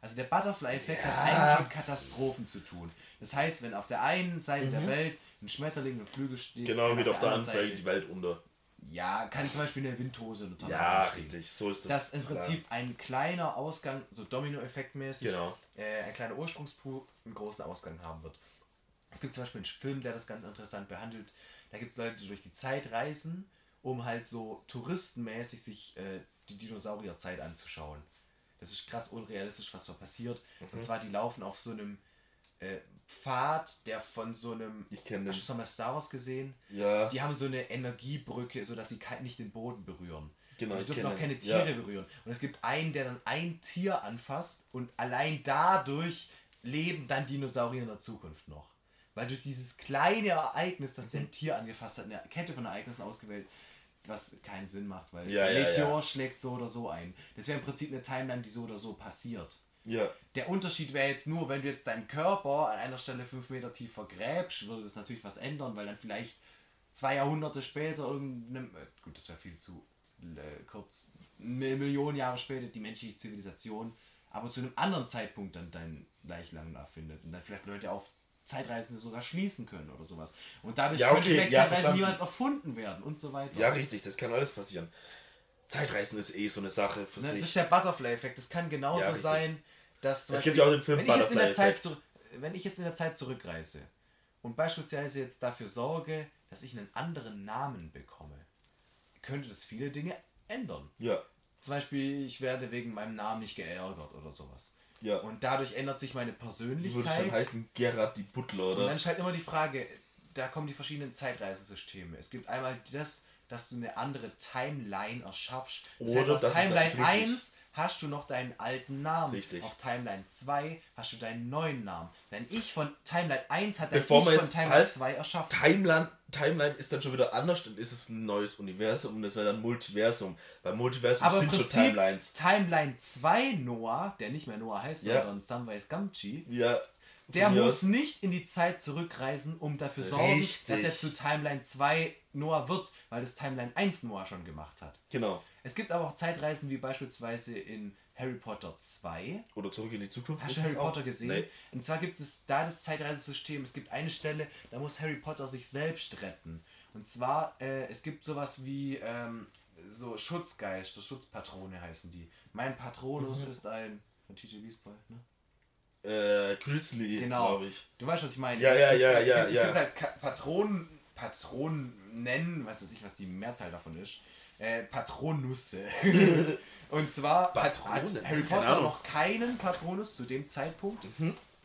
Also der Butterfly-Effekt hat eigentlich mit Katastrophen zu tun. Das heißt, wenn auf der einen Seite der Welt ein Schmetterling im Flügel steht, Mhm. Genau, wie auf der anderen fällt die Welt unter. Ja, kann zum Beispiel eine Windhose oder Tornado Ja, richtig, so ist es. Dass im Prinzip ein kleiner Ausgang, so Domino-Effekt-mäßig, Genau. äh, ein kleiner Ursprungspunkt einen großen Ausgang haben wird. Es gibt zum Beispiel einen Film, der das ganz interessant behandelt. Da gibt es Leute, die durch die Zeit reisen, um halt so touristenmäßig sich äh, die Dinosaurierzeit anzuschauen. Das ist krass unrealistisch, was da passiert. Mhm. Und zwar, die laufen auf so einem äh, Pfad, der von so einem. Ich kenn den. Hast du mal Star Wars gesehen? Ja. Die haben so eine Energiebrücke, sodass sie nicht den Boden berühren. Genau, Und die ich dürfen auch den. keine Tiere Ja. berühren. Und es gibt einen, der dann ein Tier anfasst und allein dadurch leben dann Dinosaurier in der Zukunft noch. Weil durch dieses kleine Ereignis, das Mhm. der ein Tier angefasst hat, eine Kette von Ereignissen ausgewählt, was keinen Sinn macht, weil Ja, der ja, Meteor ja. schlägt so oder so ein. Das wäre im Prinzip eine Timeline, die so oder so passiert. Ja. Der Unterschied wäre jetzt nur, wenn du jetzt deinen Körper an einer Stelle fünf Meter tief vergräbst, würde das natürlich was ändern, weil dann vielleicht zwei Jahrhunderte später irgendeinem, äh, gut, das wäre viel zu äh, kurz, eine Million Jahre später die menschliche Zivilisation, aber zu einem anderen Zeitpunkt dann dein Leichnam da findet und dann vielleicht Leute auf Zeitreisende sogar schließen können oder sowas. Und dadurch Ja, könnte okay, vielleicht ja, Zeitreisen niemals erfunden werden und so weiter. ja, richtig, das kann alles passieren. Zeitreisen ist eh so eine Sache für Ne, Das sich. ist der Butterfly-Effekt. Das kann genauso Ja, sein, dass Es gibt ja auch den Film wenn ich jetzt in der Zeit Butterfly-Effekt. Wenn ich jetzt in der Zeit zurückreise und beispielsweise jetzt dafür sorge, dass ich einen anderen Namen bekomme, könnte das viele Dinge ändern. Ja. Zum Beispiel, ich werde wegen meinem Namen nicht geärgert oder sowas. Ja. Und dadurch ändert sich meine Wie würde Persönlichkeit. schon heißen? Gerard die Butler, Und oder? dann ist halt immer die Frage, da kommen die verschiedenen Zeitreisesysteme. Es gibt einmal das, dass du eine andere Timeline erschaffst. Das Oder heißt, auf Timeline da- richtig. 1 hast du noch deinen alten Namen. Richtig. Auf Timeline 2 hast du deinen neuen Namen. Denn ich von Timeline 1 hat dann Bevor ich von Timeline halt 2 erschaffen. Timeline, Timeline ist dann schon wieder anders, dann ist es ein neues Universum und das wäre dann Multiversum. Bei Multiversum Aber sind Prinzip schon Timelines. Timeline 2 Noah, der nicht mehr Noah heißt, Ja. sondern Samwise Gamgee, Ja. Der mir muss nicht in die Zeit zurückreisen, um dafür sorgen, Richtig. dass er zu Timeline 2 Noah wird, weil das Timeline 1 Noah schon gemacht hat. Genau. Es gibt aber auch Zeitreisen wie beispielsweise in Harry Potter 2. Oder zurück in die Zukunft. Hast du Harry es auch? Potter gesehen? Nee. Und zwar gibt es da das Zeitreisesystem. Es gibt eine Stelle, da muss Harry Potter sich selbst retten. Und zwar, äh, es gibt sowas wie ähm, so Schutzgeister, Schutzpatrone heißen die. Mein Patronus Mhm. ist ein von TJ Wiesbold, ne? Äh, Grizzly, Genau. glaube ich. Du weißt, was ich meine. Ja, ja, ja, es ja, gibt, ja. Es gibt halt Patronen, Patronen nennen, was weiß ich, was die Mehrzahl davon ist. Äh, Patronusse. Und zwar hat, hat Patronen? Harry Potter. Mhm. noch keinen Patronus zu dem Zeitpunkt.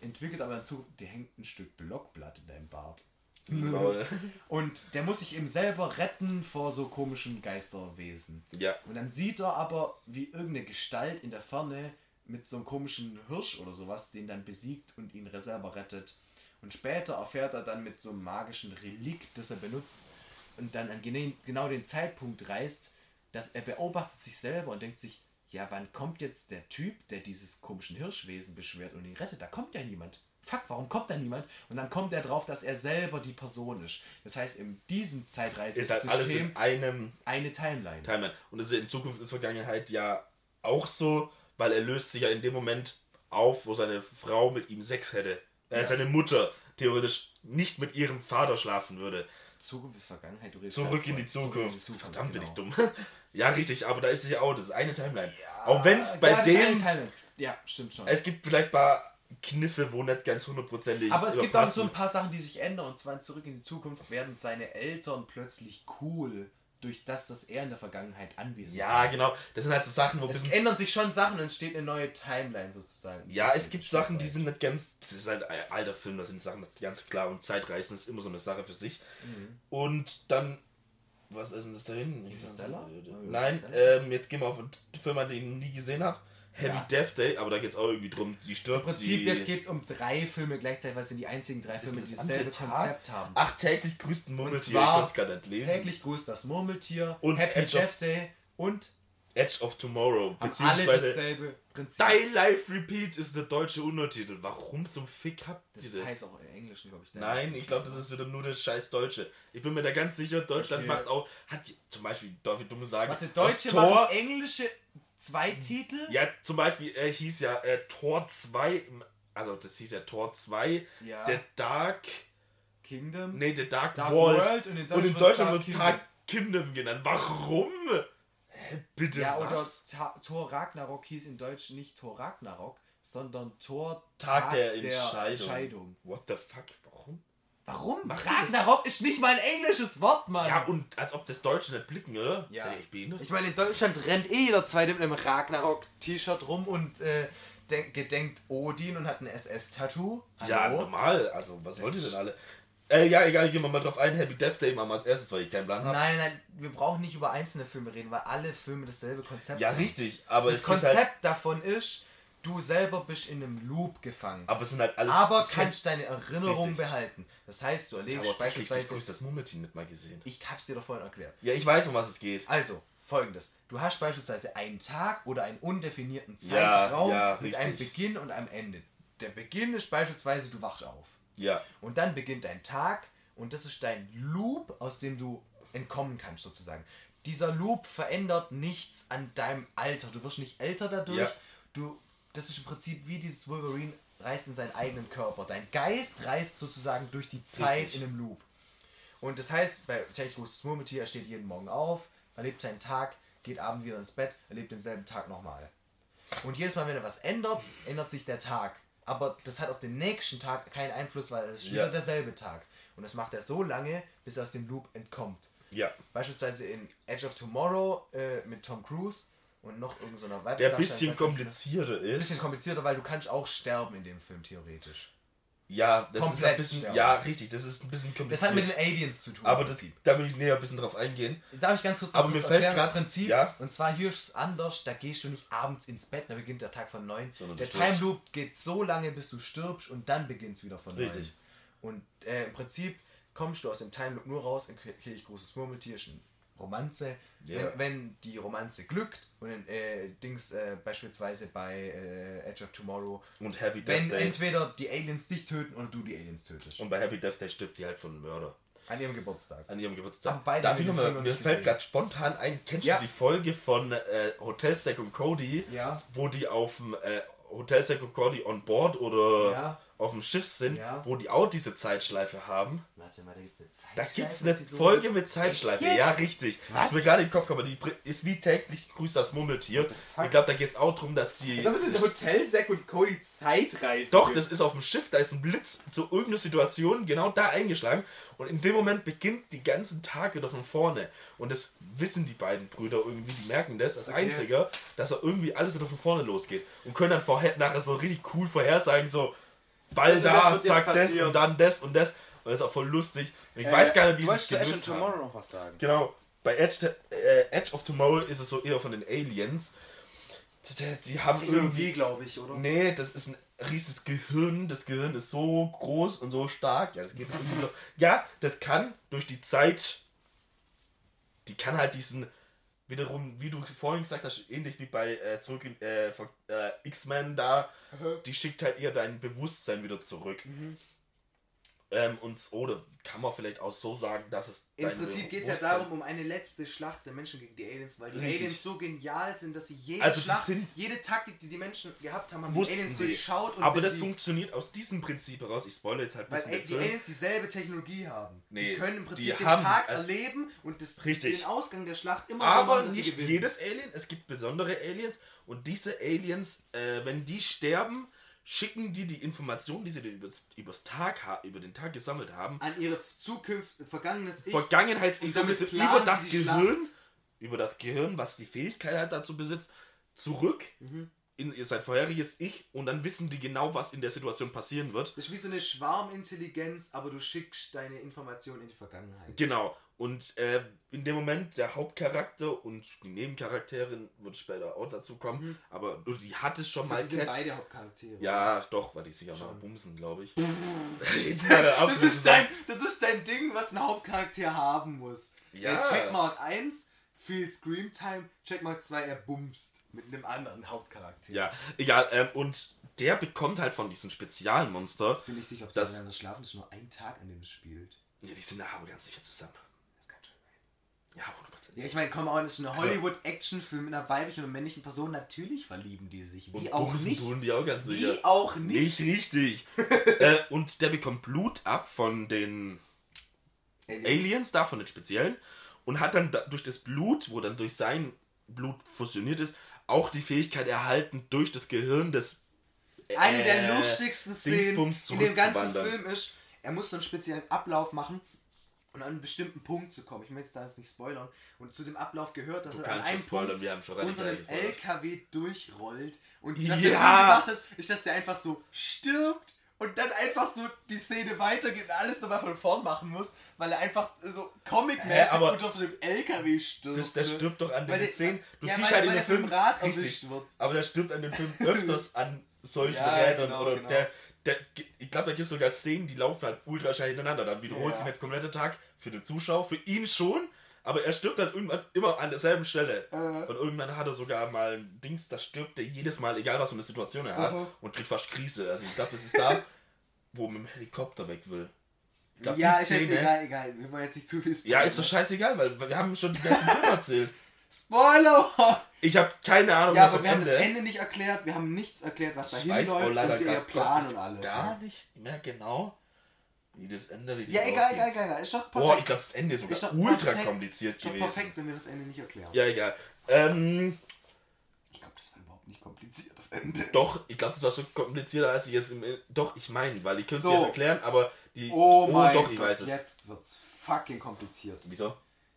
Entwickelt aber dazu, dir hängt ein Stück Blockblatt in deinem Bart. Lol. Und der muss sich eben selber retten vor so komischen Geisterwesen. ja. Und dann sieht er aber, wie irgendeine Gestalt in der Ferne mit so einem komischen Hirsch oder sowas den dann besiegt und ihn selber rettet. Und später erfährt er dann mit so einem magischen Relikt, das er benutzt und dann an genau den Zeitpunkt reist, dass er beobachtet sich selber und denkt sich, ja, wann kommt jetzt der Typ, der dieses komischen Hirschwesen beschwert und ihn rettet? Da kommt ja niemand. Fuck, warum kommt da niemand? Und dann kommt er drauf, dass er selber die Person ist. Das heißt, in diesem Ist halt alles Zeitreisesystem in einem eine Timeline. Timeline. Und das ist in Zukunft ist Vergangenheit ja auch so, weil er löst sich ja in dem Moment auf, wo seine Frau mit ihm Sex hätte. Äh, Ja. Seine Mutter theoretisch nicht mit ihrem Vater schlafen würde. Zukunft ist Vergangenheit, du Zurück in die Zukunft. Zukunft, Verdammt, bin ich genau. dumm. ja, richtig, aber da ist es ja auch, das ist eine Timeline. auch wenn es bei ja, dem. Ja, stimmt schon. es gibt vielleicht ein paar Kniffe, wo nicht ganz hundertprozentig Aber es gibt auch so ein paar Sachen, die sich ändern. Und zwar in zurück in die Zukunft werden seine Eltern plötzlich cool, durch das, dass er in der Vergangenheit anwesend Ja, war. genau. Das sind halt so Sachen, wo Es ändern sich schon Sachen und es steht eine neue Timeline sozusagen. Ja, es gibt Sachen, die sind nicht ganz. Das ist halt ein alter Film, da sind Sachen nicht ganz klar und Zeitreisen ist immer so eine Sache für sich. Mhm. Und dann. Was ist denn das da hinten? Interstellar? Nein, Interstellar? ähm, jetzt gehen wir auf einen Film, den ich noch nie gesehen habe. Heavy Ja. Death Day, aber da geht es auch irgendwie drum, die Im stirbt. Prinzip sie, jetzt geht es um drei Filme gleichzeitig, weil es sind die einzigen drei ist Filme, das die dasselbe? Konzept haben. Ach, täglich grüßt ein Murmeltier, zwar ich konnte es gar nicht lesen. Täglich grüßt das Murmeltier, Und Happy Edge of- Jeff Day und Edge of Tomorrow, haben alle beziehungsweise dasselbe Prinzip. Die Life Repeat ist der deutsche Untertitel. Warum zum Fick habt Das ihr das? heißt auch im Englischen, glaube ich. Nein, ich glaube, das ist wieder nur das scheiß Deutsche. Ich bin mir da ganz sicher, Deutschland Okay. macht auch, hat zum Beispiel, darf ich dumme sagen, Warte, das Deutsche Tor, machen englische zwei Titel? ja, zum Beispiel äh, hieß ja äh, Tor 2, im- also das hieß ja Tor 2, Ja. der Dark, Kingdom. nee, der Dark, Dark World, World und in und Deutschland, in Deutschland wird Dark Dark Kingdom genannt. Warum? Hä, bitte Ja, oder was? Ta Thor Ragnarok hieß in Deutsch nicht Thor Ragnarok, sondern Thor Tag der Entscheidung. Entscheidung. What the fuck, warum? Warum? Macht Ragnarok ist nicht mal ein englisches Wort, Mann. Ja, und als ob das Deutsche nicht blicken, oder? Ja. Echt behindert? Ich meine, in Deutschland rennt eh jeder Zweite mit einem Ragnarok-T-Shirt rum und äh, denk- gedenkt Odin und hat ein SS-Tattoo. Ja, normal. Also, was wollt ihr denn alle? Äh, ja, egal, gehen wir mal drauf ein. Happy Death Day machen wir als erstes, weil ich keinen Plan habe. Nein, nein, wir brauchen nicht über einzelne Filme reden, weil alle Filme dasselbe Konzept Ja, haben. richtig. Aber Das gibt Konzept halt, davon ist, du selber bist in einem Loop gefangen. aber es sind halt alles. aber ich kannst deine Erinnerung Richtig. behalten. Das heißt, du erlebst aber wirklich beispielsweise... das, das Murmeltier nicht mal gesehen. Ich hab's dir doch vorhin erklärt. Ja, ich weiß, um was es geht. Also, folgendes. Du hast beispielsweise einen Tag oder einen undefinierten Ja, Zeitraum ja, mit richtig. einem Beginn und einem Ende. Der Beginn ist beispielsweise, du wachst auf. Ja. Und dann beginnt dein Tag und das ist dein Loop, aus dem du entkommen kannst sozusagen. Dieser Loop verändert nichts an deinem Alter. Du wirst nicht älter dadurch. Ja. Du, das ist im Prinzip wie dieses Wolverine reist in seinen eigenen Körper. Dein Geist reist sozusagen durch die Zeit Richtig. in einem Loop. Und das heißt, bei Täglich großes Murmeltier, er steht jeden Morgen auf, erlebt seinen Tag, geht abends wieder ins Bett, erlebt denselben Tag nochmal. Und jedes Mal, wenn er was ändert, ändert sich der Tag. Aber das hat auf den nächsten Tag keinen Einfluss, weil es ist Ja. wieder derselbe Tag. Und das macht er so lange, bis er aus dem Loop entkommt. Ja. Beispielsweise in Edge of Tomorrow äh, mit Tom Cruise und noch irgendeiner so Der ein bisschen komplizierter Ein bisschen ist. komplizierter, weil du kannst auch sterben in dem Film theoretisch. Ja, das ist Komplett ein bisschen. sterben. Ja, richtig, das ist ein bisschen Das kompliziert. hat mit den Aliens zu tun. aber das, da will ich näher ein bisschen drauf eingehen. Darf ich ganz kurz Aber mir kurz fällt erklären, grad- das Prinzip? ja. Und zwar hier ist es anders, da gehst du nicht abends ins Bett, da beginnt der Tag von 9. Sondern der. Time Loop geht so lange, bis du stirbst und dann beginnt es wieder von 9. Richtig. Und äh, im Prinzip kommst du aus dem Time Loop nur raus, in Kirch großes Murmeltier, ist eine Romanze. Ja. Wenn, wenn die Romanze glückt und in äh, Dings äh, beispielsweise bei äh, Edge of Tomorrow, Und Happy Death wenn Day. entweder die Aliens dich töten oder du die Aliens tötest. Und bei Happy Death Day stirbt die halt von einem Mörder. An ihrem Geburtstag. An ihrem Geburtstag. Aber beide Darf ich nochmal, mir fällt gerade spontan ein, kennst Ja. du die Folge von äh, Hotel Zack und Cody, Ja. wo die auf dem äh, Hotel Zack und Cody on board oder Ja. Auf dem Schiff sind, Ja. wo die auch diese Zeitschleife haben? Warte mal, da gibt's eine Da Zeitschleife. gibt es eine? Folge mit Zeitschleife. Ja, richtig. Was? Das ist mir gerade in den Kopf gekommen. Die ist wie täglich grüßt das Murmeltier. Ich glaube, da geht es auch darum, dass die. Da müssen Hotel Zack und Cody Zeitreisen. Doch, das ist auf dem Schiff, da ist ein Blitz zu irgendeiner Situation genau da eingeschlagen und in dem Moment beginnt die ganzen Tag wieder von vorne. Und das wissen die beiden Brüder irgendwie, die merken das als einziger, dass er irgendwie alles wieder von vorne losgeht und können dann vorher, nachher so richtig cool vorhersagen, so bald Also, da, zack, das und dann das und das. Und das ist auch voll lustig. Und ich weiß gar nicht, wie sie es Äh, du Edge of gelöst haben. Tomorrow noch was sagen? Genau. Bei Edge, äh, Edge of Tomorrow ist es so eher von den Aliens. Die, die, haben irgendwie Technologie, glaube ich, oder? Nee, das ist ein riesiges Gehirn. Das Gehirn ist so groß und so stark. Ja, das geht irgendwie so. Ja, das kann durch die Zeit. Die kann halt diesen. Wiederum, wie du vorhin gesagt hast, ähnlich wie bei äh, zurück in, äh, äh, X-Men da, die schickt halt eher dein Bewusstsein wieder zurück. Ähm, und oder kann man vielleicht auch so sagen, dass es Im Prinzip geht es ja darum, um eine letzte Schlacht der Menschen gegen die Aliens, weil die Richtig. Aliens so genial sind, dass sie jede Also Schlacht, jede Taktik, die die Menschen gehabt haben, haben die Aliens sie. durchschaut und Aber das funktioniert aus diesem Prinzip heraus. Ich spoilere jetzt halt ein Weil bisschen den die. Aliens dieselbe Technologie haben. Nee, die können im Prinzip den Tag erleben und das, Richtig. den Ausgang der Schlacht immer so Aber machen, dass sie nicht jedes Alien. Es gibt besondere Aliens. Und diese Aliens, äh, wenn die sterben, schicken die die Informationen, die sie denn übers, Tag, über den Tag gesammelt haben, an ihre Zukunft, vergangenes Ich. Vergangenheits Und damit über das Gehirn, Schlacht. über das Gehirn, was die Fähigkeit halt dazu besitzt, zurück Mhm. in ihr sein vorheriges Ich und dann wissen die genau, was in der Situation passieren wird. Das ist wie so eine Schwarmintelligenz, aber du schickst deine Informationen in die Vergangenheit. Genau. Und äh, in dem Moment der Hauptcharakter und die Nebencharakterin wird später auch dazu kommen, aber die hat es schon mal die sind beide Hauptcharaktere. Ja, doch, weil die sich auch mal Schon. bumsen, glaube ich. Das, das, ist dein, das ist dein Ding, was ein Hauptcharakter haben muss. Ja. Äh, Checkmark 1, viel Screamtime, Checkmark 2, er bumst mit einem anderen Hauptcharakter. Ja, egal. Ähm, und der bekommt halt von diesem Spezialmonster. Bin ich sicher, ob die Das- miteinander schlafen, das ist nur ein Tag, an dem es spielt. Ja, die sind da aber ganz sicher zusammen. Das kann schon sein. Ja, 100%. Ja, ich meine, komm on, ist ein Also- Hollywood-Actionfilm mit einer weiblichen und männlichen Person. Natürlich verlieben die sich. Wie Und auch nicht. tun die auch ganz sicher. Wie auch nicht. Nicht richtig. äh, und der bekommt Blut ab von den Alien. Aliens, da von den Speziellen. Und hat dann da, durch das Blut, wo dann durch sein Blut fusioniert ist, auch die Fähigkeit erhalten, durch das Gehirn des Eine der äh, lustigsten Szenen in dem ganzen. Film ist, er muss so einen speziellen Ablauf machen und an einen bestimmten Punkt zu kommen. Ich jetzt da jetzt nicht spoilern. Und zu dem Ablauf gehört, dass Du er an einem spoilern, Punkt unter einem. LKW durchrollt. Und was Ja. Film gemacht hat, ist, dass der einfach so stirbt und dann einfach so die Szene weitergeht und alles nochmal von vorn machen muss, weil er einfach so comic-mäßig aber unter dem LKW stirbt. Das, der stirbt doch an den Zehen. Du ja, siehst weil- halt in weil dem er vom Film Rad richtig, wird. aber der stirbt an den Film öfters an solchen Ja, Rädern genau, oder genau. der, der, ich glaube, da gibt es sogar Szenen, die laufen halt ultra schnell hintereinander. Dann wiederholt Ja. sich der komplette Tag für den Zuschauer, für ihn schon, aber er stirbt dann irgendwann immer an derselben Stelle. Äh. Und irgendwann hat er sogar mal ein Dings, da stirbt er jedes Mal, egal was für eine Situation er hat, Aha. und kriegt fast Krise. Also ich glaube, das ist da, wo man mit dem Helikopter weg will. Glaub, ja, ist jetzt Szene- egal, egal. Wir wollen jetzt nicht zu viel Ja, ist doch scheißegal, weil wir haben schon die ganzen Filme erzählt. Spoiler! Ich habe keine Ahnung Ja, mehr aber wir haben das Ende. Ende nicht erklärt, wir haben nichts erklärt, was Ich dahin weiß auch läuft leider und ihr Plan und alles. gar nicht mehr genau, wie das Ende richtig Ja, egal, egal, egal, egal. Ist doch perfekt. Boah, ich glaube, das Ende ist sogar ultra perfekt. kompliziert ist gewesen. perfekt, wenn wir das Ende nicht erklären. Ja, egal. Ähm, Ich glaube, das war überhaupt nicht kompliziert, das Ende. doch, ich glaube, das war so komplizierter, als ich jetzt im. Doch, ich meine, weil ich könnte es So. jetzt erklären, aber die. Oh, mein doch, ich Gott, weiß es. jetzt wird's fucking kompliziert. Wieso?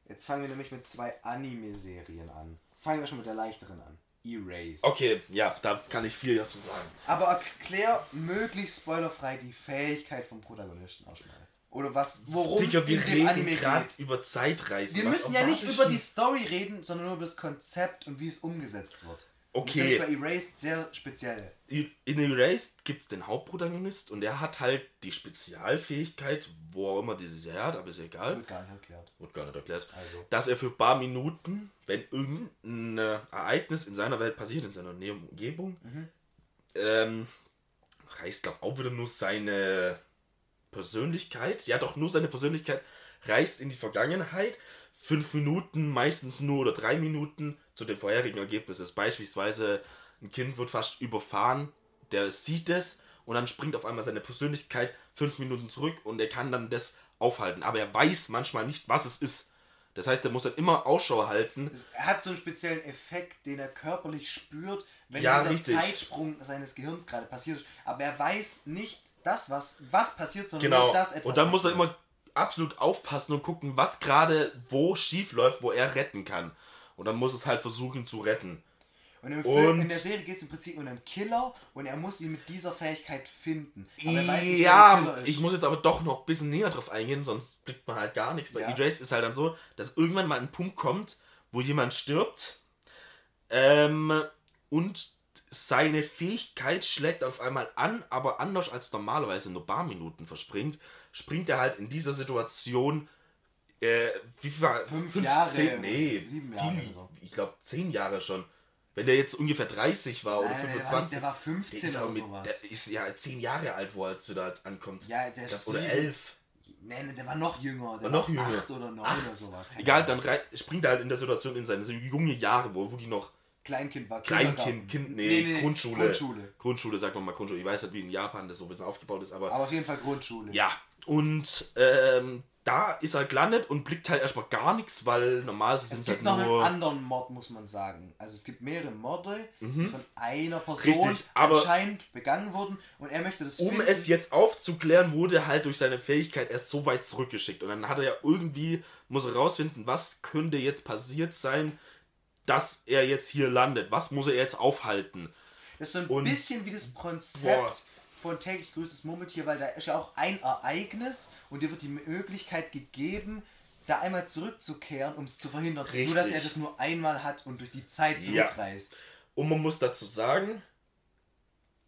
Jetzt fangen wir nämlich mit zwei Anime-Serien an. Fangen wir schon mit der leichteren an. Erased. Okay, ja, da kann ich viel dazu sagen. Aber erklär möglichst spoilerfrei die Fähigkeit vom Protagonisten erstmal. Oder was, worum Digga, es wir in dem Anime geht. über Zeitreisen. Wir müssen ja nicht über die Story reden, sondern nur über das Konzept und wie es umgesetzt wird. Okay. Das ist bei Erased sehr speziell. In Erased gibt es den Hauptprotagonist und der hat halt die Spezialfähigkeit, wo auch immer die sie hat, aber ist egal. Wird gar nicht erklärt. Wird gar nicht erklärt. Also. Dass er für ein paar Minuten, wenn irgendein äh, Ereignis in seiner Welt passiert, in seiner Nähe und Umgebung, ähm, reißt, glaube auch wieder nur seine Persönlichkeit, ja doch nur seine Persönlichkeit, reist in die Vergangenheit. Fünf Minuten, meistens nur oder drei Minuten zu den vorherigen Ergebnissen. Beispielsweise ein Kind wird fast überfahren, der sieht es und dann springt auf einmal seine Persönlichkeit fünf Minuten zurück und er kann dann das aufhalten. Aber er weiß manchmal nicht, was es ist. Das heißt, er muss dann immer Ausschau halten. Er hat so einen speziellen Effekt, den er körperlich spürt, wenn Ja, dieser richtig. Zeitsprung seines Gehirns gerade passiert ist. Aber er weiß nicht das, was, was passiert, sondern Genau. nur das etwas. Und dann muss er passiert. immer absolut aufpassen und gucken, was gerade wo schief läuft, wo er retten kann. Und dann muss es halt versuchen zu retten. Und im Film, in der Serie geht es im Prinzip um einen Killer und er muss ihn mit dieser Fähigkeit finden. Aber er weiß nicht, Ja, ich muss jetzt aber doch noch ein bisschen näher drauf eingehen, sonst blickt man halt gar nichts. Bei Ja. Erased ist halt dann so, dass irgendwann mal ein Punkt kommt, wo jemand stirbt ähm, und seine Fähigkeit schlägt auf einmal an, aber anders als normalerweise nur paar Minuten verspringt, springt er halt in dieser Situation äh, wie viel war Fünf 15? Jahre, Nee, sieben Jahre viel, so. ich glaube zehn Jahre schon. Wenn der jetzt ungefähr 30 war oder Nein, der war, nicht, 25. der war 15 Der oder mit, sowas. der ist ja zehn Jahre alt, wo er jetzt wieder als ankommt. Ja, der ist Oder elf. Nein, der war noch jünger. Der War noch jünger. Acht oder neun Acht. oder sowas. Keine Egal, dann springt er halt in der Situation in seine junge Jahre, wo, wo die noch Kleinkind war. Kleinkind. Kind, nee, Grundschule. Grundschule. Grundschule, sagt man mal Grundschule. Ich weiß nicht, wie in Japan das so ein bisschen aufgebaut ist, aber Aber auf jeden Fall Grundschule. ja. Und ähm, da ist er gelandet und blickt halt erstmal gar nichts, weil normalerweise Es sind es gibt halt noch nur. einen anderen Mord, muss man sagen. Also es gibt mehrere Morde, die von einer Person Richtig, anscheinend begangen wurden und er möchte das Um finden. es jetzt aufzuklären, wurde er halt durch seine Fähigkeit erst so weit zurückgeschickt. Und dann hat er ja irgendwie, muss er rausfinden, was könnte jetzt passiert sein, dass er jetzt hier landet. Was muss er jetzt aufhalten? Das ist so ein und- bisschen wie das Konzept Boah. Von täglich größtes Murmeltier, weil da ist ja auch ein Ereignis und dir wird die Möglichkeit gegeben, da einmal zurückzukehren, um es zu verhindern. Nur, dass er Richtig. das nur einmal hat und durch die Zeit Ja. zurückreist. Und man muss dazu sagen,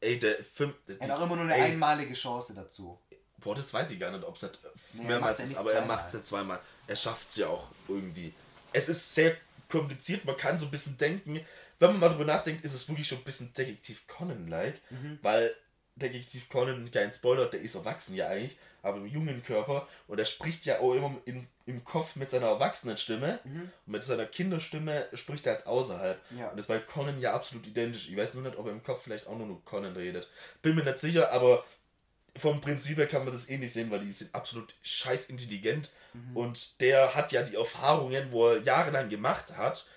ey, der Film. Er hat auch immer nur eine ey, einmalige Chance dazu. Boah, das weiß ich gar nicht, ob es Nee, mehrmals ja ist, aber er macht es nicht zweimal. Er schafft es ja auch irgendwie. Es ist sehr kompliziert, man kann so ein bisschen denken, wenn man mal drüber nachdenkt, ist es wirklich schon ein bisschen Detektiv Conan-like, Mhm. weil Detektiv Conan, kein Spoiler, der ist erwachsen ja eigentlich, aber im jungen Körper und er spricht ja auch immer in, im Kopf mit seiner erwachsenen Stimme und mit seiner Kinderstimme spricht er halt außerhalb. Mhm. Ja. Und das ist bei Conan ja absolut identisch. Ich weiß nur nicht, ob er im Kopf vielleicht auch nur nur Conan redet. Bin mir nicht sicher, aber vom Prinzip her kann man das ähnlich sehen, weil die sind absolut scheiß intelligent und der hat ja die Erfahrungen, wo er jahrelang gemacht hat,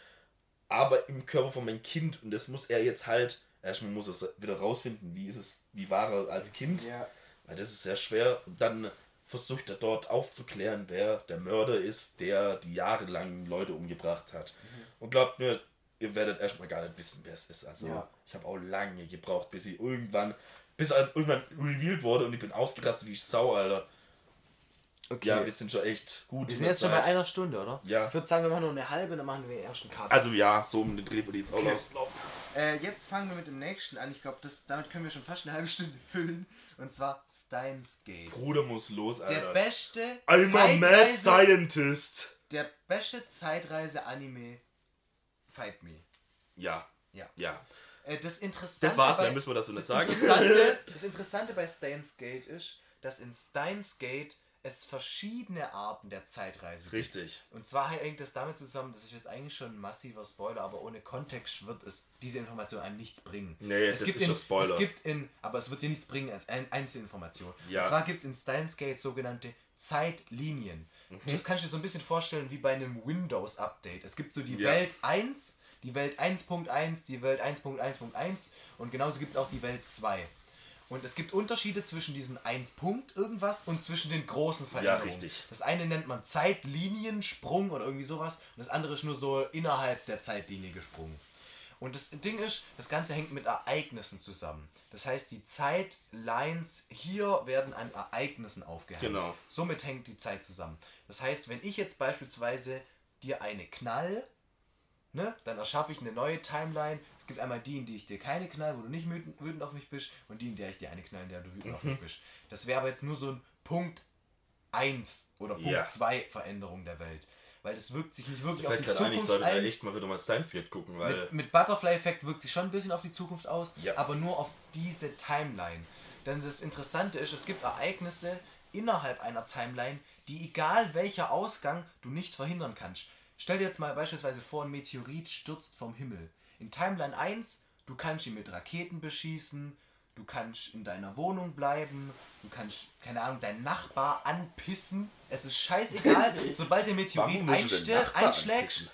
aber im Körper von meinem Kind und das muss er jetzt halt, erstmal muss er es wieder rausfinden, wie ist es, wie war er als Kind, Ja. weil das ist sehr schwer und dann versucht er dort aufzuklären, wer der Mörder ist, der die jahrelang Leute umgebracht hat. Und glaubt mir, ihr werdet erstmal gar nicht wissen, wer es ist. Also Ja. ich habe auch lange gebraucht, bis sie irgendwann, bis irgendwann revealed wurde und ich bin ausgerastet wie Sau, Alter. Okay. Ja, wir sind schon echt gut. wir in sind der jetzt schon bei Zeit. einer Stunde, oder? Ja. Ich würde sagen, wir machen nur eine halbe, dann machen wir den ersten Cut. Also ja, so um den Dreh würde ich jetzt auch Okay. rauslaufen. Äh, jetzt fangen wir mit dem nächsten an. Ich glaube, damit können wir schon fast eine halbe Stunde füllen. Und zwar Steins Gate. Bruder muss los, Der Alter. beste I'm a mad scientist. Der beste Zeitreise-Anime Fight Me. Ja. Ja. Ja. Äh, das Interessante Das war's, mehr müssen wir dazu nicht sagen. Interessante, das Interessante bei Steins Gate ist, dass in Steins Gate es verschiedene Arten der Zeitreise gibt. Richtig. Und zwar hängt das damit zusammen, das ist jetzt eigentlich schon ein massiver Spoiler, aber ohne Kontext wird es diese Information einem nichts bringen. Nee, es das gibt ist in, schon Spoiler. Es gibt in, aber es wird dir nichts bringen als ein, Einzelinformation. Ja. Und zwar gibt es in Steins Gate sogenannte Zeitlinien. Mhm. Das kannst du dir so ein bisschen vorstellen wie bei einem Windows-Update. Es gibt so die Ja. Welt 1, die Welt 1.1, die Welt 1.1.1 und genauso gibt es auch die Welt 2. Und es gibt Unterschiede zwischen diesen 1 Punkt irgendwas und zwischen den großen Veränderungen. richtig. Das eine nennt man Zeitliniensprung oder irgendwie sowas und das andere ist nur so innerhalb der Zeitlinie gesprungen. Und das Ding ist, das Ganze hängt mit Ereignissen zusammen. Das heißt, die Zeitlines hier werden an Ereignissen aufgehängt. Genau. Somit hängt die Zeit zusammen. Das heißt, wenn ich jetzt beispielsweise dir eine knall, ne, dann erschaffe ich eine neue Timeline. Gibt einmal die, in die ich dir keine knall, wo du nicht wütend, auf mich bist, und die, in der ich dir eine knall, in der du wütend auf mich bist. Das wäre aber jetzt nur so ein Punkt 1 oder Punkt Ja. 2 Veränderung der Welt. Weil das wirkt sich nicht wirklich Ich auf die gerade ein, ich Zukunft sollte ein. echt mal wieder mal Timeskip gucken, weil. Mit, mit Butterfly-Effekt wirkt sich schon ein bisschen auf die Zukunft aus, Ja. aber nur auf diese Timeline. Denn das Interessante ist, es gibt Ereignisse innerhalb einer Timeline, die egal welcher Ausgang du nicht verhindern kannst. Stell dir jetzt mal beispielsweise vor, ein Meteorit stürzt vom Himmel. In Timeline 1, du kannst ihn mit Raketen beschießen, du kannst in deiner Wohnung bleiben, du kannst, keine Ahnung, deinen Nachbar anpissen. Es ist scheißegal, sobald der Meteorit einschlägt, anpissen?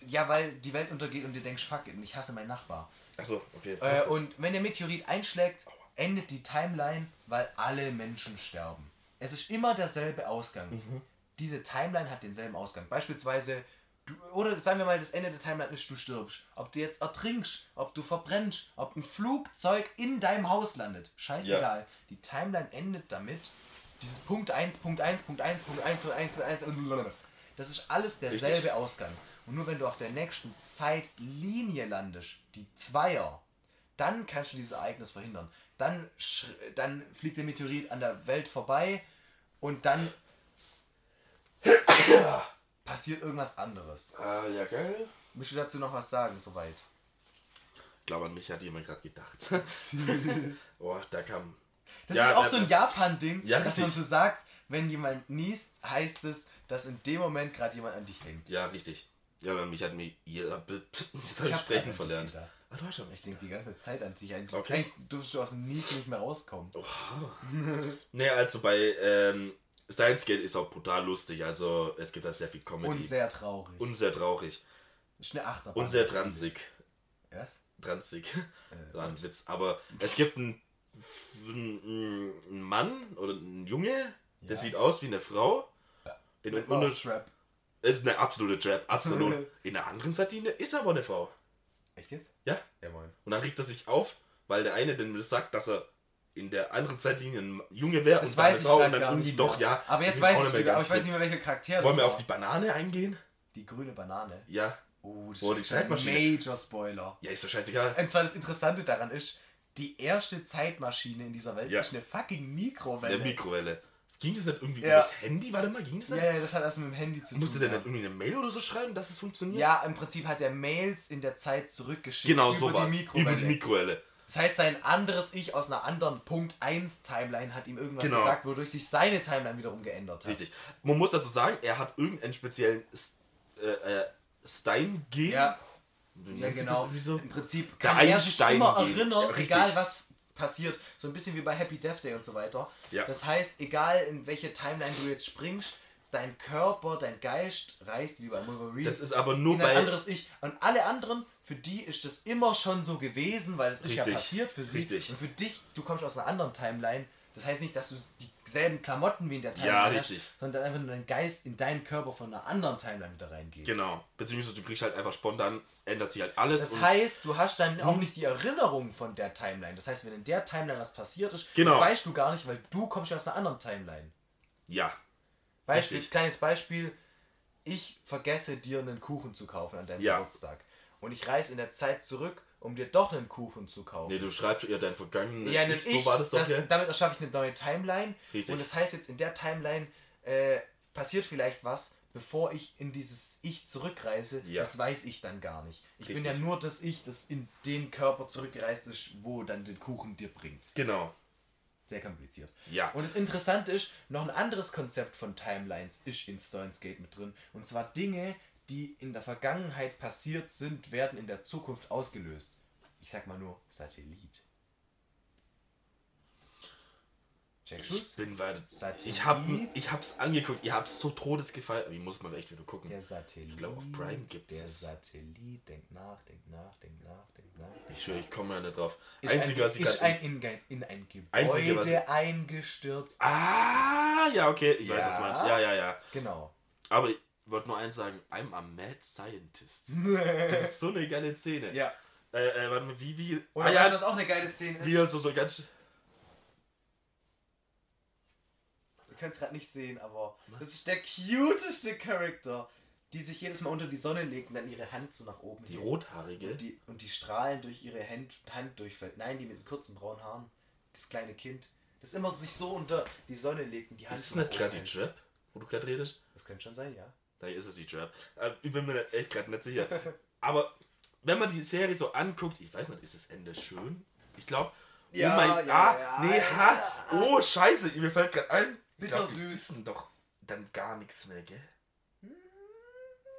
ja, weil die Welt untergeht und du denkst, fuck it, ich hasse meinen Nachbar. Achso, okay. Äh, und wenn der Meteorit einschlägt, endet die Timeline, weil alle Menschen sterben. Es ist immer derselbe Ausgang. Mhm. Diese Timeline hat denselben Ausgang. Beispielsweise, du, oder sagen wir mal, das Ende der Timeline ist, du stirbst. Ob du jetzt ertrinkst, ob du verbrennst, ob ein Flugzeug in deinem Haus landet. Scheißegal. Die Timeline endet damit, dieses Punkt 1, Punkt 1, Punkt 1, Punkt 1, Punkt 1, Punkt 1, blablabla. das ist alles derselbe Richtig. Ausgang. Und nur wenn du auf der nächsten Zeitlinie landest, die Zweier, dann kannst du dieses Ereignis verhindern. Dann, dann fliegt der Meteorit an der Welt vorbei und dann passiert irgendwas anderes. Ah, ja, geil. Willst du dazu noch was sagen, soweit? Ich glaube, an mich hat jemand gerade gedacht. Boah, da kam. Das Ja, ist auch da- so ein Japan-Ding, Ja, dass man richtig. so sagt, wenn jemand niest, heißt es, dass in dem Moment gerade jemand an dich denkt. Ja, richtig. Ja, aber mich hat mir jeder das sprechen an verlernt. gedacht. Ah, du hast schon Ich denke die ganze Zeit an dich. Eigentlich, Okay. eigentlich du aus dem Niesen nicht mehr rauskommen. Nee, also bei ähm, Steins Gate ist auch brutal lustig. Also es gibt da sehr viel Comedy. Und sehr traurig. Und sehr traurig. ist eine Achterbahn. Und sehr transig. Was? Transig. Äh, War ein Witz. Aber es gibt einen, einen, Mann oder einen Junge, der Ja. sieht aus wie eine Frau. In Mit einer, Trap. es ist eine absolute Trap, absolut. In der anderen Sardine ist aber eine Frau. Echt jetzt? Ja. Ja, moin. Und dann regt er sich auf, weil der eine dem sagt, dass er in der anderen Zeitlinie ein Junge wäre und eine weiß ich Frau und dann irgendwie doch, ja. Aber jetzt weiß ich nicht mehr wieder, aber ich weiß nicht mehr, welcher Charakter Wollen wir auf war. die Banane eingehen? Die grüne Banane. Ja. Oh, das Wo ist ein Zeitmaschine- Major Spoiler. Ja, ist doch scheißegal. Und zwar das Interessante daran ist, die erste Zeitmaschine in dieser Welt Ja. ist eine fucking Mikrowelle. Der Mikrowelle. Ging das nicht irgendwie Ja. über das Handy? Warte mal, ging das nicht? Ja, ja, das hat was mit dem Handy zu tun. Musste der ja. nicht irgendwie eine Mail oder so schreiben, dass es funktioniert? Ja, im Prinzip hat er Mails in der Zeit zurückgeschickt. Genau, über sowas. die Mikrowelle. Über die Mikrowelle. Das heißt, sein anderes Ich aus einer anderen Punkt 1 Timeline hat ihm irgendwas Genau. gesagt, wodurch sich seine Timeline wiederum geändert hat. Richtig. Man muss dazu sagen, er hat irgendeinen speziellen äh, äh, Stein-Gen. Ja, Wie ja sich genau. So? Im Prinzip Der kann er sich immer erinnern, Ja, egal was passiert. So ein bisschen wie bei Happy Death Day und so weiter. Ja. Das heißt, egal in welche Timeline du jetzt springst, dein Körper, dein Geist reist wie bei Wolverine Das ist aber nur in ein bei. anderes Ich. Und alle anderen, für die ist das immer schon so gewesen, weil es ist ja passiert für sie. Richtig. Und für dich, du kommst aus einer anderen Timeline. Das heißt nicht, dass du dieselben Klamotten wie in der Timeline Ja, hast, richtig. sondern einfach nur dein Geist in deinen Körper von einer anderen Timeline wieder reingeht. Genau. Beziehungsweise du kriegst halt einfach spontan, ändert sich halt alles. Das heißt, du hast dann auch nicht die Erinnerung von der Timeline. Das heißt, wenn in der Timeline was passiert ist, Genau. das weißt du gar nicht, weil du kommst ja aus einer anderen Timeline. ja. Beispiel, Richtig. kleines Beispiel. Ich vergesse dir einen Kuchen zu kaufen an deinem Ja. Geburtstag. Und ich reise in der Zeit zurück, um dir doch einen Kuchen zu kaufen. Nee, du schreibst ja dein vergangenes ja, Ich, so war das doch, ja. Damit erschaffe ich eine neue Timeline. Richtig. Und das heißt jetzt, in der Timeline äh, passiert vielleicht was, bevor ich in dieses Ich zurückreise. Ja. Das weiß ich dann gar nicht. Ich bin Richtig. ja nur das Ich, das in den Körper zurückgereist ist, wo dann den Kuchen dir bringt. Genau. Sehr kompliziert. Ja. Und das Interessante ist, noch ein anderes Konzept von Timelines ist in Steins Gate mit drin. Und zwar Dinge, die in der Vergangenheit passiert sind, werden in der Zukunft ausgelöst. Ich sag mal nur Satellit. Checkst Ich bin weiter. Satellit. Ich, hab, ich hab's angeguckt, ihr habt's so todesgefallen. Ich muss mal echt wieder gucken. Der Satellit. Ich glaub, auf Prime gibt's Der. Satellit. Denkt nach, denkt nach, denkt nach, denkt nach. Ich schwöre, ich komme ja nicht drauf. Ist Einzige, ein, was ich ist ein, in, in ein Gebäude Einzige, was ich- eingestürzt. Ah, ja, okay. Ich weiß, Ja. was du meinst. Ja, ja, ja. Genau. Aber wollte nur eins sagen, I'm a mad scientist. Das ist so eine geile Szene. ja. Äh, äh, warte mal, wie, wie. Oder ah, ja, was auch eine geile Szene ist? wie er so, so ganz. Ihr könnt es gerade nicht sehen, aber das ist der cuteste Charakter, die sich jedes Mal unter die Sonne legt und dann ihre Hand so nach oben Die rothaarige. und die, und die Strahlen durch ihre Hand, Hand durchfällt. Nein, die mit den kurzen braunen Haaren. Das kleine Kind. Das immer sich so unter die Sonne legt und die Hand Ist das nicht gerade die. Trap, wo du gerade redest? Das könnte schon sein, ja. Da ist es die Trap. Äh, Ich bin mir echt gerade nicht sicher. Aber wenn man die Serie so anguckt, ich weiß nicht, ist das Ende schön? Ich glaube. Ja, oh mein ja, ah, ja, nee, ja. ha, oh scheiße, mir fällt gerade ein. ich glaub, Bittersüß. die wissen doch dann gar nichts mehr, gell?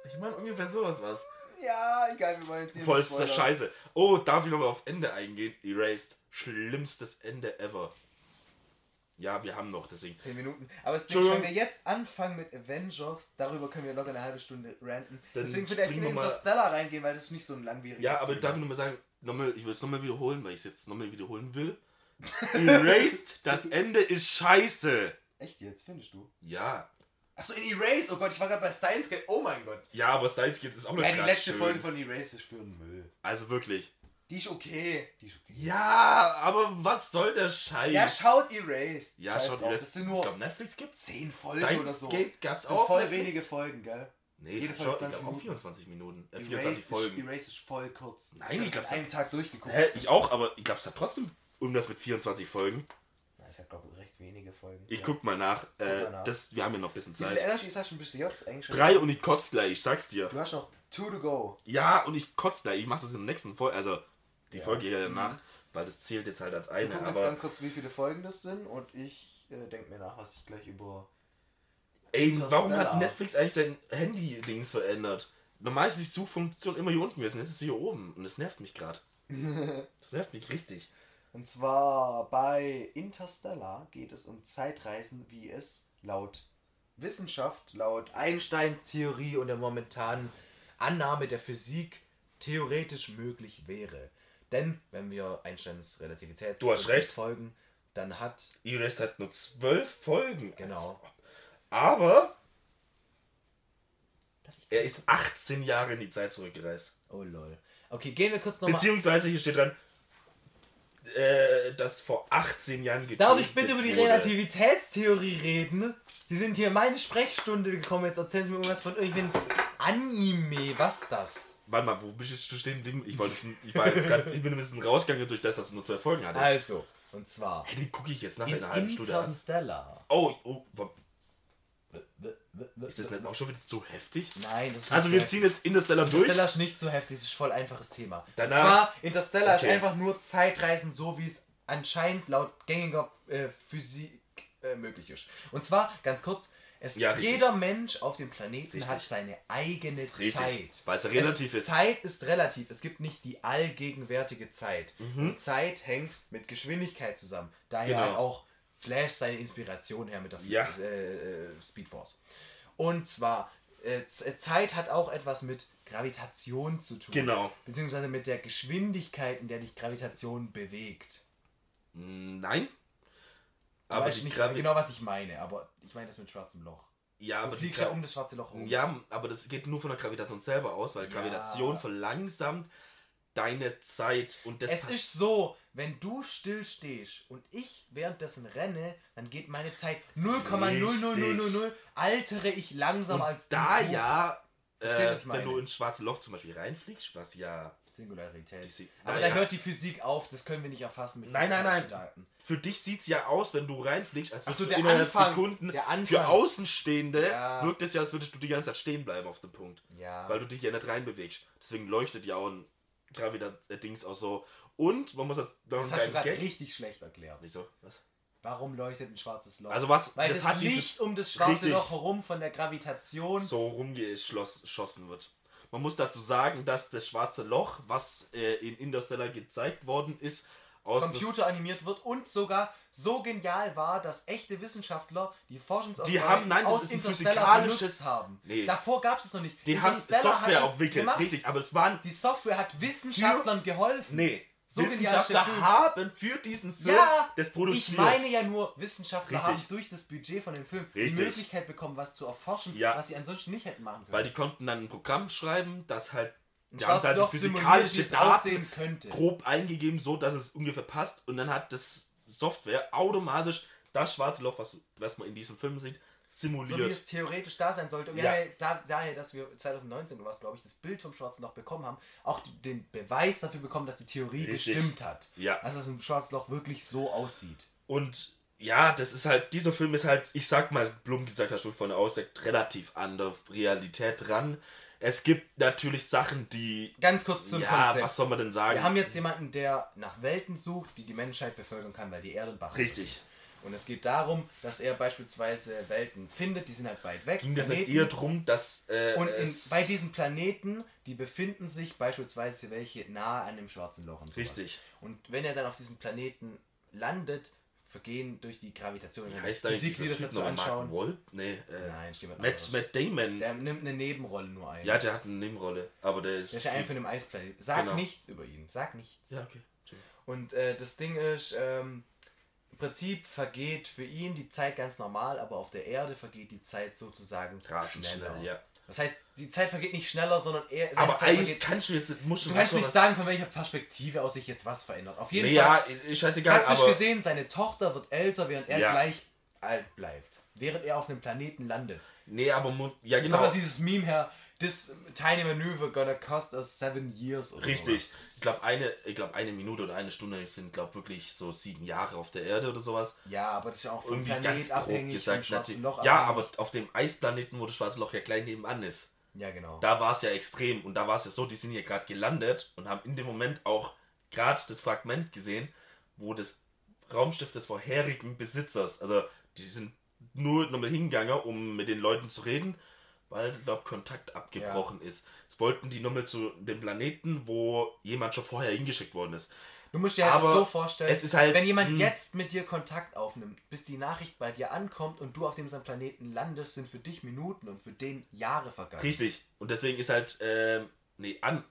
Ich meine ungefähr sowas was. Ja, egal, wir wollen jetzt Vollster. Scheiße. Oh, darf ich nochmal auf Ende eingehen? Erased. Schlimmstes Ende ever. Ja, wir haben noch, deswegen. 10 Minuten. Aber es Entschuldigung. wenn wir jetzt anfangen mit Avengers, darüber können wir noch eine halbe Stunde ranten. Dann Deswegen würde ich in Interstellar reingehen, weil das ist nicht so ein langwieriges Ja, aber Thema. darf ich nochmal sagen, nochmal, ich will es nochmal wiederholen, weil ich es jetzt nochmal wiederholen will. Erased, das Ende ist scheiße. Echt jetzt, findest du? Ja. Achso, in Erase, oh Gott, ich war gerade bei Steins Gate. Oh mein Gott. Ja, aber Kids ist auch nicht Ja, die letzte schön. Folge von Erase ist für den Müll. Also wirklich. Die ist okay. Die ist okay. Ja, aber was soll der Scheiß? Ja, schaut Erased. Ja, Scheiß schaut drauf, Erased. Das sind Ich nur glaube, Netflix gibt's. 10 Folgen Steins oder so. Gate gab's Das auch. voll Netflix? wenige Folgen, gell? Nee, Jede Folge Folge 20 auch Minuten. 24 Minuten. Äh, Erased 24 ist, Folgen. Erased ist voll kurz. Nein, Das ich hab glaub's- an einem Tag durchgeguckt. Hä, ich auch, aber ich glaube, es hat trotzdem irgendwas mit 24 Folgen. Na, ist ja, glaube ich, recht wenige Folgen. Ich ja. guck mal nach. Äh, mal nach. Das, wir haben ja noch ein bisschen Wie viele Zeit. Energies hast du bis jetzt eigentlich schon? Drei und ich kotz gleich, ich sag's dir. Du hast noch two to go. Ja, und ich kotz gleich. Ich mach das in der nächsten Folge. Also, die Ja. Folge hier danach, weil das zählt jetzt halt als Ich eine. gucke jetzt Aber, ganz kurz, wie viele Folgen das sind und ich äh, denke mir nach, was ich gleich über. ey, warum hat Netflix eigentlich sein Handy-Dings verändert? Normal ist die Suchfunktion immer hier unten gewesen, jetzt ist sie hier oben. Und das nervt mich gerade. Das nervt mich richtig. Und zwar bei Interstellar geht es um Zeitreisen, wie es laut Wissenschaft, laut Einsteins Theorie und der momentanen Annahme der Physik theoretisch möglich wäre. Denn wenn wir Einsteins Relativität Du hast recht. folgen, dann hat Iris hat nur zwölf Folgen. Genau. Aber er ist 18 Jahre in die Zeit zurückgereist. Oh lol. Okay, gehen wir kurz nochmal. Beziehungsweise hier steht dran, äh, dass vor 18 Jahren Darf getötet ich bitte über die wurde. Relativitätstheorie reden? Sie sind hier in meine Sprechstunde gekommen, jetzt erzählen Sie mir irgendwas von irgendwelchen Anime. Was das? Warte mal, wo bist du stehen geblieben? Ich, wollte, ich, war jetzt grad, ich bin ein bisschen rausgegangen durch das, dass es nur zwei Folgen hatte. Also, und zwar Hey, den gucke ich jetzt nachher in in einer halben Stunde an. Interstellar. Oh, oh, Ist das nicht auch schon wieder so heftig? Nein, das ist Also wir so ziehen jetzt Interstellar heftig. durch. Interstellar ist nicht so heftig, das ist voll einfaches Thema. Danach- Und zwar, Interstellar Okay. ist einfach nur Zeitreisen, so wie es anscheinend laut gängiger äh, Physik äh, möglich ist. Und zwar, ganz kurz, es, Ja, jeder Mensch auf dem Planeten Richtig. hat seine eigene Richtig, Zeit. weil es relativ es, ist. Zeit ist relativ. Es gibt nicht die allgegenwärtige Zeit. Mhm. Zeit hängt mit Geschwindigkeit zusammen. Daher Genau. halt auch Flash seine Inspiration her mit der Ja. äh, äh, Speed Force. Und zwar, äh, Z- Zeit hat auch etwas mit Gravitation zu tun. Genau. Beziehungsweise mit der Geschwindigkeit, in der dich Gravitation bewegt. Nein. Du Aber weißt nicht Gravi genau, was ich meine, aber ich meine das mit schwarzem Loch. ja, Du aber die fliegst ja um das schwarze Loch herum. ja, aber das geht nur von der Gravitation selber aus, weil Ja. Gravitation verlangsamt deine Zeit und das es pass- ist so, wenn du still stehst und ich währenddessen renne, dann geht meine Zeit 0,00000 altere ich langsam und als da du. ja, äh, wenn du ins schwarze Loch zum Beispiel reinfliegst, was ja Singularität. Si- Aber Na da ja. hört die Physik auf, das können wir nicht erfassen mit Nein, nein, nein. Daten. für dich sieht's ja aus, wenn du reinfliegst, als würdest so, du innerhalb Anfang, Sekunden. Für Außenstehende Ja. wirkt es ja, als würdest du die ganze Zeit stehen bleiben auf dem Punkt. Ja. Weil du dich ja nicht reinbewegst. Deswegen leuchtet ja auch ein Gravitat-Dings auch so. Und man muss jetzt noch das einen hast Gag. richtig schlecht erklärt. Wieso? Was? Warum leuchtet ein schwarzes Loch? Also was? Weil das das, hat Licht dieses um das schwarze. Loch herum von der Gravitation so rumgeschossen wird. Man muss dazu sagen, dass das schwarze Loch, was äh, in Interstellar gezeigt worden ist, aus Computer animiert wird und sogar so genial war, dass echte Wissenschaftler die Forschungsaufgaben Die haben- nein, das aus ist ein Interstellar physikalisches- benutzt haben. Nee. Davor gab es es noch nicht. die haben Software entwickelt, richtig, aber es waren Die Software hat Wissenschaftlern geholfen. Nee, So ist Wissenschaftler haben für diesen Film Ja, das produziert. Ich meine ja nur, Wissenschaftler Richtig. haben durch das Budget von dem Film Richtig. die Möglichkeit bekommen, was zu erforschen, Ja. was sie ansonsten nicht hätten machen können. Weil die konnten dann ein Programm schreiben, das halt, Ein die haben halt die simuliert, physikalische Daten grob eingegeben, so dass es ungefähr passt. Und dann hat das Software automatisch das schwarze Loch, was, was man in diesem Film sieht, So wie simuliert. es theoretisch da sein sollte. Und Ja. da, daher, dass wir 2019 was, glaube ich, das Bild vom Schwarzen Loch bekommen haben, auch den Beweis dafür bekommen, dass die Theorie Richtig. gestimmt hat. Ja. Also, dass ein Schwarzes Loch wirklich so aussieht. Und ja, das ist halt, dieser Film ist halt, ich sag mal, Blum gesagt hat schon von aussagt, relativ an der Realität dran. Es gibt natürlich Sachen, die. Ganz kurz zum ja, Konzept. was soll man denn sagen? Wir haben jetzt jemanden, der nach Welten sucht, die die Menschheit bevölkern kann, weil die Erde ein Bach Richtig. Und es geht darum, dass er beispielsweise Welten findet, die sind halt weit weg. Ging das nicht eher drum, dass. Äh, Und in, bei diesen Planeten, die befinden sich beispielsweise welche nahe an dem schwarzen Loch. Und sowas. Richtig. Und wenn er dann auf diesen Planeten landet, vergehen durch die Gravitation. Wie heißt da Physik, dieser die das dazu? Mark anschauen. Wolf? Nee, äh, Nein, stimmt Matt. Matt Damon. Der nimmt eine Nebenrolle nur ein. ja, der hat eine Nebenrolle, aber der ist. der ist ja ein von dem Eisplaneten. Sag Genau. nichts über ihn. Sag nichts. ja, okay. Und äh, das Ding ist, ähm, im Prinzip vergeht für ihn die Zeit ganz normal, aber auf der Erde vergeht die Zeit sozusagen Rasend schneller. schnell, ja. Das heißt, die Zeit vergeht nicht schneller, sondern eher. Aber Zeit eigentlich vergeht- kannst du jetzt. Musst Du kannst nicht sagen, von welcher Perspektive aus sich jetzt was verändert. Auf jeden Nee, Fall. ja, scheißegal, praktisch aber. gesehen, seine Tochter wird älter, während er Ja. gleich alt bleibt. Während er auf einem Planeten landet. Nee, aber. Ja, Kommt genau. auch dieses Meme her, this tiny maneuver gonna cost us seven years oder Richtig. sowas. Ich glaube, eine, ich glaub, eine Minute oder eine Stunde sind, glaube wirklich so sieben Jahre auf der Erde oder sowas. Ja, aber das ist ja auch vom Irgendwie ganz grob abhängig, gesagt. natürlich. Loch ja, abhängig. aber auf dem Eisplaneten, wo das schwarze Loch ja gleich nebenan ist, Ja, genau. da war es ja extrem. Und da war es ja so, die sind ja gerade gelandet und haben in dem Moment auch gerade das Fragment gesehen, wo das Raumschiff des vorherigen Besitzers, also die sind nur nochmal hingegangen, um mit den Leuten zu reden, weil, ich glaube, Kontakt abgebrochen ist. Es wollten die nochmal zu dem Planeten, wo jemand schon vorher hingeschickt worden ist. Du musst dir halt Aber so vorstellen, es ist halt- wenn jemand mh. jetzt mit dir Kontakt aufnimmt, bis die Nachricht bei dir ankommt und du auf dem Planeten landest, sind für dich Minuten und für den Jahre vergangen. Richtig. Und deswegen ist halt, ähm, nee, an,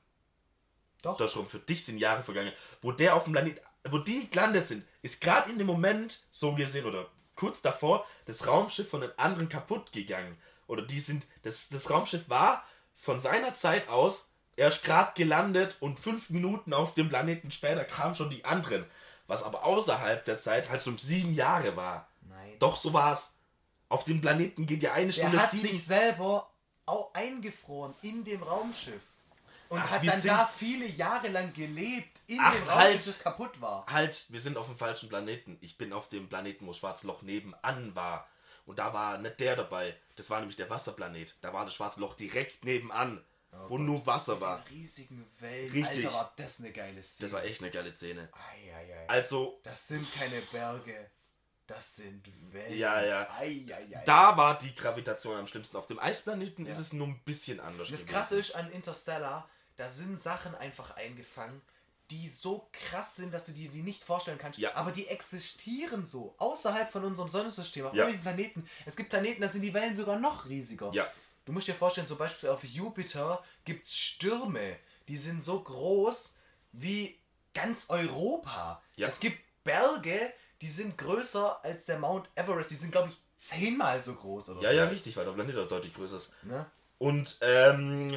Doch. doch schon, für dich sind Jahre vergangen. Wo der auf dem Planet, wo die gelandet sind, ist gerade in dem Moment, so gesehen, oder kurz davor, das Raumschiff von einem anderen kaputt gegangen. Oder die sind, das, das Raumschiff war von seiner Zeit aus erst gerade gelandet und fünf Minuten auf dem Planeten später kamen schon die anderen. Was aber außerhalb der Zeit halt so sieben Jahre war. Nein. Doch, so war es. Auf dem Planeten geht ja eine Stunde hat sieben. sich selber auch eingefroren in dem Raumschiff. Und Ach, hat dann da viele Jahre lang gelebt in Ach, dem Raumschiff, halt. das kaputt war. Halt, wir sind auf dem falschen Planeten. Ich bin auf dem Planeten, wo Schwarzes Loch nebenan war. Und da war nicht der dabei. Das war nämlich der Wasserplanet. Da war das Schwarze Loch direkt nebenan, wo nur Wasser war. Riesigen Wellen. Richtig. Alter, war das eine geile Szene. Das war echt eine geile Szene. Ei, ei, ei. Also, Das sind keine Berge. Das sind Wellen. Ja, ja. Ei, ei, ei. da war die Gravitation am schlimmsten. Auf dem Eisplaneten ist es nur ein bisschen anders. Das gewesen. Krasse ist an Interstellar, da sind Sachen einfach eingefangen, die so krass sind, dass du dir die nicht vorstellen kannst. Ja. Aber die existieren so, außerhalb von unserem Sonnensystem, auf Ja. irgendwelchen Planeten. Es gibt Planeten, da sind die Wellen sogar noch riesiger. Ja. Du musst dir vorstellen, zum Beispiel auf Jupiter gibt es Stürme, die sind so groß wie ganz Europa. Ja. Es gibt Berge, die sind größer als der Mount Everest. Die sind, glaube ich, zehnmal so groß oder Ja, so. ja, richtig, weil der Planet auch deutlich größer ist. Ne? Und ähm,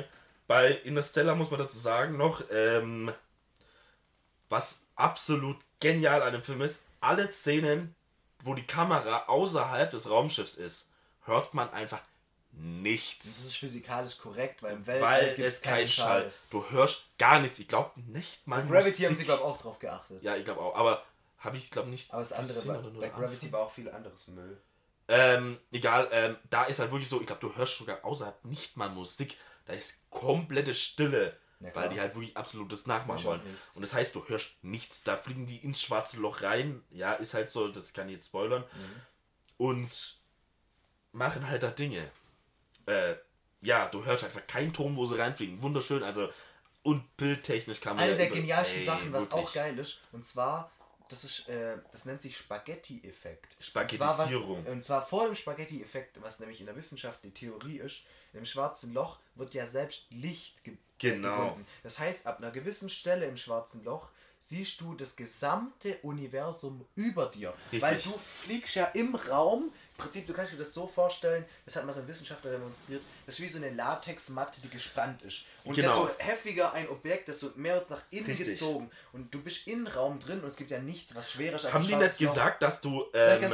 bei Interstellar muss man dazu sagen noch, ähm, was absolut genial an dem Film ist, alle Szenen, wo die Kamera außerhalb des Raumschiffs ist, hört man einfach Das nichts. ist physikalisch korrekt, weil im Weltall Weil gibt's es kein Schall. Du hörst gar nichts. Ich glaube nicht mal Gravity Musik. haben sie, glaube ich, auch drauf geachtet. Ja, ich glaube auch. Aber habe ich, glaube nicht. Aber das andere, bei, oder nur bei Gravity war auch viel anderes Müll. Ähm, egal, ähm, da ist halt wirklich so, ich glaube, du hörst sogar außerhalb nicht mal Musik. Da ist komplette Stille. Ja, weil die halt wirklich absolutes nachmachen wollen. nichts. Und das heißt, du hörst nichts. Da fliegen die ins schwarze Loch rein. Ja, ist halt so, das kann ich jetzt spoilern. Mhm. Und machen halt da Dinge. Äh, ja, du hörst einfach keinen Ton, wo sie reinfliegen. Wunderschön, also. Und bildtechnisch kann man. Eine ja der genialsten Ey, Sachen, was wirklich. auch geil ist, und zwar, das ist, äh, das nennt sich Spaghetti-Effekt. Und zwar, Spaghettisierung. was, und zwar vor dem Spaghetti-Effekt, was nämlich in der Wissenschaft die Theorie ist, im schwarzen Loch wird ja selbst Licht Genau. gebunden. Das heißt, ab einer gewissen Stelle im schwarzen Loch siehst du das gesamte Universum über dir. Richtig. Weil du fliegst ja im Raum. Im Prinzip, du kannst dir das so vorstellen, das hat mal so ein Wissenschaftler demonstriert, das ist wie so eine Latexmatte, die gespannt ist. Und Genau. desto heftiger ein Objekt, desto mehr wird es nach innen Richtig. gezogen. Und du bist im Raum drin und es gibt ja nichts, was schwerer ist als Haben die nicht gesagt, dass du ähm,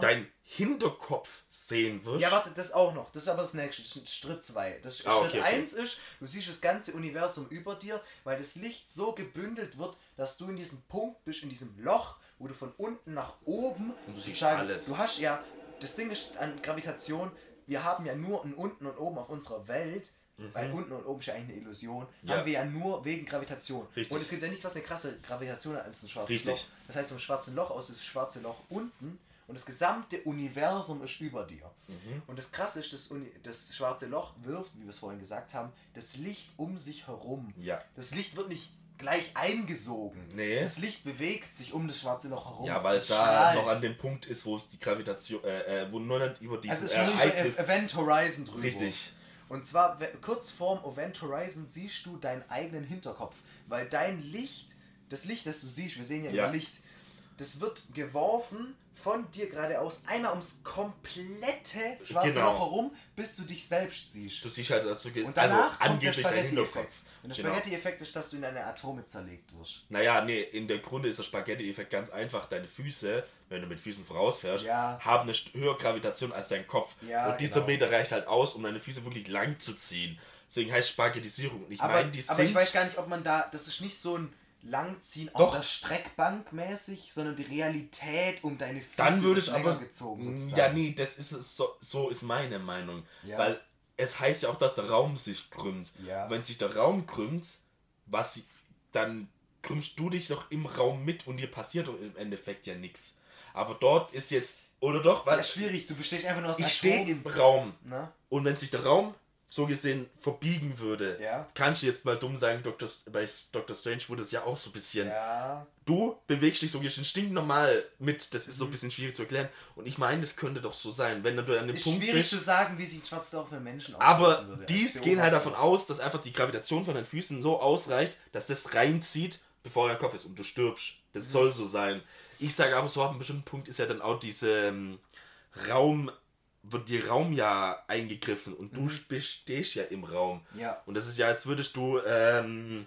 dein Hinterkopf sehen wirst? Ja, warte, das auch noch. Das ist aber das nächste. Das ist Schritt 2. Das Ah, Schritt okay, okay. 1 ist, du siehst das ganze Universum über dir, weil das Licht so gebündelt wird, dass du in diesem Punkt bist, in diesem Loch, wo du von unten nach oben. Und du siehst alles. Du hast ja, das Ding ist an Gravitation, wir haben ja nur ein unten und oben auf unserer Welt. Weil unten und oben ist ja eigentlich eine Illusion. Mhm. Ja. Haben wir ja nur wegen Gravitation. Richtig. Und es gibt ja nichts, was eine krasse Gravitation hat als ein schwarzes Richtig. Loch. Das heißt, vom schwarzen Loch aus ist das schwarze Loch unten und das gesamte Universum ist über dir. Mhm. Und das Krasse ist, das, Uni das schwarze Loch wirft, wie wir es vorhin gesagt haben, das Licht um sich herum. Ja. Das Licht wird nicht gleich eingesogen. Nee. Das Licht bewegt sich um das schwarze Loch herum. Ja, weil es da strahlt. noch an dem Punkt ist, wo es die Gravitation, äh, äh, wo nicht über also dieses schon über Ereignis. Event Horizon drüber. Richtig. Und zwar kurz vorm Event Horizon siehst du deinen eigenen Hinterkopf, weil dein Licht, das Licht, das du siehst, wir sehen ja, Ja. immer Licht, das wird geworfen von dir geradeaus einmal ums komplette schwarze Genau. Loch herum, bis du dich selbst siehst. Du siehst halt dazu, also angeblich dein Hinterkopf. Und der Genau. Spaghetti-Effekt ist, dass du in eine Atome zerlegt wirst. Naja, nee, in der Grunde ist der Spaghetti-Effekt ganz einfach. Deine Füße, wenn du mit Füßen vorausfährst, Ja. haben eine höhere Gravitation als dein Kopf. Ja, und dieser genau. Meter reicht halt aus, um deine Füße wirklich lang zu ziehen. Deswegen heißt Spaghettisierung. Und ich Aber, meine, die aber ich weiß gar nicht, ob man da, das ist nicht so ein Langziehen Doch. auf der Streckbank mäßig, sondern die Realität um deine Füße dann würde ich aber. gezogen. ja, sozusagen. nee, das ist es. So, so ist meine Meinung. Ja. Weil es heißt ja auch, dass der Raum sich krümmt. Ja. Wenn sich der Raum krümmt, was dann krümmst du dich noch im Raum mit und dir passiert im Endeffekt ja nichts. Aber dort ist jetzt. Oder doch, weil Ja, schwierig, du bestehst einfach nur aus ich stehe im Raum. Ne? Und wenn sich der Raum so gesehen verbiegen würde, Ja. kannst du jetzt mal dumm sagen, Dr. Bei Dr. Strange wurde es ja auch so ein bisschen. Ja. Du bewegst dich so gesehen stinknormal mit, das Mhm. ist so ein bisschen schwierig zu erklären. Und ich meine, das könnte doch so sein, wenn du an dem Ist Punkt schwierig bist. zu sagen, wie sich ein schwarzes Loch für Menschen Aber würde. dies gehen halt davon aus, dass einfach die Gravitation von deinen Füßen so ausreicht, dass das reinzieht, bevor dein Kopf ist und du stirbst. Mhm. Das soll so sein. Ich sage aber so, ab einem bestimmten Punkt ist ja dann auch diese ähm, Raum, wird dir Raum ja eingegriffen und du bist- stehst ja im Raum. Mhm. Ja. Und das ist ja, als würdest du, ähm,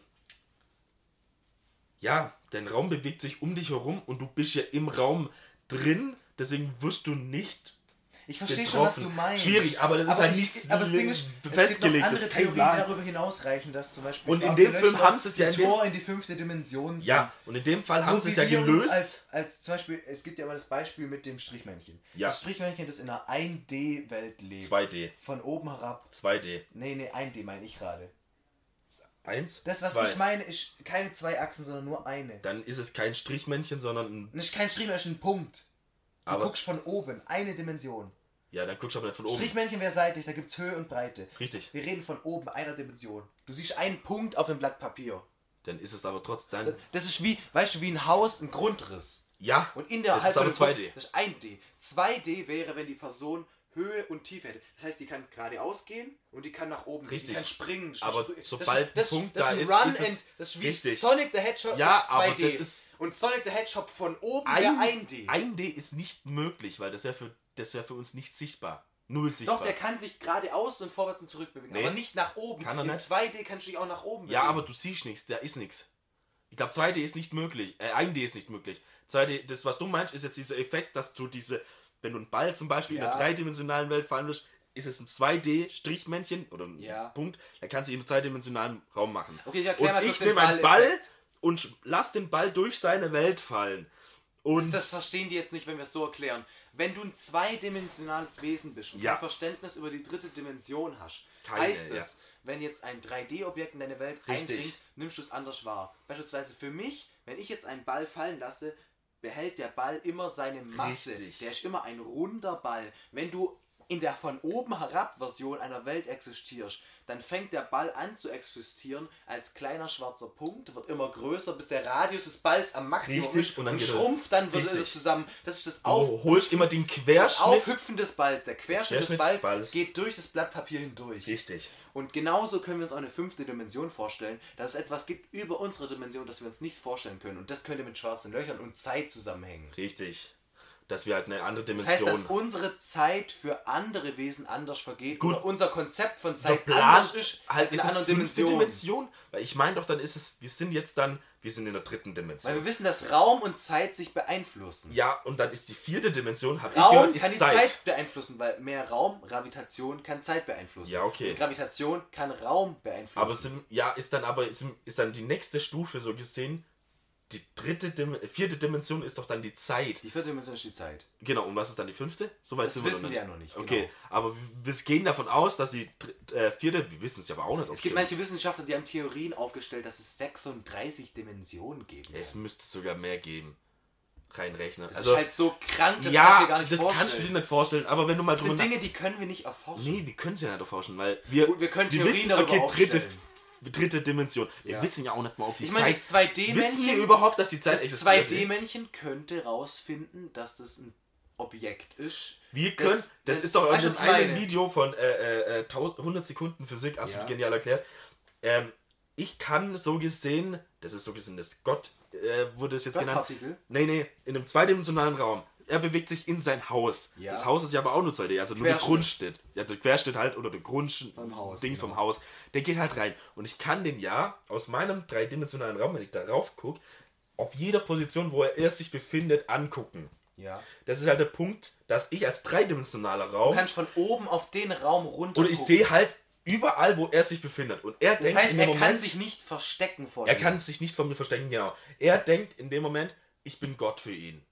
ja, dein Raum bewegt sich um dich herum und du bist ja im Raum drin, deswegen wirst du nicht Ich verstehe schon, was du meinst. Schwierig, aber das ist halt ich- nichts aber das Ding ist, festgelegt, Es gibt andere Theorien, die darüber hinausreichen, dass zum Beispiel Und in dem Film haben sie es ja in Tor in die fünfte Dimension sind. Ja, und in dem Fall haben so sie es ja gelöst. Als, als zum Beispiel, es gibt ja immer das Beispiel mit dem Strichmännchen. Ja. Das Strichmännchen, das in einer 1D-Welt lebt. 2D. Von oben herab. 2D. Nee, nee, 1D meine ich gerade. Eins? Das, was zwei. ich meine, ist keine zwei Achsen, sondern nur eine. Dann ist es kein Strichmännchen, sondern ein. Ist kein Strichmännchen, ein Punkt. Du Aber- guckst von oben, eine Dimension. Ja, dann guckst du aber nicht von oben. Strichmännchen wäre seitlich, da gibt es Höhe und Breite. Richtig. Wir reden von oben, einer Dimension. Du siehst einen Punkt auf dem Blatt Papier. Dann ist es aber trotzdem. Das ist wie, weißt du, wie ein Haus, ein Grundriss. Ja, Und in der das ist aber dem Punkt- 2D. Das ist 1D. 2D wäre, wenn die Person Höhe und Tiefe hätte. Das heißt, die kann geradeaus gehen und die kann nach oben gehen. Richtig. Die kann springen. Aber spr- sobald das, ein Punkt das, da das ist, ist, ist es and, das ist wie richtig. Sonic the Hedgehog Ja, ist aber 2D. das ist- und Sonic the Hedgehog von oben Ein, wäre 1D. 1D ist nicht möglich, weil das wäre für, das wär für uns nicht sichtbar. Null sichtbar. Doch, der kann sich geradeaus und vorwärts und zurück bewegen, Nee. aber nicht nach oben. Kann er Im nicht. 2D kannst du dich auch nach oben ja, bewegen. aber du siehst nichts, da ist nichts. Ich glaube, 2D ist nicht möglich. Äh, 1D ist nicht möglich. 2D, das, was du meinst, ist jetzt dieser Effekt, dass du diese, wenn du einen Ball zum Beispiel in Ja. der dreidimensionalen Welt fallen lässt, ist es ein 2D-Strichmännchen oder ein Ja. Punkt, der kann sich in einem zweidimensionalen Raum machen. Okay, ich mal kurz ich nehme einen. Ball und lass den Ball durch seine Welt fallen. Und Das, verstehen die jetzt nicht, wenn wir es so erklären. Wenn du ein zweidimensionales Wesen bist und Ja. kein Verständnis über die dritte Dimension hast, Keine, heißt ja. es, wenn jetzt ein 3D-Objekt in deine Welt Richtig. eindringt, nimmst du es anders wahr. Beispielsweise für mich, wenn ich jetzt einen Ball fallen lasse, behält der Ball immer seine Masse. Richtig. Der ist immer ein runder Ball. Wenn du in der von oben herab Version einer Welt existierst, dann fängt der Ball an zu existieren als kleiner schwarzer Punkt, wird immer größer, bis der Radius des Balls am Maximum Richtig, ist und dann und schrumpft dann wieder zusammen. Das ist das Auf holst immer den das Querschnitt. Aufhüpfen des Balls. Der Querschnitt, des Querschnitt Balls des Balls. geht durch das Blatt Papier hindurch. Richtig. Und genauso können wir uns auch eine fünfte Dimension vorstellen, dass es etwas gibt über unsere Dimension, das wir uns nicht vorstellen können. Und das könnte mit schwarzen Löchern und Zeit zusammenhängen. Richtig. Dass wir halt eine andere Das Dimension. heißt, dass unsere Zeit für andere Wesen anders vergeht. Gut. Oder unser Konzept von Zeit Plan anders ist halt als ist fünfte Dimension. Dimension. Weil ich meine doch, dann ist es, wir sind jetzt dann, wir sind in der dritten Dimension. Weil wir wissen, dass Raum und Zeit sich beeinflussen. ja, und dann ist die vierte Dimension, habe ich Raum gehört, kann ist die Zeit. Zeit. beeinflussen, weil mehr Raum, Gravitation kann Zeit beeinflussen. Ja, okay. Und Gravitation kann Raum beeinflussen. Aber sind, ja, ist dann aber ist, ist dann die nächste Stufe so gesehen, die dritte Dim vierte Dimension ist doch dann die Zeit. die vierte Dimension ist die Zeit. Genau, und was ist dann die fünfte? Soweit Das sind wir wissen wir ja noch nicht, Okay, genau. aber wir wir gehen davon aus, dass die äh, vierte, wir wissen es ja aber auch nicht. Es gibt stimmt. manche Wissenschaftler, die haben Theorien aufgestellt, dass es 36 Dimensionen geben Es wird. müsste sogar mehr geben. Reinrechnen. Das also, ist halt so krank, das kannst du ja, dir gar nicht das vorstellen. kannst du dir nicht vorstellen, aber wenn du mal das sind drüber Dinge, die können wir nicht erforschen. Nee, wir können es ja nicht erforschen, weil wir, Gut, wir können Theorien darüber okay, dritte, aufstellen. Dritte Dimension. Wir Ja. wissen ja auch nicht mal, ob die Ich meine, Zeit... das 2D-Männchen... Wissen wir überhaupt, dass die Zeit Das existiert? 2D-Männchen könnte rausfinden, dass das ein Objekt ist. Wir können, das, das- ist doch das ich eine meine? Video von äh, äh, äh, 100 Sekunden Physik, absolut Ja. genial erklärt. Ähm, ich kann so gesehen, das ist so gesehen, das Gott äh, wurde es jetzt genannt. Gottpartikel? Nee, nee, in einem zweidimensionalen Raum. Er bewegt sich in sein Haus. Ja. Das Haus ist ja aber auch nur 2D, also nur der. Grundschnitt. Ja, der Querschnitt halt oder der Grundschnitt Vom Haus, Dings genau. vom Haus. Der geht halt rein. Und ich kann den ja aus meinem dreidimensionalen Raum, wenn ich darauf gucke, auf jeder Position, wo er sich befindet, angucken. Ja. Das ist halt der Punkt, dass ich als dreidimensionaler Raum Du kannst von oben auf den Raum runter und ich sehe halt überall, wo er sich befindet. Und er Das denkt heißt, in er dem kann Moment, sich nicht verstecken vor er dir. kann sich nicht von mir verstecken, genau. Er denkt in dem Moment, ich bin Gott für ihn.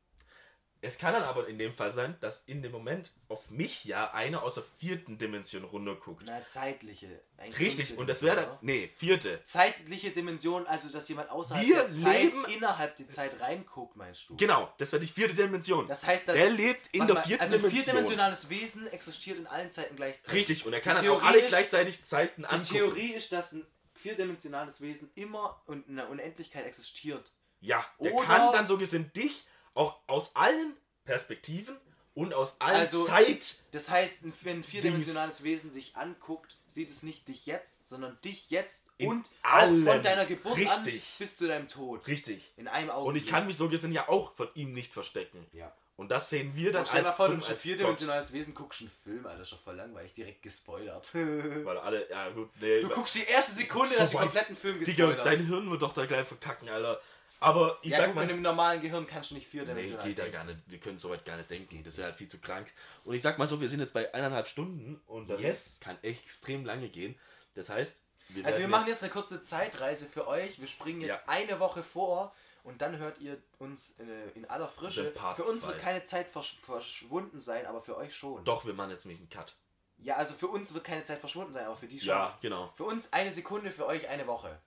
Es kann dann aber in dem Fall sein, dass in dem Moment auf mich ja einer aus der vierten Dimension runterguckt. Na, zeitliche. Richtig, und das wäre dann. Nee, vierte. Zeitliche Dimension, also dass jemand außerhalb Wir der Zeit leben- innerhalb der Zeit reinguckt, meinst du? Genau, das wäre die vierte Dimension. Das heißt, dass. er lebt in der mal, vierten also ein Dimension. vierdimensionales Wesen existiert in allen Zeiten gleichzeitig. Richtig, und er kann Die dann auch alle ist- gleichzeitig Zeiten Die angucken. Theorie ist, dass ein vierdimensionales Wesen immer und in der Unendlichkeit existiert. Ja, der Oder- kann dann so gesehen dich auch aus allen Perspektiven und aus allen Also- Zeit. Das heißt, wenn ein vierdimensionales Wesen dich anguckt, sieht es nicht dich jetzt, sondern dich jetzt und allem. auch von deiner Geburt an Richtig. bis zu deinem Tod. Richtig. In einem Auge. Und ich kann mich so gesehen ja auch von ihm nicht verstecken. Ja. Und das sehen wir dann Und stell mal als, vor, du als vierdimensionales Wesen, guckst einen Film, Alter, doch voll langweilig, direkt gespoilert. du Weil alle, ja gut, nee. guckst die erste Sekunde, So dass den kompletten Film Digga, gespoilert. dein Hirn wird doch da gleich verkacken, Alter. Aber ich ja, sag gut, mal. mit einem normalen Gehirn kannst du nicht Nee, vierdimensional geht da denken. gar nicht. Wir können soweit gar nicht denken. Das wäre halt viel zu krank. Und ich sag mal so, wir sind jetzt bei eineinhalb Stunden und das Yes. kann extrem lange gehen. Das heißt, wir Also wir machen jetzt eine kurze Zeitreise für euch. Wir springen jetzt Ja. eine Woche vor und dann hört ihr uns äh, in aller Frische. Für uns zwei. wird keine Zeit versch verschwunden sein, aber für euch schon. Doch, wir machen jetzt nämlich einen Cut. Ja, also für uns wird keine Zeit verschwunden sein, aber für die schon. Ja, genau. Für uns eine Sekunde, für euch eine Woche.